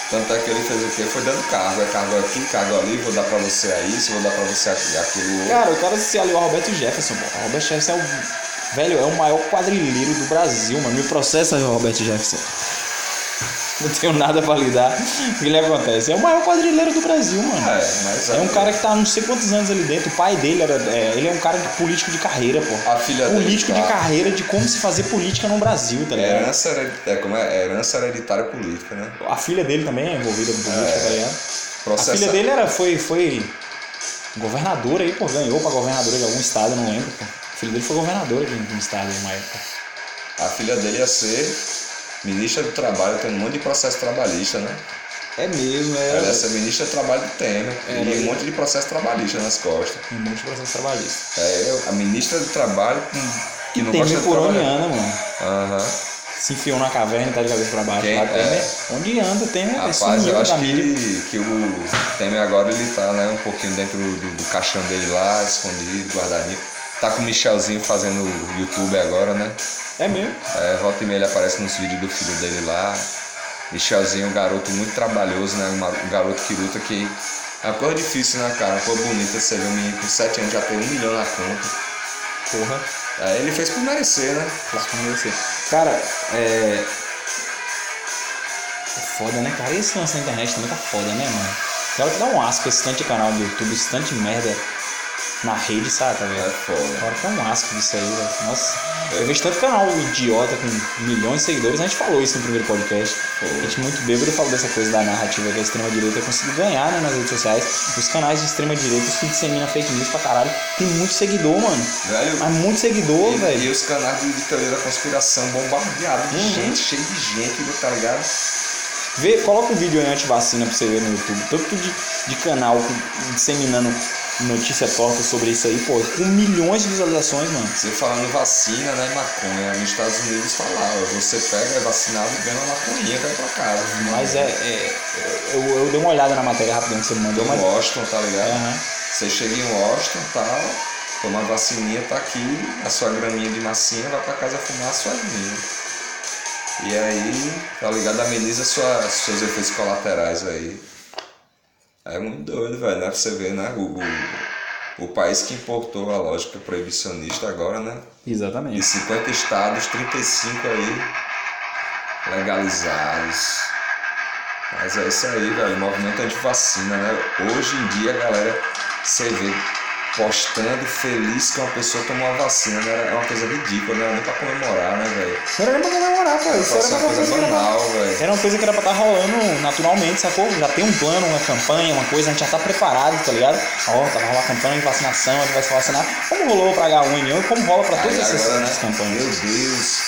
Tanto é que ele fez o quê? Foi dando cargo. É cargo aqui, cargo ali, vou dar pra você isso, vou dar pra você aqui- aquilo. Cara, o cara se aliou ao Roberto Jefferson, pô. O Roberto Jefferson é o. Velho, é o maior quadrilheiro do Brasil, mano. Me processa, Roberto Jefferson. Não tenho nada pra lidar. O que lhe acontece? É o maior quadrilheiro do Brasil, mano. É, mas É um cara que tá há não sei quantos anos ali dentro. O pai dele era. é, ele é um cara de político de carreira, pô. A filha dele Político de tá- carreira de como se fazer política no Brasil, tá ligado? Herança, hered- é, como é? Herança hereditária política, né? A filha dele também é envolvida com política, É. tá ligado? A Processa... filha dele era, foi, foi governadora aí, pô, ganhou pra governadora de algum estado, não lembro, pô. A filha dele foi governadora de um de um estado em uma época. A filha dele ia ser ministra do Trabalho, tem um monte de processo trabalhista, né? É mesmo, Ela ia é. ser ministra do Trabalho do Temer. É, e um monte de processo trabalhista nas costas. Um monte de processo trabalhista. É, a ministra do Trabalho que não Temer gosta por onde anda, mano. Aham. Se enfiou na caverna e tá de cabeça pra baixo. Quem- lá, Temer. é. Onde anda, Temer? Rapaz, eu acho que, que o Temer agora ele tá né, um pouquinho dentro do, do caixão dele lá, escondido, guardadinho. Tá com o Michelzinho fazendo YouTube agora, né? É mesmo. É, volta e meia ele aparece nos vídeos do filho dele lá. Michelzinho, um garoto muito trabalhoso, né? Um, garoto que luta que. É uma coisa difícil, né, cara? Uma coisa bonita você ver um menino com 7 anos já ter um milhão na conta. Porra. É, ele fez por merecer, né? Fez por merecer. Cara, é. É foda, né, cara? E esse lance na internet também tá foda, né, mano? Claro que dá um asco esse tanto de canal do YouTube, esse tanto de merda na rede, saca, É velho? foda. Agora que é um asco disso aí, velho. Nossa, eu vejo tanto canal idiota com milhões de seguidores, a gente falou isso no primeiro podcast. A gente muito bêbado falou dessa coisa da narrativa que a extrema-direita conseguiu ganhar né, nas redes sociais. Os canais de extrema-direita, os que disseminam fake news pra caralho, tem muito seguidor, mano. Velho, Mas muito seguidor, e, velho. e os canais de, teoria da conspiração bombardeados de Uhum. gente, cheio de gente, tá ligado? Vê, coloca o vídeo aí anti-vacina pra você ver no YouTube. Tanto de, de canal disseminando notícia torta sobre isso aí, pô, com milhões de visualizações, mano. Você falando vacina, né, maconha, nos Estados Unidos ó, você pega, é vacinado, ganha uma maconhinha, cai pra casa. Mas é. é- eu, eu dei uma olhada na matéria rapidão que você me mandou, Em mas. Washington, tá ligado? Aham. Você chega em Washington tal, toma a vacininha, tá aqui, a sua graminha de massinha, vai pra casa fumar a sua graminha. E aí, tá ligado? Ameniza sua, seus efeitos colaterais aí. É muito doido, velho, né? Pra você ver, né? O, o, o país que importou a lógica proibicionista agora, né? De Exatamente. 50 estados, 35 aí legalizados. Mas é isso aí, velho. Movimento anti-vacina, né? Hoje em dia, galera, você vê postando feliz que uma pessoa tomou a vacina, né? É uma coisa ridícula, não era nem pra comemorar, né, velho? Não era nem pra comemorar, pô. Isso era uma coisa coisa era- banal, velho. Era uma coisa que era pra estar rolando naturalmente, sacou? Já tem um plano, uma campanha, uma coisa, a gente já tá preparado, tá ligado? Ó, tá rolando uma campanha de vacinação, a gente vai se vacinar. Como rolou pra H1N1 e como rola pra todas Aí essas, agora, né? essas campanhas. Meu Deus,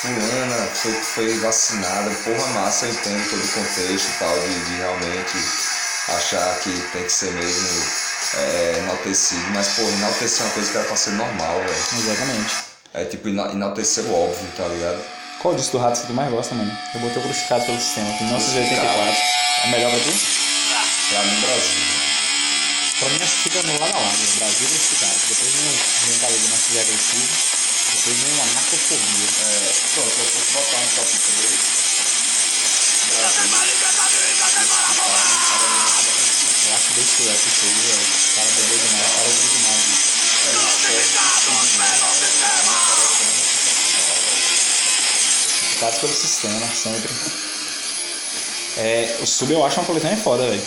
fulana foi, foi vacinada, porra massa, eu entendo todo o contexto e tal, de, de realmente achar que tem que ser mesmo é, enaltecido, mas pô, enaltecer é uma coisa que era pra ser normal, velho. Exatamente. É tipo ena- enaltecer o óbvio, tá ligado? Qual disco do rato que tu mais gosta, mano? Eu botei o Crucificado pelo Sistema, aqui, 1984. É melhor pra tu? Pra mim, Brasil. Pra mim, acho que fica no lado a lado. Brasil e Crucificado. Depois vem mentalidade de narcisismo agressivo. Depois vem uma narcofobia. É, pronto, eu fosse botar um top 3. Brasil. Isso, velho, esse jogo, velho. O cara bebeu demais, o cara ouviu demais. Classificados pelo sistema, sempre. É, o sub eu acho uma coletânea foda, velho.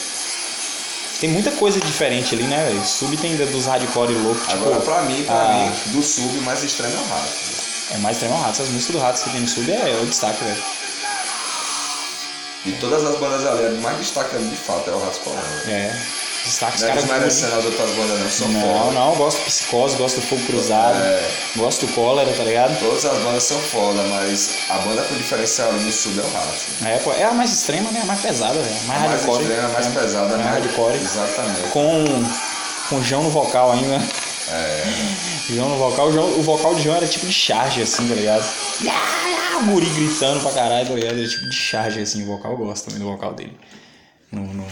Tem muita coisa diferente ali, né, velho? O sub tem dos hardcore louco, tipo. Agora, pra mim, pra ah, mim, do sub, o mais extremo é o rato. É mais extremo Ratos. As músicas do Ratos que tem no sub é o destaque, velho. E todas as bandas ali, o mais ali, de fato, é o Colando. É. Destaque os Não é caras. desmerecendo as outras bandas, não, são Não, foda. não, gosto do Psicose, gosto do Fogo Cruzado, É. gosto do Cólera, tá ligado? Todas as bandas são foda, mas a banda com diferencial no sub é o Ratos. É, pô, é a mais extrema, né? A mais pesada, velho. A mais A mais hardcore. extrema, a mais pesada, é, né? mais hardcore. Exatamente. Com, com João no vocal ainda. É. João no vocal. O, João- o vocal de João era tipo de charge, assim, tá ligado? O guri gritando pra caralho, tá ligado? Era tipo de charge, assim, o vocal. Eu gosto também do vocal dele. No, no,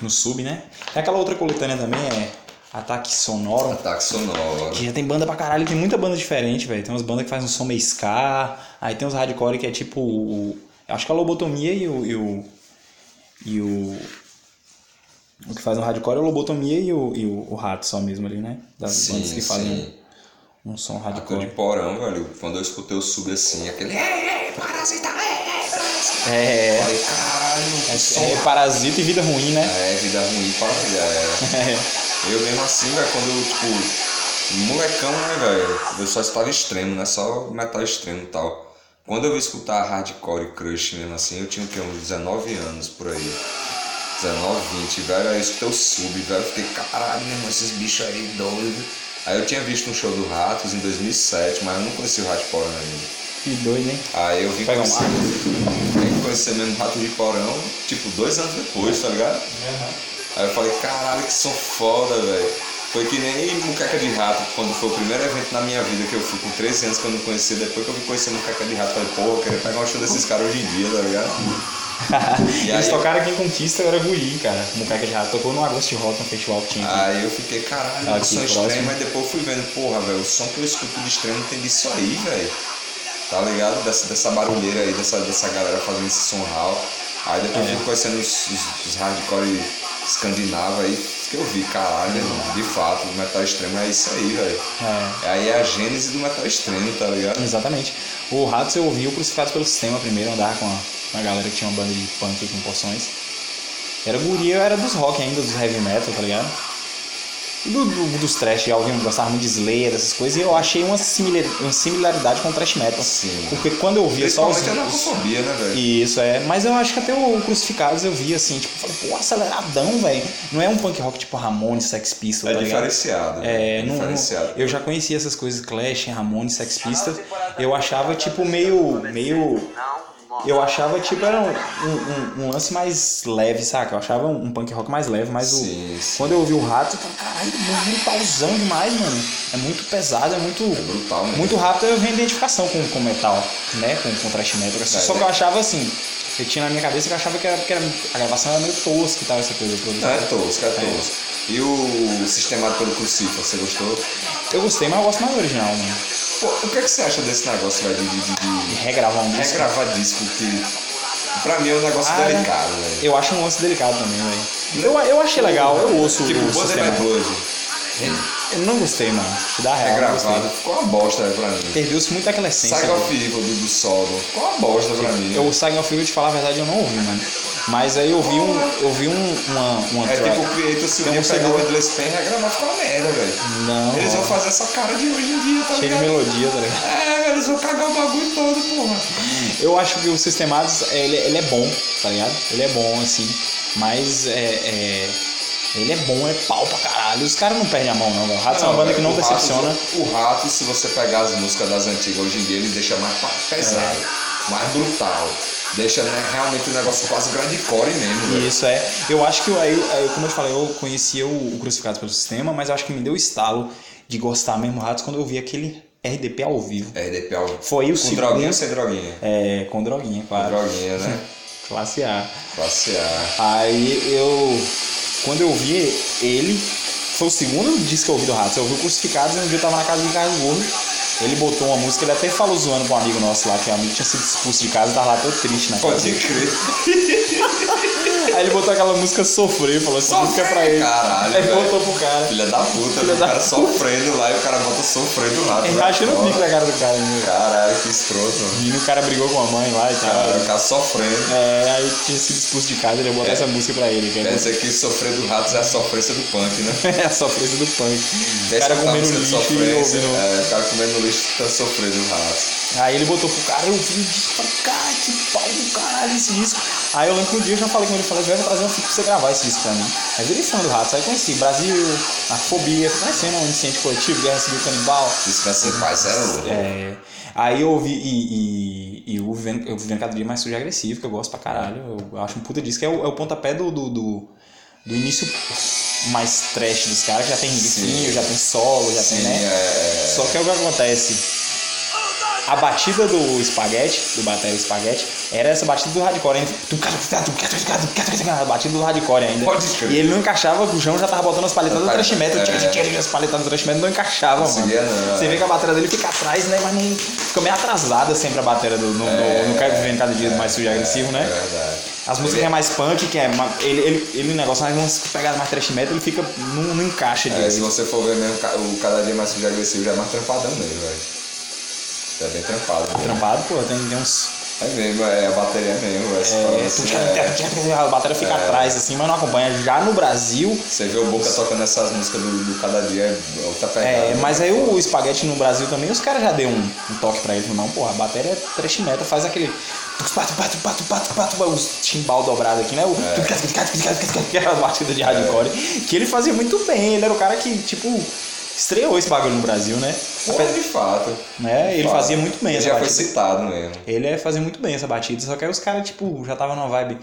no sub, né? Tem aquela outra coletânea também, é Ataque Sonoro. Ataque sonoro. Que já tem banda pra caralho, tem muita banda diferente, velho. Tem umas bandas que fazem um som meio ska, aí tem uns hardcore que é tipo o. Acho que a lobotomia e o. E o, e o, o que faz um hardcore é a lobotomia e o, e o, o rato só mesmo ali, né? Das bandas que fazem sim. um som Aquele de hardcore. porão, velho. Quando eu escutei o sub assim, aquele. Ei, ei, parasita, ei, ei, parasita. É, Falei, caralho, é, é parasita e vida ruim, né? É, vida ruim pra é. É. Eu mesmo assim, velho, quando eu, tipo, molecão, né, velho? Eu só estava extremo, né? Só metal extremo e tal. Quando eu vi escutar hardcore e crush mesmo assim, eu tinha o quê? Uns 19 anos por aí. 19, 20, velho. Aí eu escutei o sub, velho. Eu fiquei, caralho, meu irmão, esses bichos aí doidos. Aí eu tinha visto um show do Ratos em 2007, mas eu não conhecia o hardcore ainda. Que doido, hein? Aí eu vim Pega um conhecer, vim conhecer mesmo Rato de Porão, tipo, dois anos depois, tá ligado? Aí eu falei, caralho, que som foda, velho. Foi que nem Muqueca de Rato, quando foi o primeiro evento na minha vida que eu fui com 13 anos que eu não conhecia, depois que eu vim conhecer Muqueca de Rato, falei, porra, eu queria pegar um show desses caras hoje em dia, tá ligado? E Eles aí- tocaram aqui em Conquista, eu era guri, cara. Mucaca de Rato tocou no Agosto de Rock, no festival que tinha aqui. Aí eu fiquei, caralho, Aqui, o som próximo. extremo, aí depois eu fui vendo, porra, velho, o som que eu escuto de extremo tem disso aí, velho. Tá ligado? Dessa, dessa barulheira aí, dessa, dessa galera fazendo esse som hall. Aí depois É. eu fui conhecendo os, os, os hardcore escandinavos aí, que eu vi, caralho, de fato, o metal extremo é isso aí, velho. É. Aí é a gênese do metal extremo, tá ligado? Exatamente. O Ratos eu ouvi o Crucificados pelo Sistema primeiro, andar com a, com a galera que tinha uma banda de punk com porções. Era guri, eu era dos rock ainda, dos heavy metal, tá ligado? E do, do- dos trash, já ouvi, gostava muito de Slayer, dessas coisas, e eu achei uma, similar, uma similaridade com o trash metal. Sim. Porque quando eu via só os, Principalmente né, velho? Isso, é. Mas eu acho que até o Crucificados eu vi assim, tipo, falei, pô, aceleradão, velho. Não é um punk rock tipo Ramones, Sex Pistols, É tá ligado? diferenciado. É, não, diferenciado. não- eu já conhecia essas coisas, Clash, Ramones, Sex Pistols. Eu achava tipo meio, meio, eu achava tipo era um, um- um- lance mais leve, saca? Eu achava um, punk rock mais leve, mas o, Sim, sim. quando eu ouvi o Rato, eu falei, caralho, muito brutalzão demais, mano. É muito pesado, é muito, brutal mesmo. muito rápido. Eu vi identificação com, com metal, né? Com, com thrash metal. É, Só que eu achava assim. Eu tinha na minha cabeça que eu achava que, era, que era- a gravação era meio tosca e tal, essa coisa. Não, é tosco, é tosco. E o Sistemado pelo Crucifixo, você gostou? Eu gostei, mas eu gosto mais do original, mano. Pô, o que, é que você acha desse negócio, velho, de, de, de, regravar um disco. regravar disco que pra mim é um negócio Ah, delicado, velho. Eu acho um lance delicado também, velho. Eu, eu achei legal, eu ouço Tipo, o sistema. Eu não gostei, mano. Te dá real, regravado, gostei. ficou uma bosta pra mim. Perdeu-se muito aquela essência. Saga of Evil do, do Sodom, ficou uma bosta pra mim. Eu, o Saga of Evil, te falar a verdade, eu não ouvi, mano. Mas aí eu vi um, eu vi um, uma, uma É tipo o Creator se dia pegar o Endless Pain e regravar, ficou uma merda, velho. Não, Eles vão fazer essa cara de hoje em dia, tá cheio de ligado? melodia, tá ligado? É, velho, eles vão cagar o bagulho todo, porra. Eu acho que o Sistemados, ele, ele é bom, tá ligado? Ele é bom, assim. Mas é, é- ele é bom, é pau pra caralho. Os caras não perdem a mão, não, velho. O Ratos é uma banda que não o Ratos- decepciona. o Rato, se você pegar as músicas das antigas hoje em dia, ele deixa mais pesado, mais brutal. Deixa né, realmente o negócio quase grindcore mesmo, velho. Isso é. Eu acho que, eu- aí, como eu te falei, eu conhecia o, o Crucificados pelo Sistema, mas eu acho que me deu estalo de gostar mesmo do Ratos quando eu vi aquele RDP ao vivo. RDP ao Foi o Com segundo. droguinha ou sem droguinha? É, com droguinha, Com claro. droguinha, né? Classe A. Classe A. Aí eu. Quando eu vi ele, foi o segundo disco que eu ouvi do Ratos. Eu ouvi o Crucificados e um dia eu tava na casa do Ricardo Gordo. Ele botou uma música, ele até falou zoando pra um amigo nosso lá, que o amigo tinha sido expulso de casa e tava lá todo triste na casa. Pode crer. Aí ele botou aquela música Sofrer, falou essa música é pra ele. Caralho, Aí velho. botou pro cara. Filha da puta, Filha o da cara sofrendo lá e o cara bota sofrendo o rato. Ele rachando o bico na cara do cara, né? Caralho, que escroto, mano. E o cara brigou com a mãe lá e tal. Cara, o cara sofrendo. É, aí tinha sido expulso de casa, ele ia botar essa música pra ele. Que Quer é dizer que sofrer do rato é a sofrência do punk, né? é a sofrência do punk. O cara a comendo lixo e ouvindo. é, o cara comendo lixo tá sofrendo do rato. Aí ele botou pro cara, eu vi o disco, falei, cara, que pau do caralho esse disco. Aí eu lembro que um dia eu já falei com ele, falei, vai trazer um filho pra você gravar esse disco pra mim. Aí virei fã do Ratos, aí conheci Brasil, a Fobia, fui conhecendo o Incêndio Coletivo, Guerra Civil Canibal. Descansa em paz, era louco. É, aí eu ouvi, e, e, e o Vivendo, eu Vivendo Cada Dia Mais Sujo e Agressivo, que eu gosto pra caralho, eu acho um puta disco, que é o, é o pontapé do, do, do, do início mais trash dos caras, que já tem riffzinho, já tem solo, já tem, Sim, né? é. Só que é o que acontece. A batida do espaguete, do bateria espaguete, era essa batida do hardcore ainda. A batida do hardcore ainda. E ele não encaixava, o João já tava botando as paletadas do thrash metal, É. as paletadas do thrash metal não encaixavam, mano. Você é. vê que a bateria dele fica atrás, né? Mas não. Fica meio atrasada sempre a bateria do, no, no, no Vivendo Cada Dia mais sujo e agressivo, É né? verdade. As músicas que é mais punk, que é. Ele, ele, ele negócio mais pegadas mais thrash metal, ele fica. Não, encaixa É, se direito. você for ver mesmo, o cada dia mais sujo e agressivo já é mais trampadão mesmo, velho. É bem trampado. mesmo. Trampado, pô, tem, tem uns. É mesmo, é a bateria mesmo, É, assim, é. a bateria fica atrás, assim, mas não acompanha. Já no Brasil. Você vê o Boca tocando essas músicas do, do cada dia, é outra pegada. É, né? mas aí o espaguete no Brasil também, os caras já deu um, um toque pra ele. Não, porra, a bateria é trash metal, faz aquele. Pato, pato, pato, pato, pato, os timbal dobrado aqui, né? O. Aquela batida de hardcore. Que ele fazia muito bem. Ele era o cara que, tipo, estreou esse bagulho no Brasil, né? Pô, de fato. né? De Ele fato. fazia muito bem Ele essa já foi batida. citado mesmo. Ele é fazer muito bem essa batida, só que aí os caras, tipo, já tava numa vibe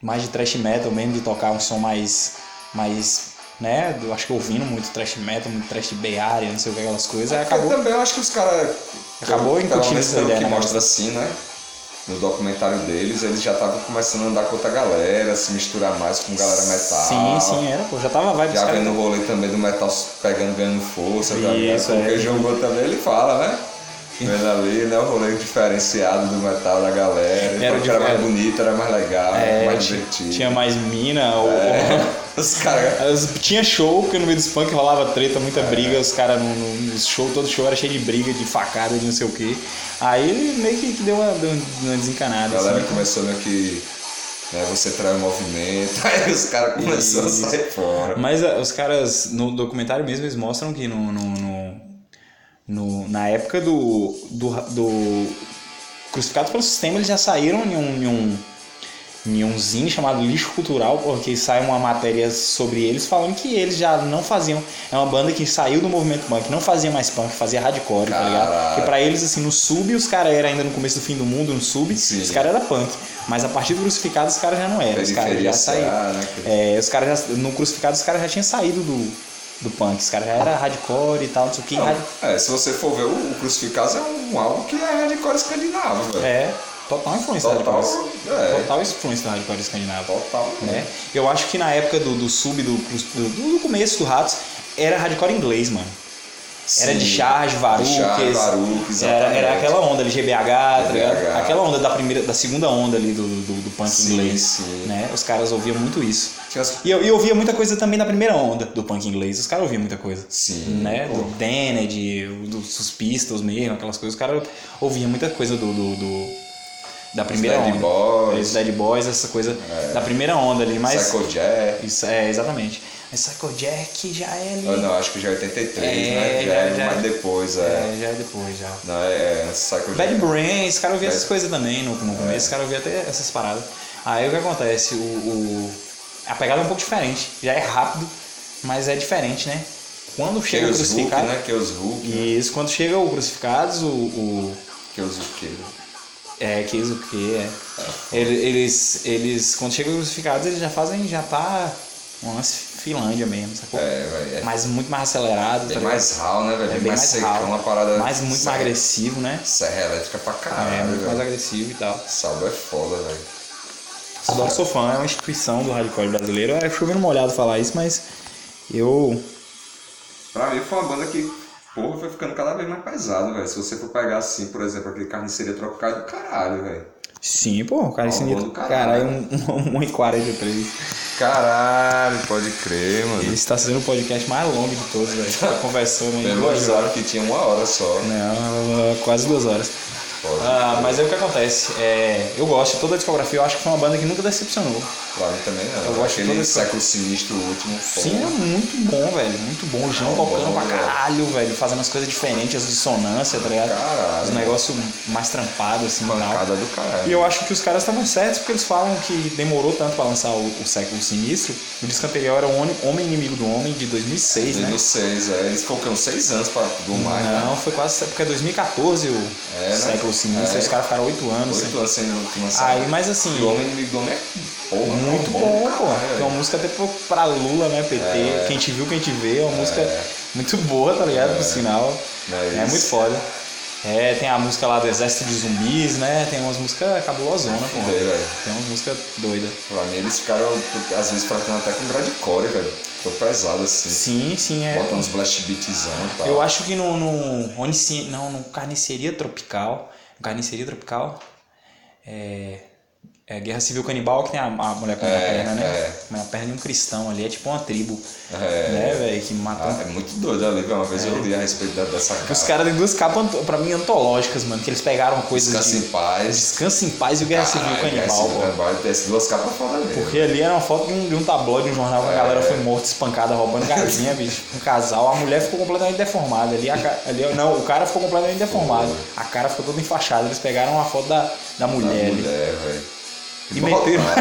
mais de thrash metal mesmo, de tocar um som mais. mais. né? Eu acho que ouvindo muito thrash metal, muito thrash Bay Area, não sei o que, aquelas coisas, aí Porque acabou. também eu acho que os caras. Acabou incutindo essa ideia que na mostra assim, né? No documentário deles, eles já estavam começando a andar com outra galera, se misturar mais com galera metal. Sim, sim, era, pô, já tava vibe Já vendo o rolê também do metal pegando, ganhando força, tá? Isso, Porque é. jogou também, ele fala, né? Vendo ali, né? O rolê diferenciado do metal da galera. Era Era, era mais bonito, era mais legal, É, mais divertido. tinha mais mina, ou, É. Os caras. As- Tinha show, porque no meio dos punk rolava treta, muita É. briga, os caras no, no, show, todo show era cheio de briga, de facada, de não sei o que. Aí meio que deu uma, deu uma A desencanada. galera assim. começou meio que. Né, você trai o movimento, aí os caras começaram a sair fora. Mas ah, os caras, no documentário mesmo, eles mostram que no, no, no- no- na época do, do, do Crucificados pelo Sistema, eles já saíram em um, em um, em um zine chamado Lixo Cultural, porque sai uma matéria sobre eles falando que eles já não faziam. É uma banda que saiu do movimento punk, não fazia mais punk, fazia hardcore, tá ligado? Porque pra eles, assim, no sub, os caras eram ainda no começo do fim do mundo, no sub, Sim. os caras eram punk. Mas a partir do Crucificados, os caras já não eram. Os caras já saíram. Né? É, os caras já, no Crucificados os caras já tinham saído do, do punk, os caras já era hardcore e tal, não sei o que. Não, é, se você for ver, o, o Crucificados é um álbum que é hardcore escandinavo, velho. É, total influência Total, do hardcore. é. Total influência do hardcore escandinavo. Total. Né? Eu acho que na época do, do sub, do, do, do começo do Ratos, era hardcore inglês, mano. Era de Sim. charge, varuques. Charge, varuques, era, era aquela onda ali, GBH, tá ligado? GBH. Aquela onda da primeira, da segunda onda ali do, do, do punk Sim, inglês. sim. Né? Os caras ouviam muito isso. E eu, eu ouvia muita coisa também da primeira onda do punk inglês. Os caras ouviam muita coisa. Sim, Né? pô. Do Daned, dos Pistols mesmo, aquelas coisas. Os caras ouviam muita coisa do. do, do- da primeira Dead onda. Boys. Dead Boys, essa coisa da primeira onda ali. Mas. Psycho Jack. Isso, é, exatamente. Mas Psycho Jack já é ali. Ah, não, acho que já é 83, É, né? Já, já- é já- mais depois, é. É, já é depois, já. Não, é, é Psycho Bad Jack. Brain, os caras ouviam essas Bad- coisas também no, no começo, os caras ouviam até essas paradas. Aí o que acontece? O, o- a pegada é um pouco diferente. Já é rápido, mas é diferente, né? Quando chega o os Hulk, crucificado. né? Que os Hulk. né? Isso, quando chega o crucificados, o. o Que os Hulk. é, que isso o que é. Ele- Eles, eles. Quando chega o crucificados, eles já fazem. Já tá. Uma Finlândia mesmo, sacou? É, velho. É Mas muito mais acelerado. bem tá mais raw, né, velho? É bem bem mais mais secão, raw. uma parada. Mas muito mais agressivo, né? Serra elétrica pra É, caralho, muito mais velho. agressivo e tal. Salvo é foda, velho. Adoro sou fã, é uma instituição do hardcore brasileiro. É chovendo molhado falar isso, mas eu. Pra mim foi uma banda que, porra, foi ficando cada vez mais pesado, velho. Se você for pegar assim, por exemplo, aquele carniceria tropical é do caralho, velho. Sim, pô, é sinistro. do caralho. Caralho, um, um, 1h43. Caralho, pode crer, mano. Esse tá sendo o podcast mais longo de todos, velho. Tá conversando aí Eu duas horas. que tinha uma hora só. Não, quase duas horas. Ah, mas aí o que acontece? É, eu gosto de toda a discografia, eu acho que foi uma banda que nunca decepcionou. Mim também não. Eu gosto Aquele século sinistro último. Sim, é muito bom, velho. Muito bom. O João Bom, tocando bom, pra velho. caralho, velho. Fazendo as coisas diferentes, as dissonâncias, tá ligado? Caralho. Os negócios mais trampados, assim. Pancada do caralho. E eu acho que os caras estavam certos porque eles falam que demorou tanto pra lançar o, o Século Sinistro. O disco anterior era o Homem, Inimigo do Homem, de 2006, né? 2006, é. Eles? Uns seis anos pra do mais, né? Não, foi quase porque é 2014 o É, né? Século Sinistro. É. Os caras ficaram oito anos. Oito assim. anos sem lançar. Aí, mas assim, E o Homem Inimigo do Homem é porra, muito bom, pô. caralho, Tem uma música até pra Lula, né, PT. É. Quem te viu, quem te vê. É uma música muito boa, tá ligado? Por sinal. É É, muito foda. É, tem a música lá do Exército de Zumbis, né? Tem umas músicas cabulosona, pô. Tem umas músicas doidas. Pra mim eles ficaram, às vezes, praticando até com gradcore, velho. Tô pesado assim. Sim, sim, é. Bota uns blast beatzão e tal. Eu acho que no, no, Onici- não, no Carniceria Tropical, Carniceria Tropical, é, é Guerra Civil Canibal, que tem a, a mulher com a É, perna, né? é. A perna de um cristão ali, é tipo uma tribo, É. né, velho, que matou... Ah, é muito doido ali. Uma vez eu li a respeito da- dessa Os cara. caras têm duas capas, pra mim, antológicas, mano, que eles pegaram coisas Descansa em de... paz. Descansa em Paz e o Guerra Civil Canibal, Guerra Civil. Canibal, Tem essas duas capas foda mesmo. Porque ali era uma foto de um, de um tabloide, de um jornal, que a É. galera foi morta, espancada, roubando galinha, bicho. Um casal, a mulher ficou completamente deformada. Ali, a ali, não, o cara ficou completamente deformado. A cara ficou toda enfaixada. Eles pegaram uma foto da, da Da mulher ali. mulher, velho. E meteram.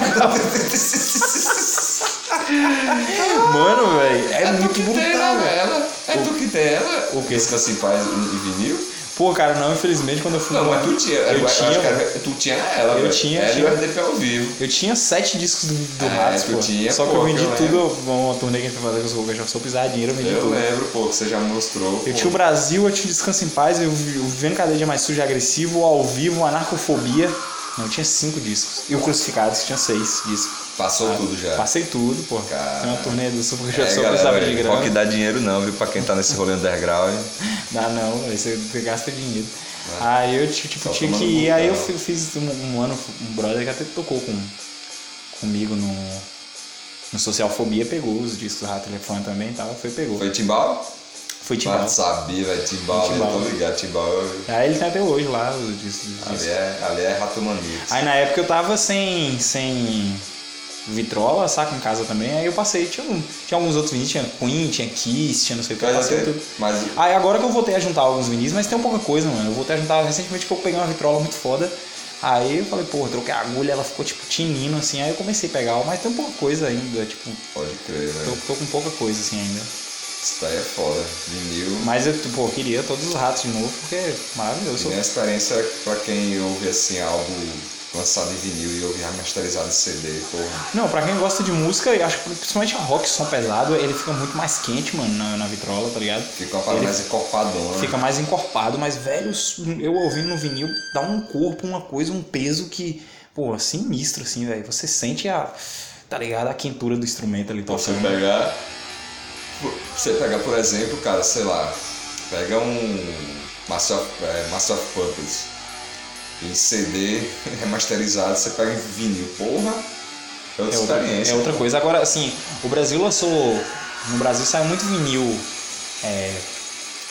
Mano, velho, é, muito tu que tem brutal, velho. ela. É tu que tem ela. O quê? Descansa em paz e vinil. Pô, cara, não, infelizmente, quando eu fui. Não, mas tu tinha. Eu, acho tinha, que era- tu tinha ela, Eu velho. tinha, Ela e tinha. o RDP ao vivo. Eu tinha sete discos do, do É, Ratos, pô. tinha, Só que pô, eu vendi que eu tudo. Uma turnê que a gente foi fazer com os Rogas, já pisar dinheiro, eu vendi Eu tudo. lembro, pô, que você já mostrou. Eu pô. tinha o Brasil, eu tinha o Descanso em Paz, eu vi o Vivendo Cada Dia Mais Sujo e Agressivo, o Ao Vivo, o Anarcofobia. Não, tinha cinco discos. E o Crucificados, que tinha seis discos. Passou tudo já. Passei tudo, pô. Cara. Tem uma turnê do Super que eu É, só galera, precisava de grana. rock dá dinheiro não, viu? Pra quem tá nesse rolê underground. Dá não, velho, você gasta dinheiro. Aí eu ti- tipo, Só tinha que ir, aí eu fi- fiz um, um ano, um brother que até tocou com, comigo no, no Socialfobia, pegou os discos do Rato Elefante também e tal, foi pegou. Foi Timbal? Foi Timbal. Mas sabia, velho. Timbal, Timbal. eu tô ligado. Timbal, Aí ele tem até hoje lá os ali é, ali é rato maníaco. Aí na época eu tava sem, sem vitrola, saca, em casa também, aí eu passei, tinha, um- tinha alguns outros vinis, tinha Queen, tinha Kiss, tinha não sei o que, eu passei é, tudo. mas Aí agora que eu voltei a juntar alguns vinis, mas tem pouca coisa, mano. Eu voltei a juntar recentemente que eu peguei uma vitrola muito foda. Aí eu falei, porra, troquei a agulha, ela ficou tipo tinindo assim, aí eu comecei a pegar, mas tem pouca coisa ainda, tipo, pode crer, tô, velho. tô com pouca coisa assim ainda. Isso daí é foda. Vinil. Mas eu, pô, queria todos os ratos de novo, porque é maravilhoso. E minha experiência pra quem ouve assim algo lançado em vinil e ouve remasterizado em CD, porra. Não, pra quem gosta de música, eu acho que principalmente rock, som pesado, ele fica muito mais quente, mano, na, na vitrola, tá ligado? Fica uma parada mais encorpadona. Fica mais encorpado, mas, velho, eu ouvindo no vinil, dá um corpo, uma coisa, um peso que, pô, sinistro, assim, velho. Você sente a, tá ligado? A quentura do instrumento ali Você tocando. pegar. Você pegar, por exemplo, cara, sei lá, pega um Master of, é, Master of Puppets em CD remasterizado, você pega em vinil, porra, é outra É outra, experiência. é outra coisa. Agora, assim, o Brasil lançou. No Brasil saiu muito vinil. É,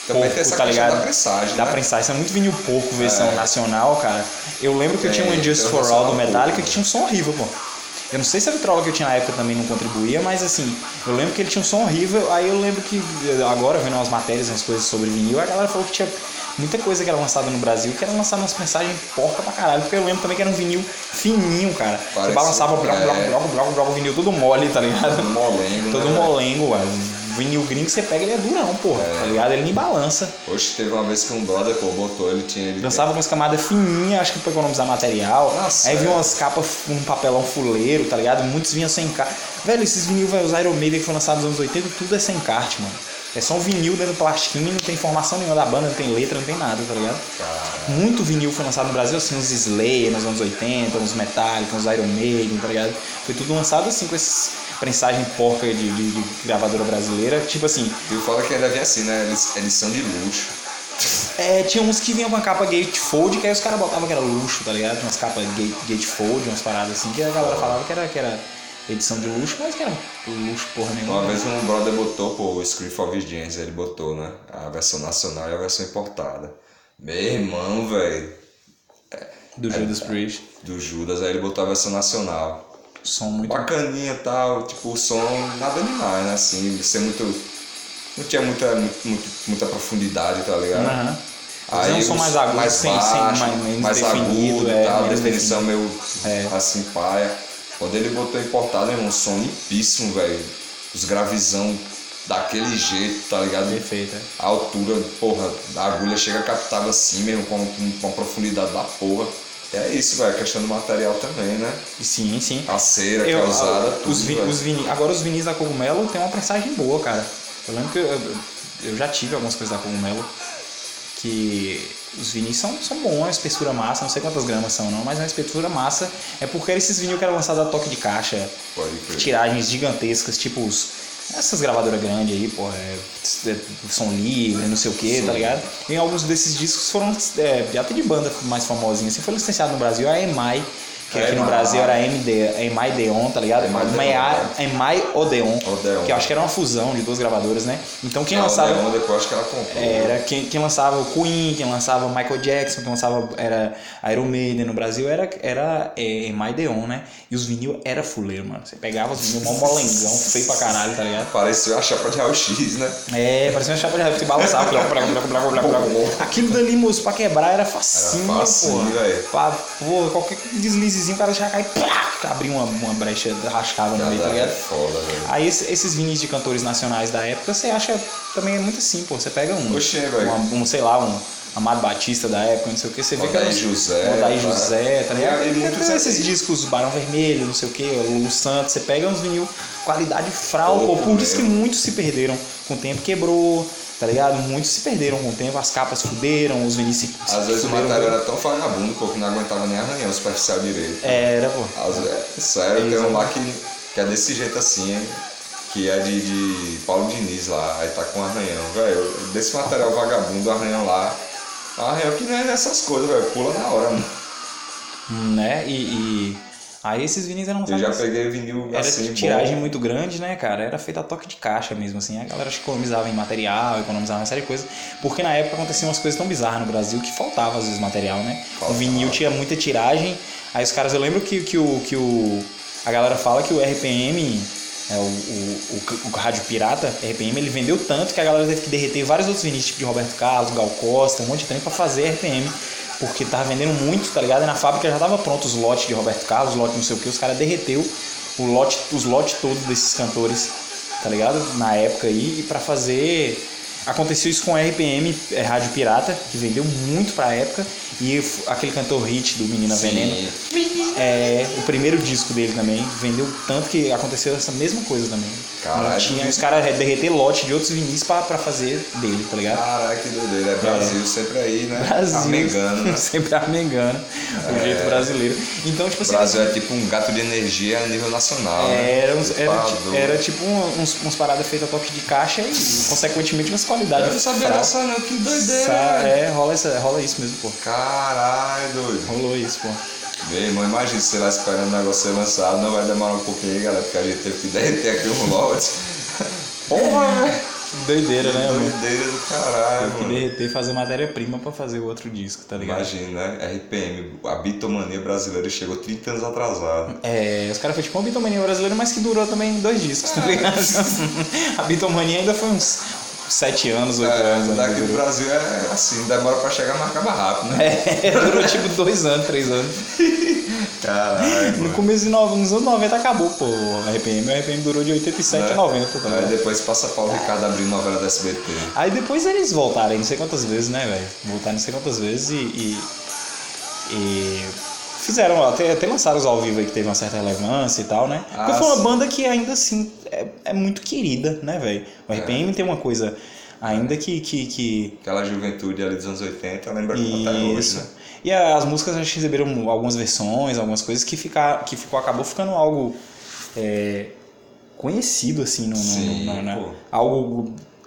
Também porco, tem essa tá ligado? da prensagem, Da né? prensagem, saiu muito vinil pouco, versão É. nacional, cara. Eu lembro que eu tinha um Injustice um for All do Metallica pouco. que tinha um som horrível, pô. Eu não sei se a vitrola que eu tinha na época também não contribuía, mas assim, eu lembro que ele tinha um som horrível. Aí eu lembro que agora, vendo umas matérias, umas coisas sobre vinil, a galera falou que tinha muita coisa que era lançada no Brasil que era lançada umas mensagens porca pra caralho. Porque eu lembro também que era um vinil fininho, cara. Parece- balançava, bloco, é. bloco, bloco, bloco, bloco, o vinil todo mole, tá ligado? Todo molengo, Todo né? molengo, ué. O vinil gringo que você pega, ele é durão, porra, tá ligado? Ele nem balança. Hoje teve uma vez que um brother, pô, botou, ele tinha. Ele Lançava com as camadas fininhas, acho que pra economizar material. Nossa, aí é. vinha umas capas com um papelão fuleiro, tá ligado? Muitos vinham sem encarte. Velho, esses vinil, velho, os Iron Maiden que foram lançados nos anos 80, tudo é sem encarte, mano. É só um vinil dentro do plastiquinho, não tem informação nenhuma da banda, não tem letra, não tem nada, tá ligado? Muito vinil foi lançado no Brasil, assim, uns Slayer nos anos 80, uns Metallica, uns Iron Maiden, tá ligado? Foi tudo lançado assim, com esses prensagem porca de, de- de gravadora brasileira. Tipo assim, E foda é que ainda vem assim, né? Eles, eles são de luxo. É, tinha uns que vinham com a capa gatefold, que aí os caras botavam que era luxo, tá ligado? Umas capas gate, gatefold, umas paradas assim, que a galera falava que era, que era edição de luxo, mas que era luxo porra nenhuma. Uma vez um brother botou, pô, o Scream for Vigilance, ele botou, né? A versão nacional e a versão importada. Meu irmão, velho, Do Judas Priest. do Judas, aí ele botou a versão nacional. Som muito. Bacaninha e tal, tipo, o som nada demais, né? Assim, ser muito. Não tinha muita, muito- muita profundidade, tá ligado? Aham. Mas é um som mais agudo, mais sem- sem- baixo, mais- mais agudo é, e tal, definição meio É. assim, paia. Quando ele botou importado, irmão, um som limpíssimo, velho. Os gravizão daquele jeito, tá ligado? Perfeito, é. A altura, porra, a agulha chega captava assim mesmo, com, com, com a profundidade da porra. É isso, velho, questão do material também, né? Sim, sim. A cera que Eu- é usada, a- tudo, os vi- os vini- agora os vinis da Cogumelo tem uma pressagem boa, cara. Eu lembro que eu, eu- já tive algumas coisas da Cogumelo que os vinis são, são bons, espessura massa, não sei quantas gramas são não, mas uma espessura massa. É porque esses vinil que eram lançados a toque de caixa, tiragens gigantescas, tipo os, essas gravadoras grandes aí, porra, é, é, som livre, não sei o que, tá ligado? E alguns desses discos foram é, até de banda mais famosinha, assim, foi licenciado no Brasil a EMI, que aqui no. Brasil era MD, EMI Deon, tá ligado? EMI Odeon, Odeon. que eu acho que era uma fusão de duas gravadoras, né? Então quem Não, lançava... Leon, depois acho que ela comprou. Era quem, quem lançava o Queen, quem lançava o Michael Jackson, quem lançava era Iron Maiden no Brasil era, era é, Maideon, né? E os vinil era fuleiro, mano. Você pegava os vinil mó molengão, feio pra caralho, tá ligado? Pareceu a chapa de raio-x, né? É, parecia uma chapa de rap que balançava. blá, blá, blá, blá, blá, blá, blá. Aquilo dali, moço, pra quebrar era facinho, Era facinho, pô. Pra, pô, qualquer deslizezinho o cara já cai, plá, abria uma, uma brecha, rascava no meio, tá Cada é ligado? foda. Aí esse- esses vinis de cantores nacionais da época, você acha também é muito assim, pô. Você pega um, Oxê, uma- um, sei lá, um Amado Batista da época, não sei o que, você vê que era- José, Odaí tá? José, tá ligado? E- muitos esses discos, Barão Vermelho, não sei o que, Lulu Santos, você pega uns vinil, qualidade fral, pô, por isso que muitos se perderam com o tempo, quebrou, tá ligado? Muitos se perderam com o tempo, as capas fuderam, os vinis se, Às vezes o material era tão vagabundo, pô, que não aguentava nem arranhar o superficial direito. Era, pô. Às vezes, sério, tem um lá que, que é desse jeito assim, hein? que é de, de Paulo Diniz lá, aí tá com arranhão, velho. Desse material vagabundo, arranhão lá. Arranhão que não é dessas coisas, velho. Pula na hora, mano. Né? E, e- aí esses vinis eram Eu já lançados- peguei vinil Era assim, de tiragem bom. muito grande, né, cara? Era feita a toque de caixa mesmo, assim. A galera economizava em material, economizava uma série de coisas. Porque na época aconteciam umas coisas tão bizarras no Brasil que faltava às vezes material, né? Faltava. O vinil tinha muita tiragem. Aí os caras, eu lembro que, que, o, que o. A galera fala que o RPM. É, o, o, o, o rádio pirata, RPM, ele vendeu tanto que a galera teve que derreter vários outros vinis, tipo de Roberto Carlos, Gal Costa, um monte de trem pra fazer RPM. Porque tava vendendo muito, tá ligado? E na fábrica já tava pronto os lotes de Roberto Carlos, lote não sei o que, os caras derreteu o lote, os lotes todos desses cantores, tá ligado? Na época aí, e pra fazer. Aconteceu isso com RPM, é, Rádio Pirata, que vendeu muito pra época, e aquele cantor hit do Menina Sim. Veneno, é, o primeiro disco dele também, vendeu tanto que aconteceu essa mesma coisa também. Caralho. Tinha os caras derreter lote de outros vinis pra, pra fazer dele, tá ligado? Caralho, que doideira. É Brasil sempre aí, né? Brasil. Amengando, né? Sempre amengando. O jeito brasileiro. Então, tipo O assim. Brasil é tipo um gato de energia a nível nacional. né? Era, uns- era, era tipo uns, uns paradas feitas a toque de caixa e, consequentemente, umas qualidades. Eu não sabia fral. dessa não, que doideira. Sa-. É, rola, essa, rola isso mesmo, pô. Caralho, doido. Rolou isso, pô. Bem, irmão, imagina se lá esperando o negócio ser lançado, não vai demorar um pouquinho aí, galera, porque a gente teve que derreter aqui um lote. Porra, velho. Que doideira, né, mano? Doideira do caralho, Tem que mano. derreter e fazer matéria-prima pra fazer o outro disco, tá ligado? Imagina, né? RPM, a bitomania brasileira chegou 30 anos atrasado. É, os caras foi tipo uma bitomania brasileira, mas que durou também dois discos, tá ligado? a bitomania ainda foi uns sete anos, oito anos. É, ainda daqui do durou. Brasil é assim, demora pra chegar, mas acaba rápido, né? É, durou tipo dois anos, três anos. Caralho. No começo nos anos 90 acabou, pô, o RPM. O RPM durou de 87 a Né? 90, tá Aí depois passa Paulo Ricardo abrindo novela da SBT. Aí depois eles voltaram não sei quantas vezes, né, velho? Voltaram não sei quantas vezes e. e, e fizeram, até, até lançaram os ao vivo aí que teve uma certa relevância e tal, né? Ah, Porque foi uma sim. banda que ainda assim é, é muito querida, né, velho? O RPM tem uma coisa ainda que. que, que Aquela juventude ali dos anos 80, lembra como até hoje, isso. né? E as músicas acho que receberam algumas versões, algumas coisas que, ficar, que ficou, acabou ficando algo é, conhecido, assim, no, no- Sim, no- na-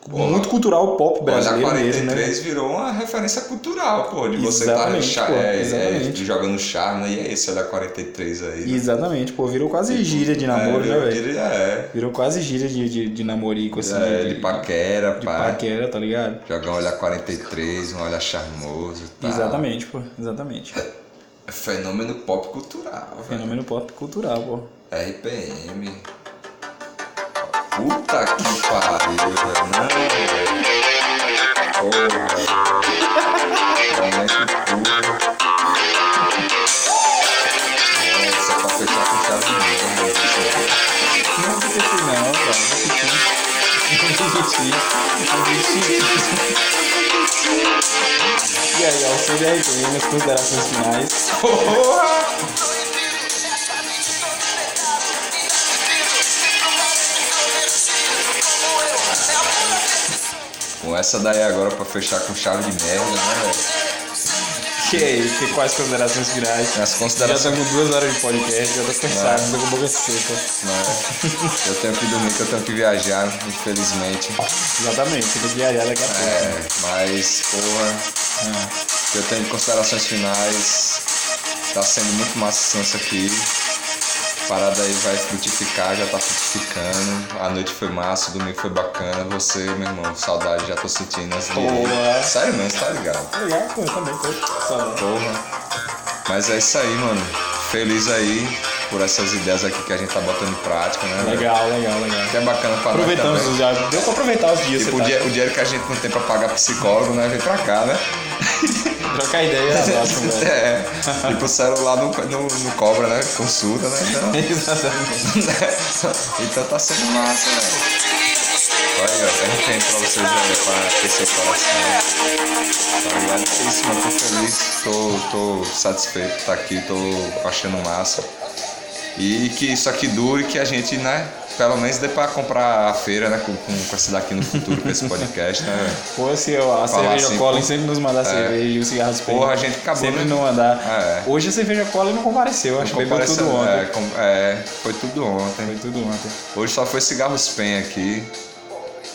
pô. muito cultural pop Olha, brasileiro mesmo, né? 43 virou uma referência cultural, pô, de você estar Exatamente, pô, é, exatamente. é, jogando charme, e é esse, olha 43 aí. né? Exatamente, pô, virou quase gíria de namoro, é, né, virou velho? gíria, É, Virou quase gíria de, de, de namorico, assim. é, de paquera, de pá. paquera, tá ligado? Jogar um olhar 43, um olhar charmoso e tal. Exatamente, pô, exatamente. É fenômeno pop cultural, velho. Fenômeno pop cultural, pô. RPM. Puta que pariu, velho. Não. Porra. Realmente puro. Nossa, pra fechar com chave de ouro, Não repetir não, cara. Vou repetir, vou repetir. E aí, ó, o CDRP nas considerações finais. Porra! Com essa daí agora pra fechar com chave de merda, né, velho? Que aí, que, quais considerações finais? As Já considerações. estamos com duas horas de podcast, já tô cansado, tô com a boca seca. né? Eu tenho que dormir, que eu tenho que viajar, infelizmente. Exatamente, tem que viajar daqui a pouco. É, mas, porra, Ah. eu tenho de considerações finais. Tá sendo muito massa isso aqui. Parada aí vai frutificar, já tá frutificando. A noite foi massa, o domingo foi bacana. Você, meu irmão, saudade, já tô sentindo as. Boa. Sério mesmo, você tá ligado? Legal, pô, eu também tô. Saudade. Porra. Mas é isso aí, mano. Feliz aí por essas ideias aqui que a gente tá botando em prática, né? velho? Legal, legal, legal. Que é bacana pra nós Aproveitamos também. os já. Deu pra aproveitar os dias, Tipo, o, tá? dinhe- o dinheiro que a gente não tem pra pagar psicólogo, né? Vem pra cá, né? Trocar ideia, abraço, velho. É. E pro celular não, não, não cobra, né? Consulta, né? Então, Exatamente. então tá sendo massa, velho. Olha, a gente tem pra vocês aí pra ter seu coração. Tá ligado? É isso, mano. Tô feliz, tô, tô satisfeito de estar aqui, tô achando massa. E que isso aqui dure, que a gente, né? Pelo menos dê pra comprar a feira, né? Com, com, com esse daqui no futuro, com esse podcast, né? Pô, se eu- a Falar cerveja assim, sempre nos mandar cerveja e o cigarro. Porra, a gente acabou, Sempre né? não mandar. É. Hoje a cerveja cola não compareceu, acho que bebeu Comparece- tudo ontem. É, é, foi tudo ontem. Foi tudo ontem. Hoje só foi cigarros pen aqui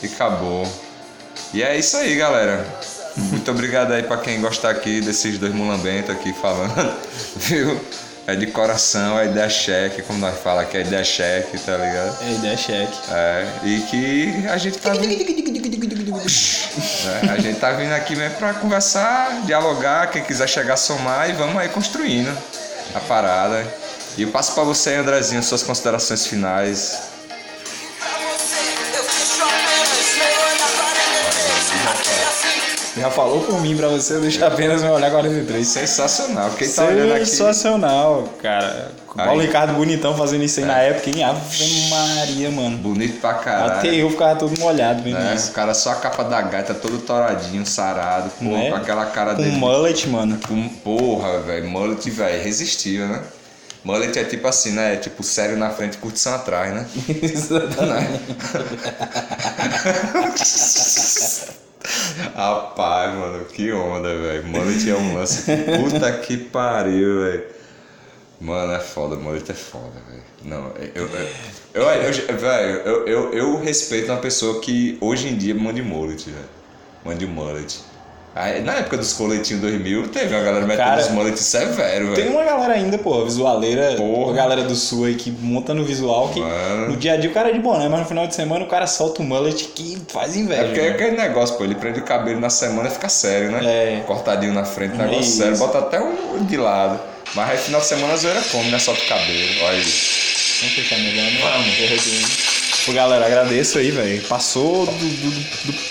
e acabou. E é isso aí, galera. Muito obrigado aí pra quem gostar aqui desses dois mulambentos aqui falando, viu? É de coração, é ideia cheque, como nós falamos aqui, é ideia cheque, tá ligado? É ideia cheque. É, e que a gente tá vindo. né? A gente tá vindo aqui mesmo pra conversar, dialogar, quem quiser chegar, somar e vamos aí construindo a parada. E eu passo pra você, Andrezinho, suas considerações finais. Já falou por mim pra você, deixa apenas meu olhar 43. Sensacional. Quem tá olhando aqui. Sensacional, cara. Aí. Paulo Ricardo bonitão fazendo isso aí na época, hein? Ave Maria, mano. Bonito pra caralho. Até eu ficava todo molhado vendo né? isso. O cara só a capa da gaita, todo toradinho, sarado, pô, Né? com aquela cara Com dele. mullet, mano. Com porra, velho. Mullet, velho, resistiu, né? Mullet é tipo assim, né? Tipo, sério na frente, curtição atrás, né? Rapaz, mano, que onda, velho. Mullet é um lance. Puta que pariu, velho. Mano, é foda, mullet é foda, velho. Não, eu. eu, eu, velho, eu, eu, eu respeito uma pessoa que hoje em dia mande mullet, velho. Mande mullet. Aí, na época dos coletinhos 2000, teve uma galera metendo Cara, os mullets severo, Tem velho. uma galera ainda, pô, visualeira, Porra. a galera do sul aí que monta no visual que Mano. no dia a dia o cara é de boné, mas no final de semana o cara solta o mullet que faz inveja. É porque é né? aquele negócio, pô, ele prende o cabelo na semana e fica sério, né? É. Cortadinho na frente, negócio Isso. sério, bota até um de lado. Mas aí final de semana a zoeira come, né? Solta o cabelo, olha aí. Vamos fechar melhor, né? Vamos. Pô, galera, agradeço aí, velho. Passou do, do- do-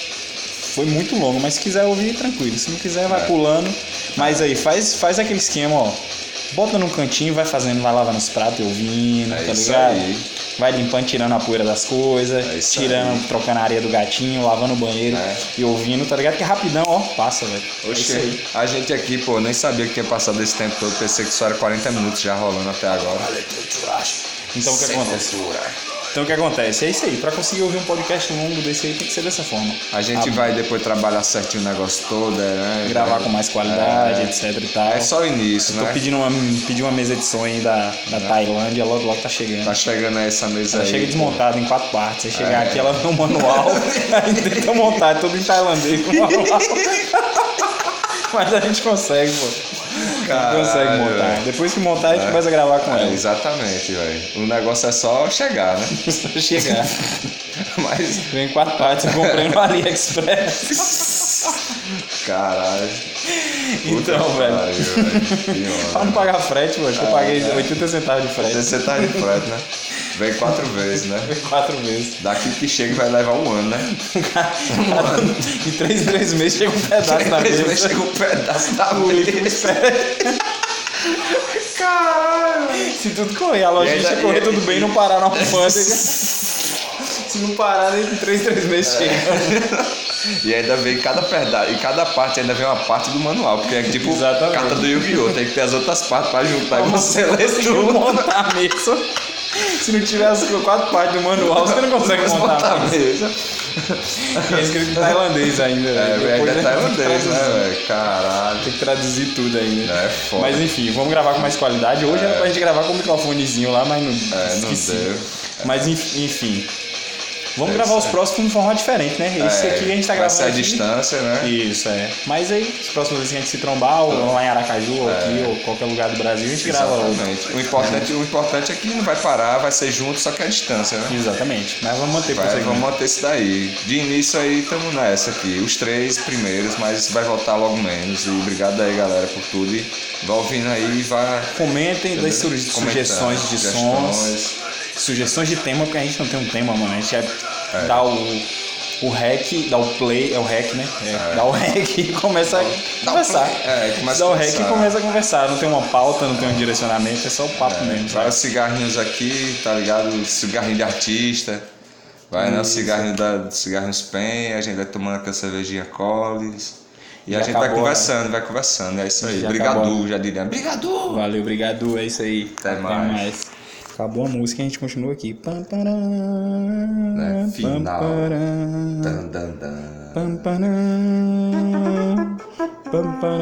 Foi muito longo, mas se quiser ouvir, tranquilo. Se não quiser, vai É. pulando. Mas aí, faz, faz aquele esquema, ó. Bota num cantinho, vai fazendo, vai lavando os pratos e ouvindo, É tá isso ligado? aí. Vai limpando, tirando a poeira das coisas, É tirando, aí. trocando a areia do gatinho, lavando o banheiro É. e ouvindo, tá ligado? Que rapidão, ó, passa, velho. É aí. a gente aqui, pô, nem sabia que tinha passado esse tempo todo. Pensei que só era 40 minutos já rolando até agora. Então o que Sem acontece? censura. Então o que acontece? É isso aí. Pra conseguir ouvir um podcast longo desse aí tem que ser dessa forma. A gente Ah, vai depois trabalhar certinho o negócio todo, né? Gravar com mais qualidade, É. etc e tal. É só o início, Tô né? pedindo uma, pedi uma mesa de som aí da, da Tailândia, logo logo tá chegando. Tá chegando essa mesa Ela aí. chega desmontada em quatro partes. Você chegar É. aqui, ela vê um manual, aí tenta montar, é tudo em tailandês com manual. Mas a gente consegue, pô. A gente Caralho, consegue montar. velho. Depois que montar, a gente começa a gravar com É, ela. exatamente, velho. O negócio é só chegar, né? Pra chegar. Mas, Vem em quatro partes, eu comprei no AliExpress. caralho. Então, Puta velho. pariu, velho. Pra não pagar frete, mano, acho que eu paguei 80 centavos de frete. Você tá de frete, né? Vem quatro vezes, né? Quatro vezes. Daqui que chega vai levar um ano, né? em três, três meses chega um pedaço na Três vezes mesa. chega um pedaço da O mesa. Caralho. Se tudo correr, a logística ainda- correr e- tudo bem, não parar na alfândega. Se não parar, em três, três meses chega. E ainda vem cada pedaço, e cada parte ainda vem uma parte do manual, porque é tipo Exatamente. carta do Yu-Gi-Oh! Tem que ter as outras partes pra juntar e você lê tudo. montar mesa. Se não tiver as quatro partes do manual, você não consegue montar. E é escrito em tailandês ainda. É, Depois ainda é que tailandês, né, velho? Caralho. Tem que traduzir tudo ainda. É foda. Mas enfim, vamos gravar com mais qualidade. Hoje era pra gente gravar com o microfonezinho lá, mas não, É, não deu. Mas enf- enfim. Vamos É gravar os próximos de forma diferente, né? Esse É, aqui a gente tá vai gravando. ser a aqui. distância, né? Isso, é. Mas aí, as próximas vezes que a gente se trombar, ou lá em Aracaju, ou aqui, ou qualquer lugar do Brasil, a gente grava outro. Exatamente. O importante, o importante é que não vai parar, vai ser junto, só que a distância, né? Exatamente. Mas vamos manter Vai, vamos manter isso daí. De início aí estamos nessa aqui. Os três primeiros, mas vai voltar logo menos. E obrigado aí, galera, por tudo. E vai ouvindo aí e vai. Comentem, Comentando, sugestões de sons, sugestões de tema, porque a gente não tem um tema, mano. A gente é, dá o, o rec, dá o play, é o rec, né? É, Dá o rec e começa a Dá conversar. é, começa dá a o rec e conversar. começa a conversar. Não tem uma pauta, não tem um direcionamento, é só o papo mesmo. Vai os cigarrinhos aqui, tá ligado? Cigarrinho de artista. Vai no cigarrinho da cigarrinhos Pen, a gente vai tomando aquela cervejinha Collis. E Já a gente vai acabou, conversando, vai conversando. É isso aí. Já Brigadu, acabou. já diria. Brigadu! Valeu, obrigado, é isso aí. Até mais. Acabou a música e a gente continua aqui. Pam, Né? pam, Final. param, Dan, dan, dan. pam, param, pam, param.